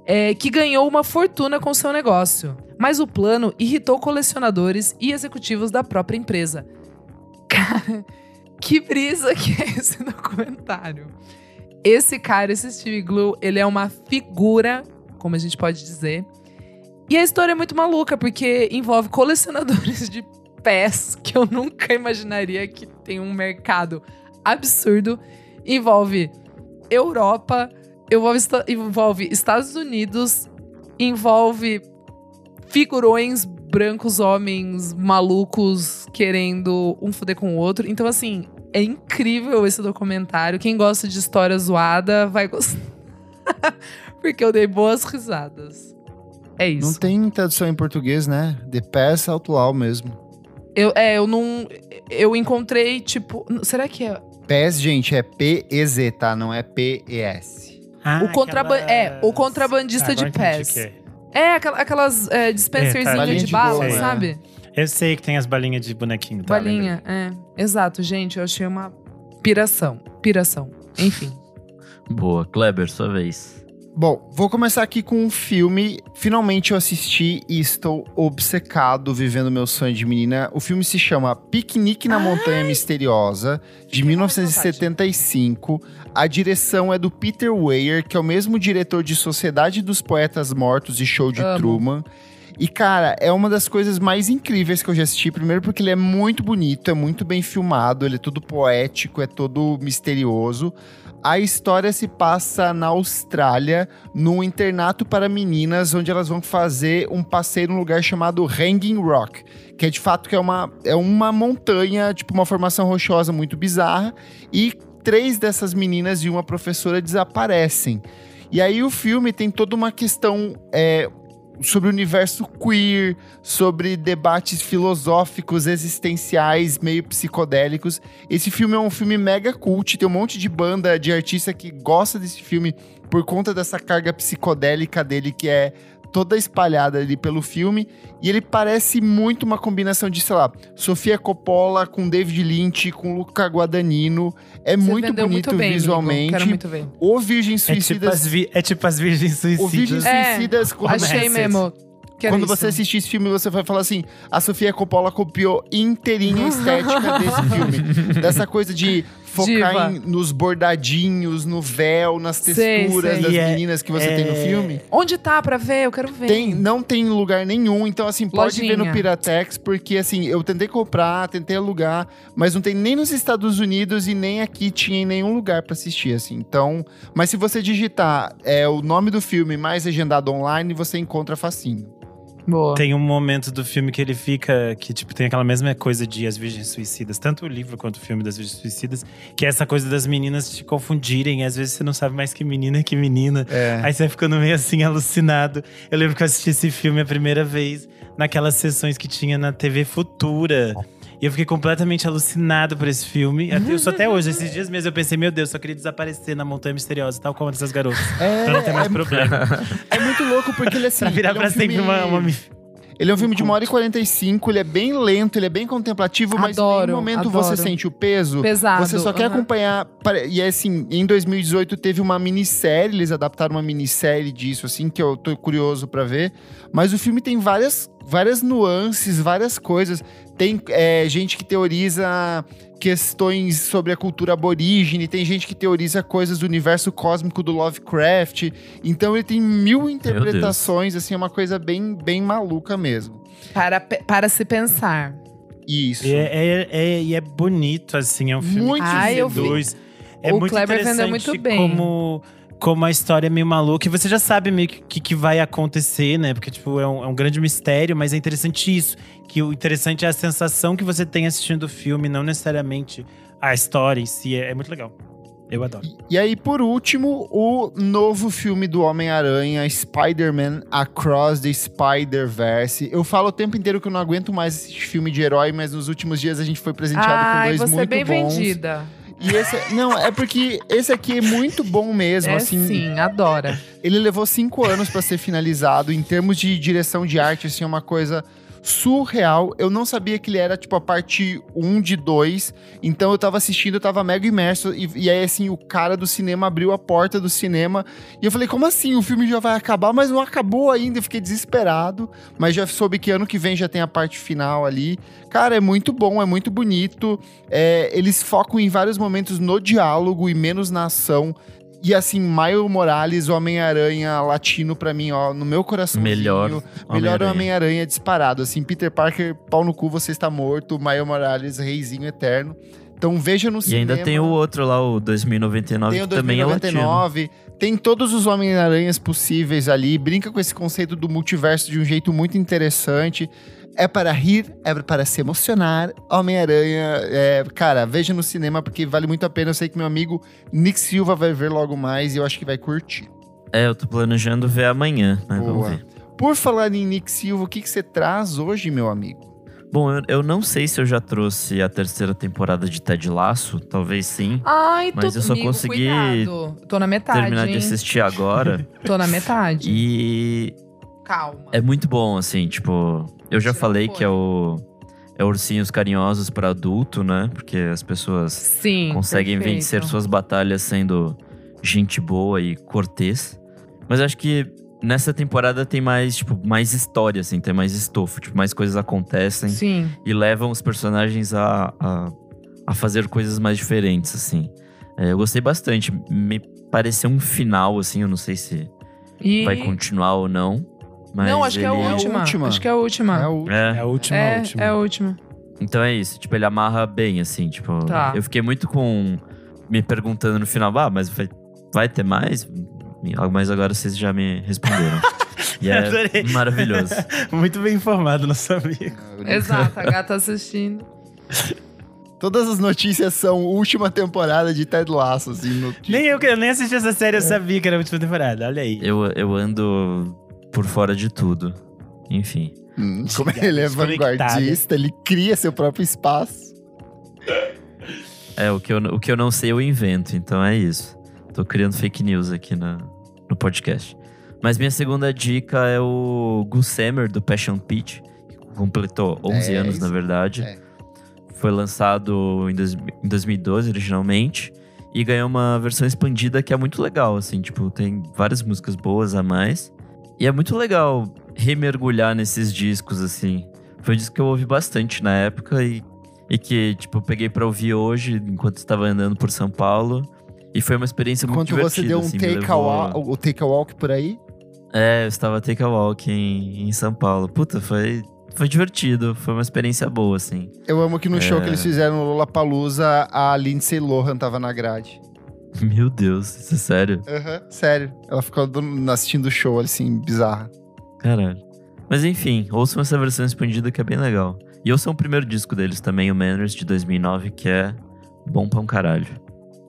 É, que ganhou uma fortuna com seu negócio. Mas o plano irritou colecionadores e executivos da própria empresa. Cara, que brisa que é esse documentário. Esse cara, esse Steve Glue, ele é uma figura, como a gente pode dizer. E a história é muito maluca, porque envolve colecionadores de pés, que eu nunca imaginaria que tem um mercado absurdo. Envolve Europa, envolve, envolve Estados Unidos, envolve figurões brancos, homens malucos querendo um fuder com o outro. Então, assim, é incrível esse documentário. Quem gosta de história zoada vai gostar. Porque eu dei boas risadas. É isso. Não tem tradução em português, né? The Pass Outlaw mesmo. Eu, é, eu não. Eu encontrei, tipo. Será que é. PES, gente, é P-E-Z, tá? Não é P-E-S. Ah, O contraban- aquelas- é, o contrabandista de pés. o que é. É, aquela- aquelas é, dispenserzinho balinha de, de bala, boa, sabe? Eu sei que tem as balinhas de bonequinho. Tá, Balinha, é. Exato, gente. Eu achei uma piração. Piração. Enfim. Boa. Kleber, sua vez. Bom, vou começar aqui com um filme. Finalmente eu assisti e estou obcecado vivendo meu sonho de menina. O filme se chama Piquenique na Montanha Misteriosa, de 1975. A direção é do Peter Weir, que é o mesmo diretor de Sociedade dos Poetas Mortos e Show de Amo. Truman. E, cara, é uma das coisas mais incríveis que eu já assisti. Primeiro, porque ele é muito bonito, é muito bem filmado, ele é todo poético, é todo misterioso. A história se passa na Austrália, num internato para meninas, onde elas vão fazer um passeio num lugar chamado Hanging Rock, que é de fato que é uma, é uma montanha, tipo uma formação rochosa muito bizarra, e três dessas meninas e uma professora desaparecem. E aí o filme tem toda uma questão é, sobre o universo queer, sobre debates filosóficos, existenciais, meio psicodélicos. Esse filme é um filme mega cult, tem um monte de banda de artista que gosta desse filme por conta dessa carga psicodélica dele que é toda espalhada ali pelo filme. E ele parece muito uma combinação de, sei lá, Sofia Coppola com David Lynch, com Luca Guadagnino. É Você muito bonito muito bem, visualmente. Quero muito ver. O Virgem É tipo, Suicidas. as vi- é tipo as virgens o Virgem suicidas. É, Suicidas quando Achei mesmo. Quero quando isso. você assistir esse filme, você vai falar assim: a Sofia Coppola copiou inteirinha a estética desse filme. Dessa coisa de focar em- nos bordadinhos, no véu, nas Sei, texturas sei. das E é- meninas que você tem no é- filme. Onde tá pra ver? Eu quero ver. Tem, não tem em lugar nenhum, então assim, pode ver no Lojinha. Piratex, porque assim, eu tentei comprar, tentei alugar, mas não tem nem nos Estados Unidos e nem aqui tinha em nenhum lugar pra assistir, assim. Então, mas se você digitar é, o nome do filme mais legendado online, você encontra facinho. Boa. Tem um momento do filme que ele fica. Que, tipo, tem aquela mesma coisa de As Virgens Suicidas, tanto o livro quanto o filme das Virgens Suicidas, que é essa coisa das meninas te confundirem. Às vezes você não sabe mais que menina é que menina. É. Aí você vai ficando meio assim, alucinado. Eu lembro que eu assisti esse filme a primeira vez naquelas sessões que tinha na TV Futura. E eu fiquei completamente alucinado por esse filme. Até- Eu sou até hoje. Esses dias mesmo eu pensei, meu Deus, só queria desaparecer na Montanha Misteriosa, tal como essas garotas. É, Pra não ter mais é- problema. É muito louco porque ele assim. pra virar ele é pra um sempre filme- uma, uma Ele é um filme de 1 hora e 45, ele é bem lento, ele é bem contemplativo, mas em Adoro, nenhum momento adoro. você sente o peso. Pesado. Você só quer aham. acompanhar. E assim, em 2018 teve uma minissérie, eles adaptaram uma minissérie disso, assim, que eu tô curioso pra ver. Mas o filme tem várias, várias nuances, várias coisas. Tem é, gente que teoriza questões sobre a cultura aborígene, tem gente que teoriza coisas do universo cósmico do Lovecraft. Então ele tem mil interpretações, assim, é uma coisa bem, bem maluca mesmo. Para, para se pensar. Isso. E é, é, é- é bonito, assim, é um filme Muito que Ai, eu vi. seduz. É O muito Kleber vendeu muito bem. como como a história é meio maluca. E você já sabe meio que que, que vai acontecer, né? Porque, tipo, é um, é um grande mistério, mas é interessante isso. Que o interessante é a sensação que você tem assistindo o filme, não necessariamente a história em si. É, é muito legal. Eu adoro. E aí, por último, o novo filme do Homem-Aranha, Spider-Man Across the Spider-Verse. Eu falo o tempo inteiro que eu não aguento mais esse filme de herói, mas nos últimos dias a gente foi presenteado Ai, com dois você é muito bem bons. vendida. E esse, não, é porque esse aqui é muito bom mesmo, É assim. sim, adora. Ele levou cinco anos pra ser finalizado. Em termos de direção de arte, assim, é uma coisa surreal. Eu não sabia que ele era, tipo, a parte 1 de 2. Então eu tava assistindo, eu tava mega imerso. E, e aí, assim, o cara do cinema abriu a porta do cinema. E eu falei, como assim? O filme já vai acabar? Mas não acabou ainda. Eu fiquei desesperado. Mas já soube que ano que vem já tem a parte final ali. Cara, é muito bom, é muito bonito. É, eles focam em vários momentos no diálogo e menos na ação. E assim, Miles Morales, o Homem-Aranha latino pra mim, ó, no meu coração. Melhor Melhor Homem-Aranha. Homem-Aranha disparado. Assim, Peter Parker, pau no cu, você está morto. Miles Morales, reizinho eterno. Então veja no E cinema. ainda tem o outro lá, o 2099, Tem o que também é latino. 2099, tem todos os Homem-Aranhas possíveis ali, brinca com esse conceito do multiverso de um jeito muito interessante. É para rir, é para se emocionar. Homem-Aranha, é, cara, veja no cinema porque vale muito a pena. Eu sei que meu amigo Nick Silva vai ver logo mais e eu acho que vai curtir. É, eu tô planejando ver amanhã, mas Boa. vamos ver. Por falar em Nick Silva, o que, que você traz hoje, meu amigo? Bom, eu, eu não sei se eu já trouxe a terceira temporada de Ted Laço, talvez sim. Ai, Mas tô, eu só amigo, consegui cuidado. Tô na metade, Terminar de hein? assistir agora. Tô na metade. e Calma. é muito bom, assim, tipo. Eu já falei que é o. É ursinhos carinhosos pra adulto, né? Porque as pessoas Sim, conseguem perfeito. vencer suas batalhas sendo gente boa e cortês. Mas acho que nessa temporada tem mais, tipo, mais história, assim, tem mais estofo, tipo, mais coisas acontecem Sim. e levam os personagens a, a, a fazer coisas mais diferentes, assim. É, eu gostei bastante. Me pareceu um final, assim, eu não sei se E... vai continuar ou não. Mas Não, acho que é a ele- última. última. Acho que é a última. É o É, É a última, é, a última. é a última. Então é isso, tipo, ele amarra bem, assim, tipo. Tá. Eu fiquei muito com. me perguntando no final, ah, mas vai, vai ter mais? Mas agora vocês já me responderam. E é Adorei. maravilhoso. Muito bem informado, nosso amigo. Exato, a gata assistindo. Todas as notícias são última temporada de Ted Lasso, assim. No... Nem eu, que eu nem assisti essa série, eu sabia que era a última temporada. Olha aí. Eu, eu ando por fora de tudo. Enfim. Hum, como ele é vanguardista, ele cria seu próprio espaço. É, o que, eu, o que eu não sei eu invento, então é isso. Tô criando fake news aqui na, no podcast. Mas minha segunda dica é o Gus Sammer, do Passion Peach, que completou 11 É, anos, isso- na verdade. é. Foi lançado em, dois- em 2012, originalmente. E ganhou uma versão expandida que é muito legal, assim. Tipo, tem várias músicas boas a mais. E é muito legal remergulhar nesses discos, assim. Foi um disco que eu ouvi bastante na época e, e que, tipo, eu peguei pra ouvir hoje, enquanto estava andando por São Paulo. E foi uma experiência muito Enquanto você divertida, deu um assim, take, a walk, o take a walk por aí, É, eu estava take a walk em, em São Paulo. Puta, foi, foi divertido. Foi uma experiência boa, assim. eu amo que no show É. que eles fizeram no Lollapalooza, a Lindsay Lohan tava na grade. Meu Deus, isso é sério? Aham, sério. Ela ficou do- assistindo o show, assim, bizarra. Caralho. Mas enfim, ouçam essa versão expandida que é bem legal. E ouçam o primeiro disco deles também, o Manners, de 2009, que é bom pra um caralho.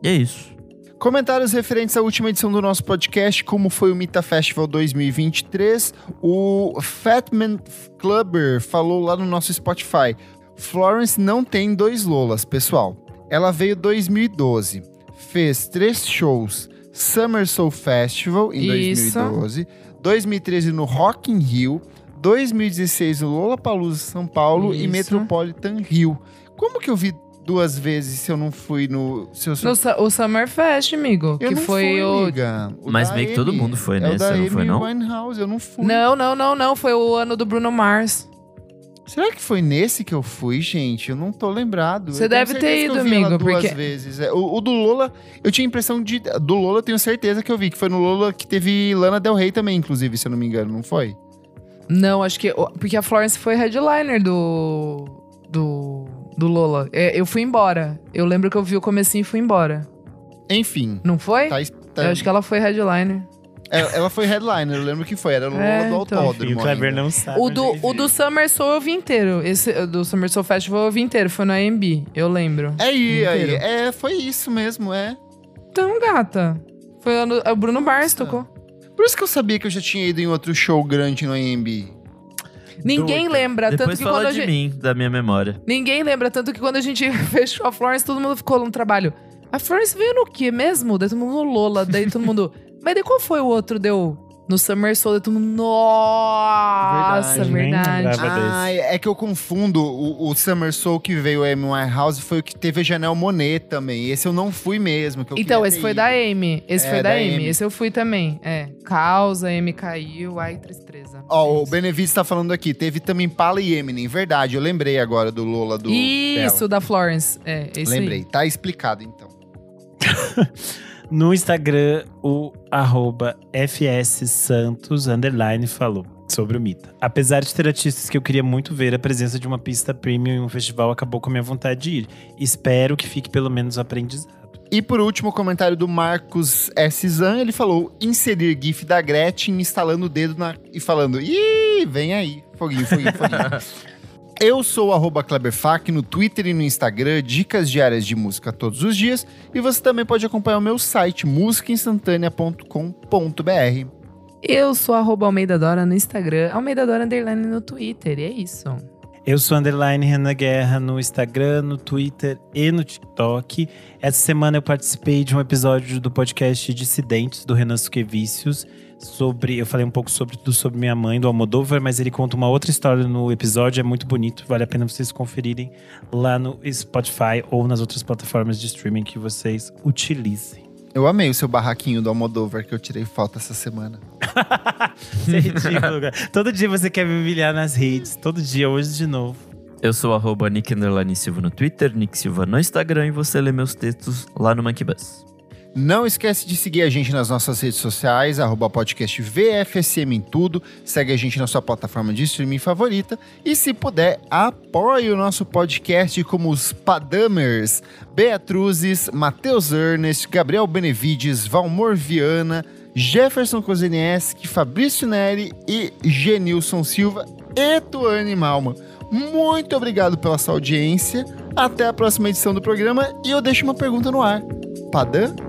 E é isso. Comentários referentes à última edição do nosso podcast, como foi o Mita Festival 2023. O Fatman Clubber falou lá no nosso Spotify. Florence não tem dois Lolas, pessoal. Ela veio 2012, fez três shows. Summer Soul Festival em Isso. 2012, 2013 no Rock in Rio, 2016 no Lollapalooza São Paulo e Isso. Metropolitan Rio. Como que eu vi duas vezes se eu não fui no... Se eu No, Su- o Summer Fest, amigo. eu que não foi fui, o. amiga. O Mas meio que todo mundo foi é o da não foi, não? Winehouse, eu não fui. Não, não, não, não. Foi o ano do Bruno Mars. Será que foi nesse que eu fui, gente? Eu não tô lembrado. Você Eu deve ter ido, amigo, duas porque- vezes. É, O, o do Lola, eu tinha a impressão de... Do Lola eu tenho certeza que eu vi, que foi no Lola que teve Lana Del Rey também, inclusive, se eu não me engano, não foi? Não, acho que. Porque a Florence foi headliner do. Do. Do Lola. É, Eu fui embora. Eu lembro que eu vi o comecinho e fui embora. Enfim, Não foi? tá, Tá- Eu acho que ela foi headliner. Ela, ela foi headliner, eu lembro que foi. Era no É, Lola do então. E Autódromo. o Kleber não sabe. O do, o do Summer Soul eu vi inteiro. Esse o do Summer Soul Festival eu vi inteiro. Foi no AMB, eu lembro. É aí. É, foi isso mesmo, é. Então, gata. Foi o Bruno Mars Nossa. tocou. Por isso que eu sabia que eu já tinha ido em outro show grande no AMB. Ninguém lembra, tanto Depois que fala quando a de gente. mim, da minha memória. Ninguém lembra, tanto que quando a gente fechou a Florence, todo mundo ficou no trabalho. A Florence veio no quê mesmo? Daí todo mundo no Lola, daí todo mundo. Mas daí qual foi o outro? Deu no Summer Soul, todo mundo. Nossa, Verdade, verdade. Ah, é que eu confundo. O, o Summer Soul que veio, o Amy Winehouse, foi o que teve a Janelle Monet também. Esse eu não fui mesmo. que eu Então, esse foi ido. da Amy. Esse É, foi da, da Amy. Amy. Esse eu fui também. É. Causa, Amy caiu, ai, tristeza. Ó, É o. Benevides tá falando aqui. Teve também Pala e Eminem. Verdade, eu lembrei agora do Lola do. Isso, dela. da Florence. É, esse aí. Lembrei. Tá explicado então. No Instagram, o arroba fssantos, underline, falou sobre o Mita. Apesar de ter artistas que eu queria muito ver, a presença de uma pista premium em um festival acabou com a minha vontade de ir. Espero que fique pelo menos aprendizado. E por último, o comentário do Marcos S. Zan, ele falou: inserir GIF da Gretchen instalando o dedo na, e falando: Ih, vem aí. Foguinho, foguinho, foguinho. Eu sou o arroba Kleberfac no Twitter e no Instagram, dicas diárias de música todos os dias. E você também pode acompanhar o meu site, musicainstantanea.com.br. Eu sou arroba Almeida Dora no Instagram, Almeida Dora Underline no Twitter. E é isso. Eu sou underline Renan Guerra no Instagram, no Twitter e no TikTok. Essa semana eu participei de um episódio do podcast Dissidentes do Renan Suquevicius. Sobre, eu falei um pouco sobre do sobre minha mãe, do Almodóvar, mas ele conta uma outra história no episódio, é muito bonito, vale a pena vocês conferirem lá no Spotify ou nas outras plataformas de streaming que vocês utilizem. Eu amei o seu barraquinho do Almodóvar que eu tirei foto essa semana. Isso é ridículo, cara. Todo dia você quer me humilhar nas redes, todo dia, hoje de novo. Eu sou arroba Nick Silva no Twitter, Nick Silva no Instagram e você lê meus textos lá no Monkey Bus. Não esquece de seguir a gente nas nossas redes sociais, arroba podcast VFSM em tudo. Segue a gente na sua plataforma de streaming favorita. E se puder, apoie o nosso podcast como os Padamers, Beatruzes, Matheus Ernest, Gabriel Benevides, Valmor Viana, Jefferson Kozenieski, Fabrício Neri e Genilson Silva e Tuane Malma. Muito obrigado pela sua audiência. Até a próxima edição do programa. E eu deixo uma pergunta no ar. Padam?